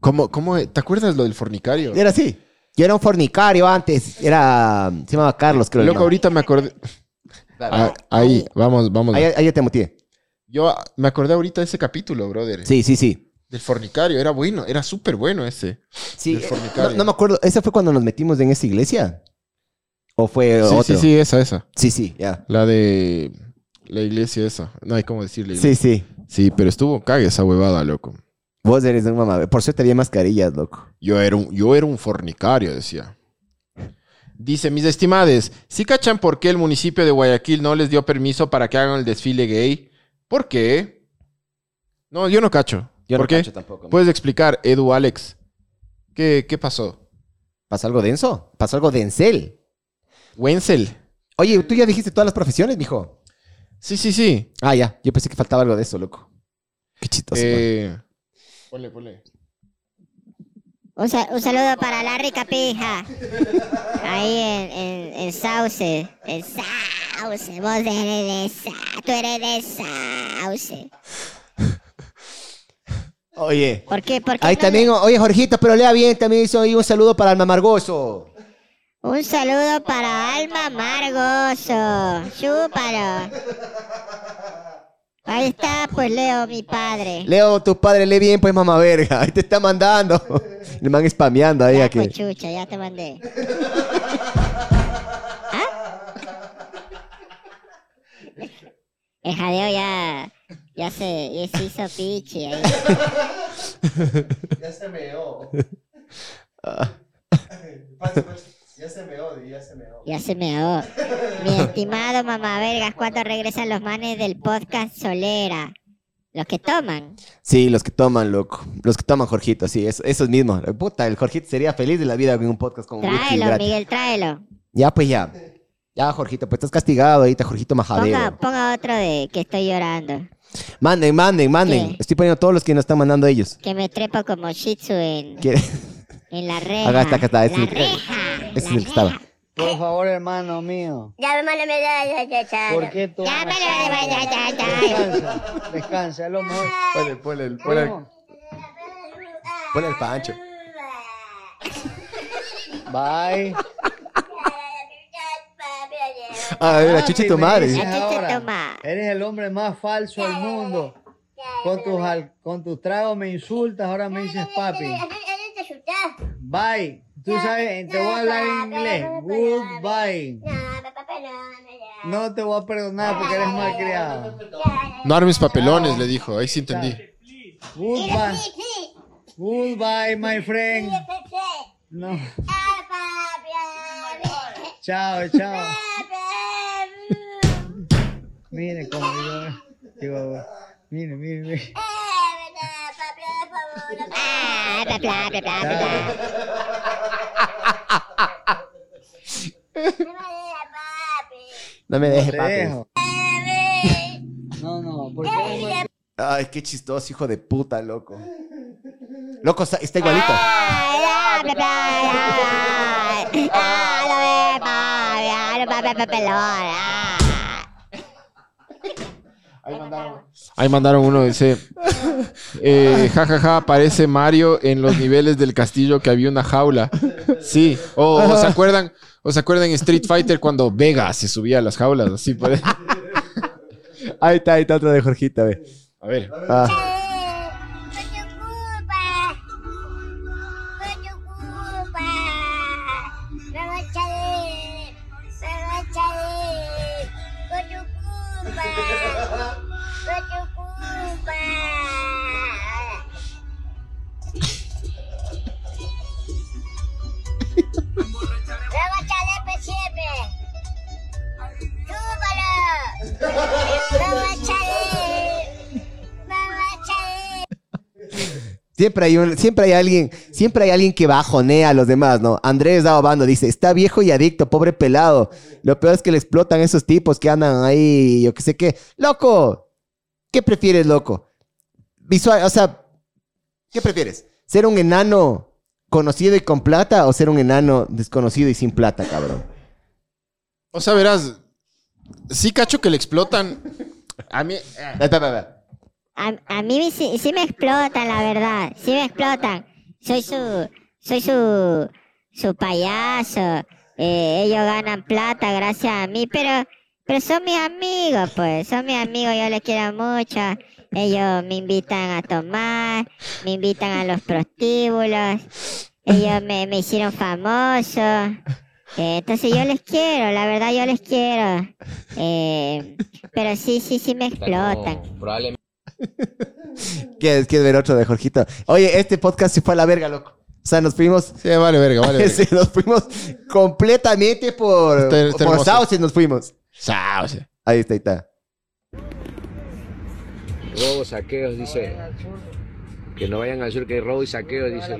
¿Cómo, cómo, ¿Te acuerdas lo del fornicario? Era así. Yo era un fornicario antes. Era. Se llamaba Carlos, creo. Loco, ahorita me acordé... Ah, ahí, vamos, vamos. Ahí, ahí ya te motivé. Yo me acordé ahorita de ese capítulo, brother. Sí, sí, sí. Del fornicario, era bueno, era súper bueno ese. Sí, Del eh, fornicario. no, no me acuerdo. ¿Ese fue cuando nos metimos en esa iglesia? ¿O fue Sí, otro? sí, sí, esa, esa. Sí, sí, ya. La de la iglesia esa. No hay cómo decirle. Sí, sí. Sí, pero estuvo cague esa huevada, loco. Vos eres un mamá. Por suerte había mascarillas, loco. Yo era un, yo era un fornicario, decía. Dice, mis estimades, ¿sí cachan por qué el municipio de Guayaquil no les dio permiso para que hagan el desfile gay? ¿Por qué? No, yo no cacho. Yo ¿Por no qué? cacho tampoco. Puedes explicar, Edu, Alex. ¿Qué, qué pasó? ¿Pasó algo denso? ¿Pasó algo densel? Wenzel. Oye, tú ya dijiste todas las profesiones, mijo. Sí, sí, sí. Ah, ya. Yo pensé que faltaba algo de eso, loco. Qué chistoso. Eh, ponle, ponle. Un, sa- un saludo para la rica pija. Ahí en, en, en Sauce. En Sauce. Vos eres de Sauce. Tú eres de Sauce. Oye. ¿Por qué? ¿Por qué Ahí no también, oye, Jorgito, pero lea bien, también hizo ahí un saludo para Alma Margoso. Un saludo para Alma Margoso. Chúpalo. Ahí está, pues Leo, mi padre. Leo, tu padre lee bien, pues mamá verga. Ahí te está mandando. Le van spameando ahí Ya, aquí. pues chucha, ya te mandé. ¿Ah? El jadeo ya, ya se, ya se hizo pichi ahí. Ya se meó. Ah. Ya se meó, di, ya se meó. Ya se me ahogó. Mi estimado mamá vergas, ¿cuándo regresan los manes del podcast Solera? Los que toman. Sí, los que toman, loco. Los que toman, Jorgito, sí, eso- esos mismos. Puta, el Jorgito sería feliz de la vida en un podcast con Tráelo. Miguel, tráelo. Ya, pues ya. Ya, Jorgito, pues estás castigado ahorita, Jorgito Ponga, Majadero. ponga otro de que estoy llorando. Manden, manden, manden. ¿Qué? Estoy poniendo todos los que nos están mandando ellos. Que me trepo como Shih Tzu en, ¿Quiere? En la reja. Acá está, acá está. Ese La es el que- reja. ese es el que estaba. Por favor, hermano mío. Ya me mandé ya, ya, ya, ya. ¿Por qué tú? Ya lo ya, ya, ya, ya. Descansa, descansa, es lo mejor. Ponle, ponle, el- ponle, el- ponle el pancho. Bye. Ah, a ver, la Papi, chucha tu madre. dices La chucha ahora. Eres el hombre más falso del mundo. Con tus, con tus tragos me insultas, ahora me dices papi. Bye. Tú sabes, te voy a hablar en inglés. Goodbye. No te voy a perdonar porque eres malcriado. No armes papelones, le dijo. Ahí sí entendí. Goodbye. Goodbye, my friend. No. Chao, chao. Mire cómo yo. Digo, mire, mire, mire. Ah, bla, bla, bla, bla, bla. No me deje, Te papi. No, no, mal- Ay, qué chistoso, hijo de puta, loco. Loco, está, está igualito. Ah, bla, bla, bla. Ah, lo vemos. Ah, lo vemos, papelón. Ah. Ahí mandaron uno, dice, eh, jajaja, aparece Mario en los niveles del castillo que había una jaula. Sí, o, se acuerdan, o se acuerdan en Street Fighter cuando Vega se subía a las jaulas, así por Ahí está, ahí está otro de Jorgito, ve. A ver. Ah. Siempre hay, un, siempre hay alguien, siempre hay alguien que bajonea a los demás, ¿no? Andrés Daobando dice, está viejo y adicto, pobre pelado. Lo peor es que le explotan esos tipos que andan ahí, yo qué sé qué. ¡Loco! ¿Qué prefieres, loco? Visual, o sea, ¿qué prefieres? ¿Ser un enano conocido y con plata o ser un enano desconocido y sin plata, cabrón? O sea, verás, sí cacho que le explotan. A mí... A, a mí sí, sí me explotan, la verdad. Sí me explotan. Soy su, soy su, su payaso. Eh, ellos ganan plata gracias a mí, pero, pero son mis amigos, pues. Son mis amigos, yo les quiero mucho. Ellos me invitan a tomar, me invitan a los prostíbulos. Ellos me, me hicieron famoso. Eh, entonces yo les quiero, la verdad yo les quiero. Eh, pero sí, sí, sí me explotan. Probablemente. ¿Quieres, quieres ver otro de Jorgito? Oye, este podcast se fue a la verga, loco. O sea, nos fuimos. Sí, vale, verga, vale. verga. Sí, nos fuimos completamente por. Está- está por sauces nos fuimos. Sauce. Ahí está, ahí está. Robos, saqueos, dice. Que no vayan al sur, que hay robos y saqueos, dice.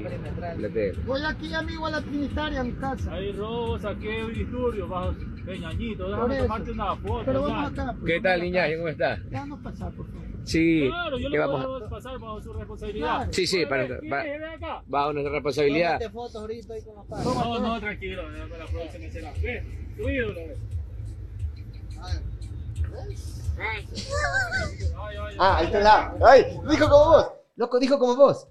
Voy aquí, amigo, a la Trinitaria, a mi casa. Hay robos, saqueo y disturbios bajo Peñañito. Déjame tomarte una foto. Pero ya. vamos acá. pues, ¿Qué tal, niña? ¿Cómo estás? Déjanos pasar, por favor. Sí, Claro, yo ¿qué le vamos puedo pasar bajo su responsabilidad. Claro. Sí, sí, para- Ven, para- ven, ven acá. bajo nuestra responsabilidad. Tómate fotos ahorita ahí con la. No, no, tranquilo. déjame la producción que será. Ven, tu ídolo. ven. Ah, ahí está la. ¡Ay! Dijo como vos. Loco, dijo como vos.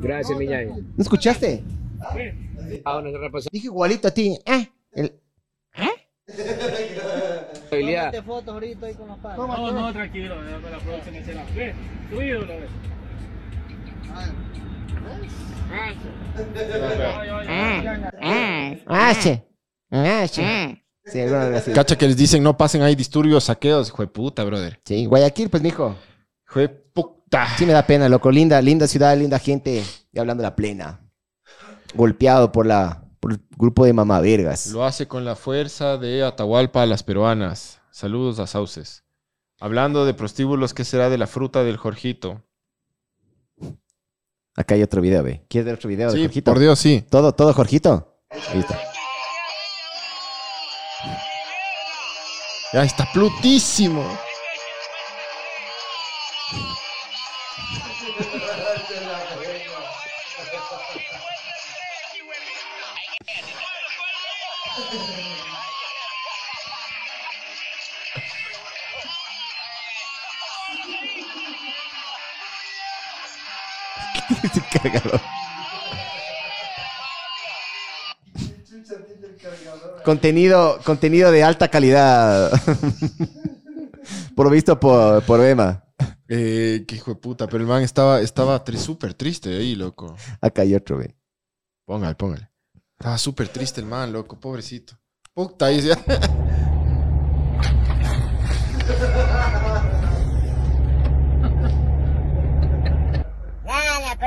Gracias, niña. ¿No escuchaste? Bajo nuestra responsabilidad. Dijo igualito a ti. ¿Eh? El- Responsabilidad. fotos ahorita ahí con la paz. No, no, tranquilo. la producción que tu ídolo. vez así. Cacha que les dicen no pasen ahí disturbios, saqueos. Hijo de puta, brother. Sí, Guayaquil, pues, mijo. Hijo de puta. Sí me da pena, loco. Linda, linda ciudad, linda gente. Y hablando la plena. Golpeado por la por el grupo de mamavergas. Lo hace con la fuerza de Atahualpa a las peruanas. Saludos a Sauces. Hablando de prostíbulos, ¿qué será de la fruta del Jorgito? Acá hay otro video, ve. ¿Quieres ver otro video de Jorgito? por Dios, sí. ¿Todo, todo Jorgito? Ahí está. Ya está plutísimo. Cargador. Contenido, contenido de alta calidad. por visto por, por Bema. Eh, qué hijo de puta, pero el man estaba, estaba tri- súper triste ahí, loco. Acá hay otro, ve. Póngale, póngale. Estaba súper triste el man, loco, pobrecito. Puta, ahí ya.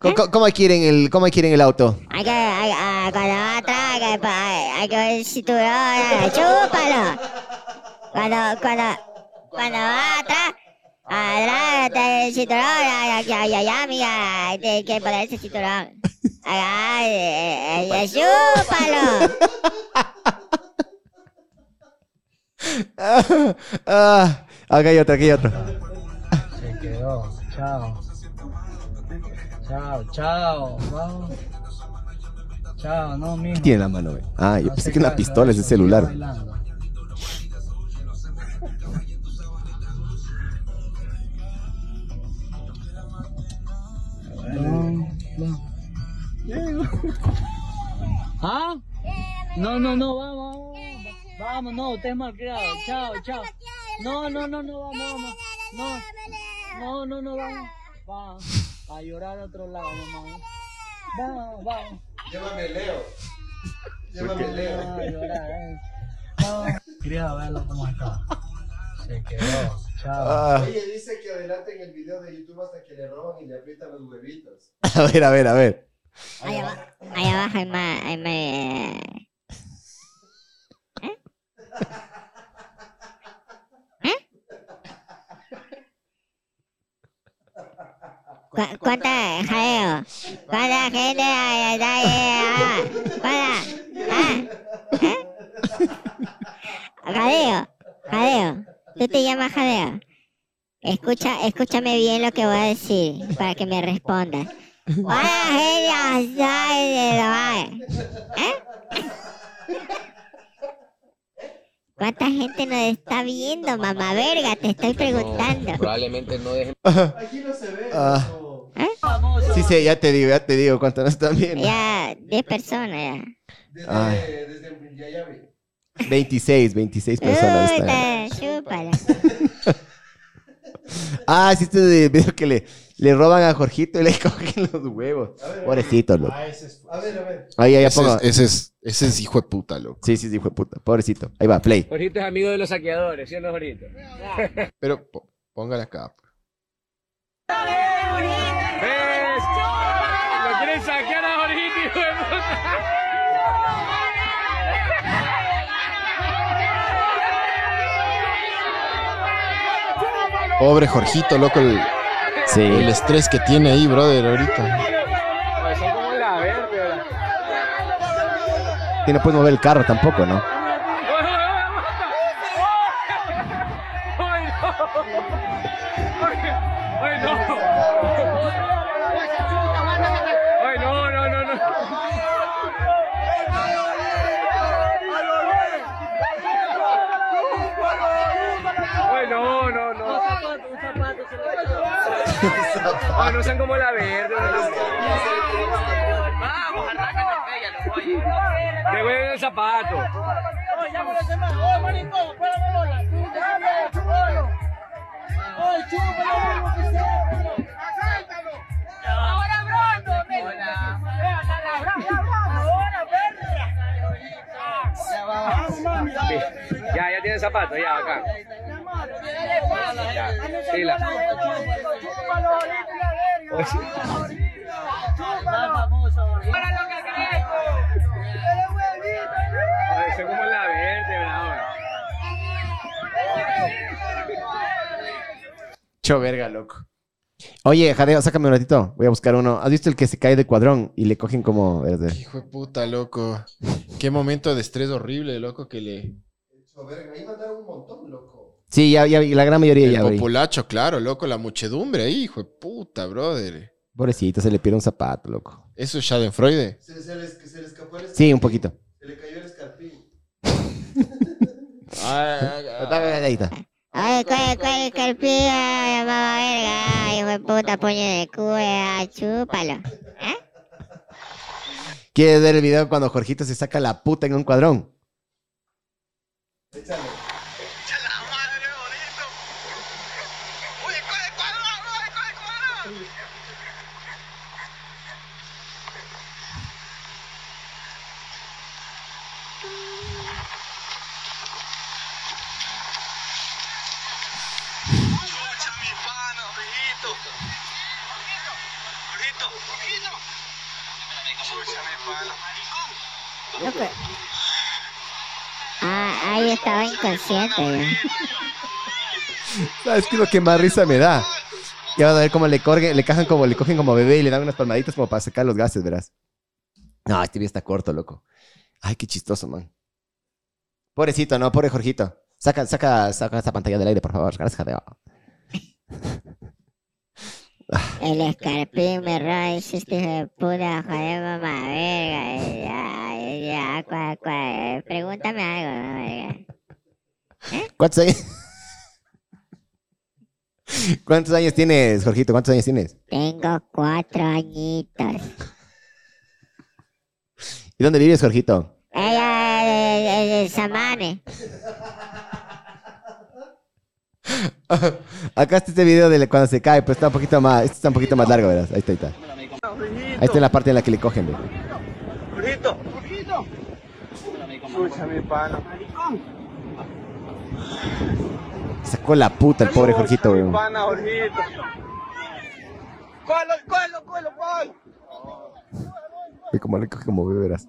¿Cómo, cómo- cómo quieren el, cómo quieren el auto? Hay que, hay, ah, cuando va atrás, hay que, pa- hay que ver el cinturón, ah, chúpalo. Cuando, cuando, cuando va atrás, atrás del cinturón, ay, ay, ay, ay, amiga, hay que ponerse el cinturón. Ay, ay, ay, chúpalo. ah, acá hay otro, aquí hay otro. Se quedó. Chao. Chao, chao. Vamos. Chao, no, mijo. ¿Qué tiene en la mano, ve? Ah, yo No pensé que una cansa, pistola es el celular. bailando. ¿Ah? No, no, no, vamos, vamos. Vamos, no, usted es malcriado. Chao, chao. No, no, no, no, vamos, vamos. No, no, no, no, vamos. Vamos. A llorar a otro lado, mamá. Vamos, vamos. Llévame Leo. Llévame Llévame Leo. a llorar, eh. Vamos. Quería verlo cómo está. Se quedó. Chao. Ah. Oye, dice que adelanten el video de YouTube hasta que le roban y le aprietan los huevitos. A ver, a ver, a ver. Ahí abajo, ahí abajo hay más, hay más. ¿Eh? ¿Cuánta jaleo? ¿Cuánta gente hay ahí? Ah, ¿Cuánta? ¿Ah? ¿Eh? Jadeo, jadeo. Tú te llamas jadeo. Escucha, escúchame bien lo que voy a decir para que me respondas. ¿Cuánta gente hay de? ¿Eh? ¿Cuánta gente nos está viendo, mamá verga? Te estoy preguntando. Probablemente no dejen. Aquí no se ve. Ah. ¿Eh? Sí, sí, ya te digo, ya te digo cuánto nos están viendo. Ya, 10 personas ya. Desde, desde Yayabe. 26, 26 personas Uy, están. está, chúpala. Ah, sí, este de video que le, le roban a Jorgito y le cogen los huevos. Pobrecito, loco. Ah, ese es. A ver, a ver. Ahí, ahí, Ese pongo. es, ese, es, ese es hijo de puta, loco. Sí, sí, sí, fue puta. Pobrecito. Ahí va, play. Jorgito es amigo de los saqueadores, ¿sí o no, Jorgito? Pero po- póngale acá. ¿Ves? Lo quieren saquear a Jorgito, hijo de puta. Pobre Jorgito, loco, el, Sí. el estrés que tiene ahí, brother, ahorita. Pues. Y no puedes mover el carro tampoco, ¿no? ¡Ay, no sean como la verde! ¡Vamos, arráncate! ¡Devuelven el zapato! Ya, ya tiene zapato, ya, acá. Ya, fila. Ay, soy como la vértebra ahora. Cho verga, loco. Oye, Jadeo, sácame un ratito. Voy a buscar uno. ¿Has visto el que se cae de cuadrón y le cogen como... Hijo de puta, loco. Qué momento de estrés horrible, loco, que le... Hecho, verga, ahí mandaron un montón, loco. Sí, ya, ya, vi, la gran mayoría El ya vi. populacho, claro, loco, la muchedumbre ahí, hijo de puta, brother. Pobrecito, se le pierde un zapato, loco. Eso es Schadenfreude. Se, se, les, se le escapó el Sí, un poquito. Se le cayó el escarpín. Ahí está. Ay, ¿cuál, cuál escarpillo, mamá verga? Hijo de puta, puño de culo, ah, chúpalo. ¿Quieres ver el video cuando Jorgito se saca la puta en un cuadrón? Loco. Ah, ahí estaba inconsciente. ¿Sabes qué es lo que más risa me da? Ya vas a ver cómo le, corgen, le cajan como, le cogen como bebé y le dan unas palmaditas como para sacar los gases, verás. No, este video está corto, loco. Ay, qué chistoso, man. Pobrecito, no, pobre Jorgito. Saca, saca, saca esa pantalla del aire, por favor. Gracias, Jadeo. El escarpín me roba este hijo de puta, joder, mamá verga. Ya, ya, cua, cua, pregúntame algo, verga. ¿Cuántos años? ¿Cuántos años tienes, Jorgito? ¿Cuántos años tienes? Tengo cuatro añitos. ¿Y dónde vives, Jorgito? Ella es Samane. Acá está este video de cuando se cae, pero está un poquito más, este está un poquito más largo, verás. Ahí está, ahí está. Ahí está en la parte en la que le cogen, ve. Jorgito. Escucha, mi pana. Sacó la puta el pobre Jorgito, weón. pana, Jorgito. Cógelo, cógelo, cógelo, cógelo. Ve cómo le coge como bebé, verás.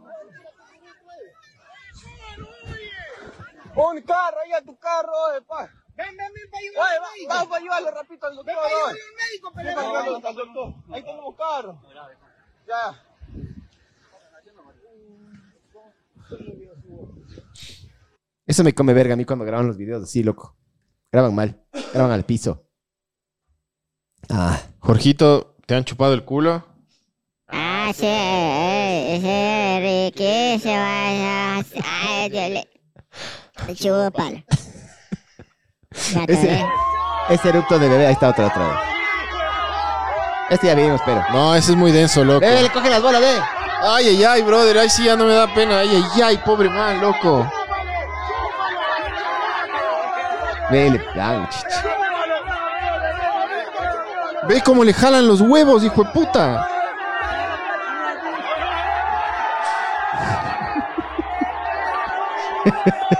Un carro ahí a tu carro, pa. Ven, ven, ven para ayudar. Va- vamos para ayudarle rapidito al doctor. Ven para ayudarle al médico, pero al doctor. Ahí tenemos carro. Ya. Eso me come verga a mí cuando graban los videos así, loco. Graban mal. Graban al piso. Ah. Jorgito, ¿te han chupado el culo? Ah, sí, eh, ese riquísimo. ah, ay, Dios le- Chúpalo. Ese, eructo de bebé, ahí está otra, otra vez. Este ya vimos, pero. No, ese es muy denso, loco. Bebé, le coge las bolas, ve. Ay, ay, ay, brother. Ay, sí, ya no me da pena. Ay, ay, ay, pobre man, loco. Ve, le dan, Ve cómo le jalan los huevos, hijo de puta.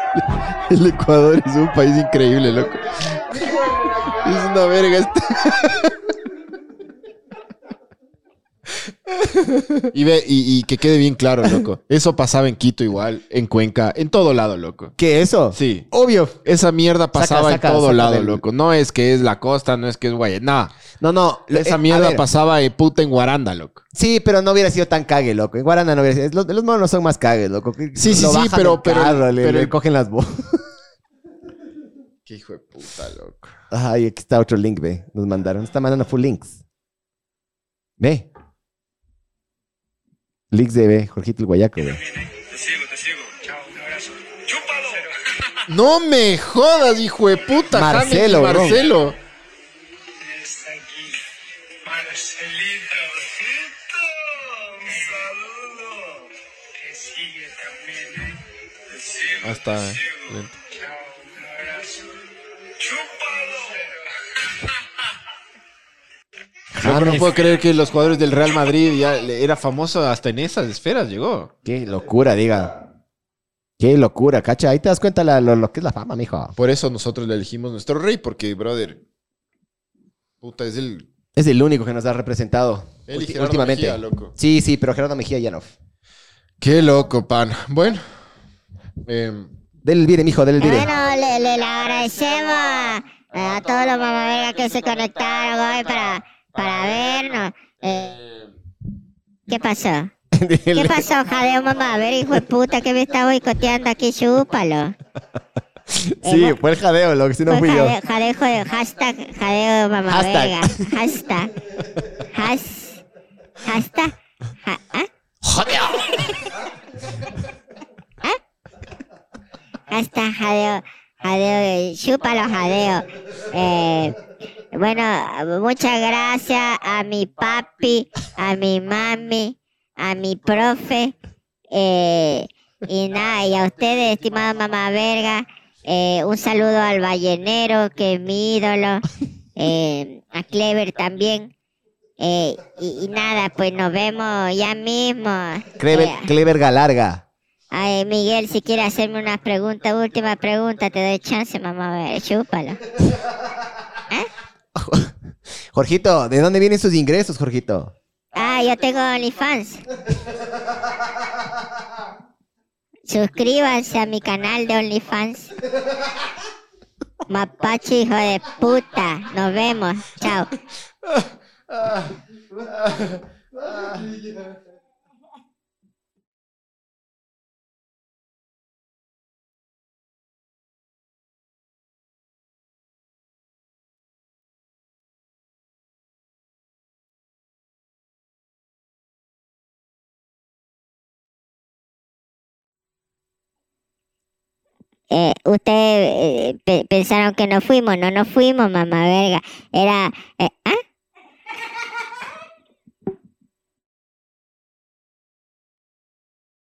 El Ecuador es un país increíble, loco. Es una verga este. Y ve, y, y que quede bien claro, loco. Eso pasaba en Quito igual, en Cuenca, en todo lado, loco. ¿Qué eso? Sí. Obvio. Esa mierda pasaba saca, en todo lado, del- loco. No es que es la costa, no es que es Guayana. No, no. Esa eh, mierda pasaba en puta en Guaranda, loco. Sí, pero no hubiera sido tan cague, loco. En Guarana no hubiera sido. Los, los monos son más cagues, loco. Sí, sí, Lo sí, pero- pero- carro, le, pero- le cogen las bolas. Qué hijo de puta, loco. Ay, aquí está otro link, ve. Nos mandaron. Está mandando full links. Ve. De ve, Jorgito el Guayaco, ve. No me jodas, hijo de puta, Marcelo, James y bro. Marcelo. Hasta lento. No puedo creer que los jugadores del Real Madrid ya era famoso hasta en esas esferas, llegó. Qué locura, diga. Qué locura, cacha. Ahí te das cuenta la- lo, lo que es la fama, mijo. Por eso nosotros le elegimos nuestro rey, porque, brother, puta, es el... Es el único que nos ha representado Él y últimamente. Mejía, loco. Sí, sí, pero Gerardo Mejía ya no. Qué loco, pan. Bueno. em, Del Elvire, mijo, del Elvire. Bueno, le, agradecemos a, todos los mamavergas que se conectaron hoy para, para vernos. Eh, ¿Qué pasó? ¿Qué pasó, jadeo mamá? A ver, hijo de puta, que me está boicoteando aquí, chúpalo. Sí, fue el jadeo, lo que si no fui yo. jadeo, jadeo, jadeo, hashtag, jadeo mamá verga. Hashtag. Has, hashtag. Ja- ¿ah? ¿Ah? Hashtag jadeo, jadeo, chúpalo jadeo. Eh, bueno, muchas gracias a mi papi, a mi mami, a mi profe. eh, y nada, y a ustedes, estimada mamá verga. eh, un saludo al ballenero, que es mi ídolo. eh, a Clever también. eh, y, y nada, pues nos vemos ya mismo. Clever, Eh, Clever Galarga. Ay, Miguel, si quieres hacerme una pregunta, última pregunta, te doy chance, mamá. A ver, chúpalo. Jorgito, ¿de dónde vienen sus ingresos, Jorgito? Ah, yo tengo OnlyFans. Suscríbanse a mi canal de OnlyFans. Mapache, hijo de puta. Nos vemos. Chao. Eh, Ustedes eh, pe- pensaron que no fuimos, no nos fuimos, mamá verga. Era, eh, ¿ah?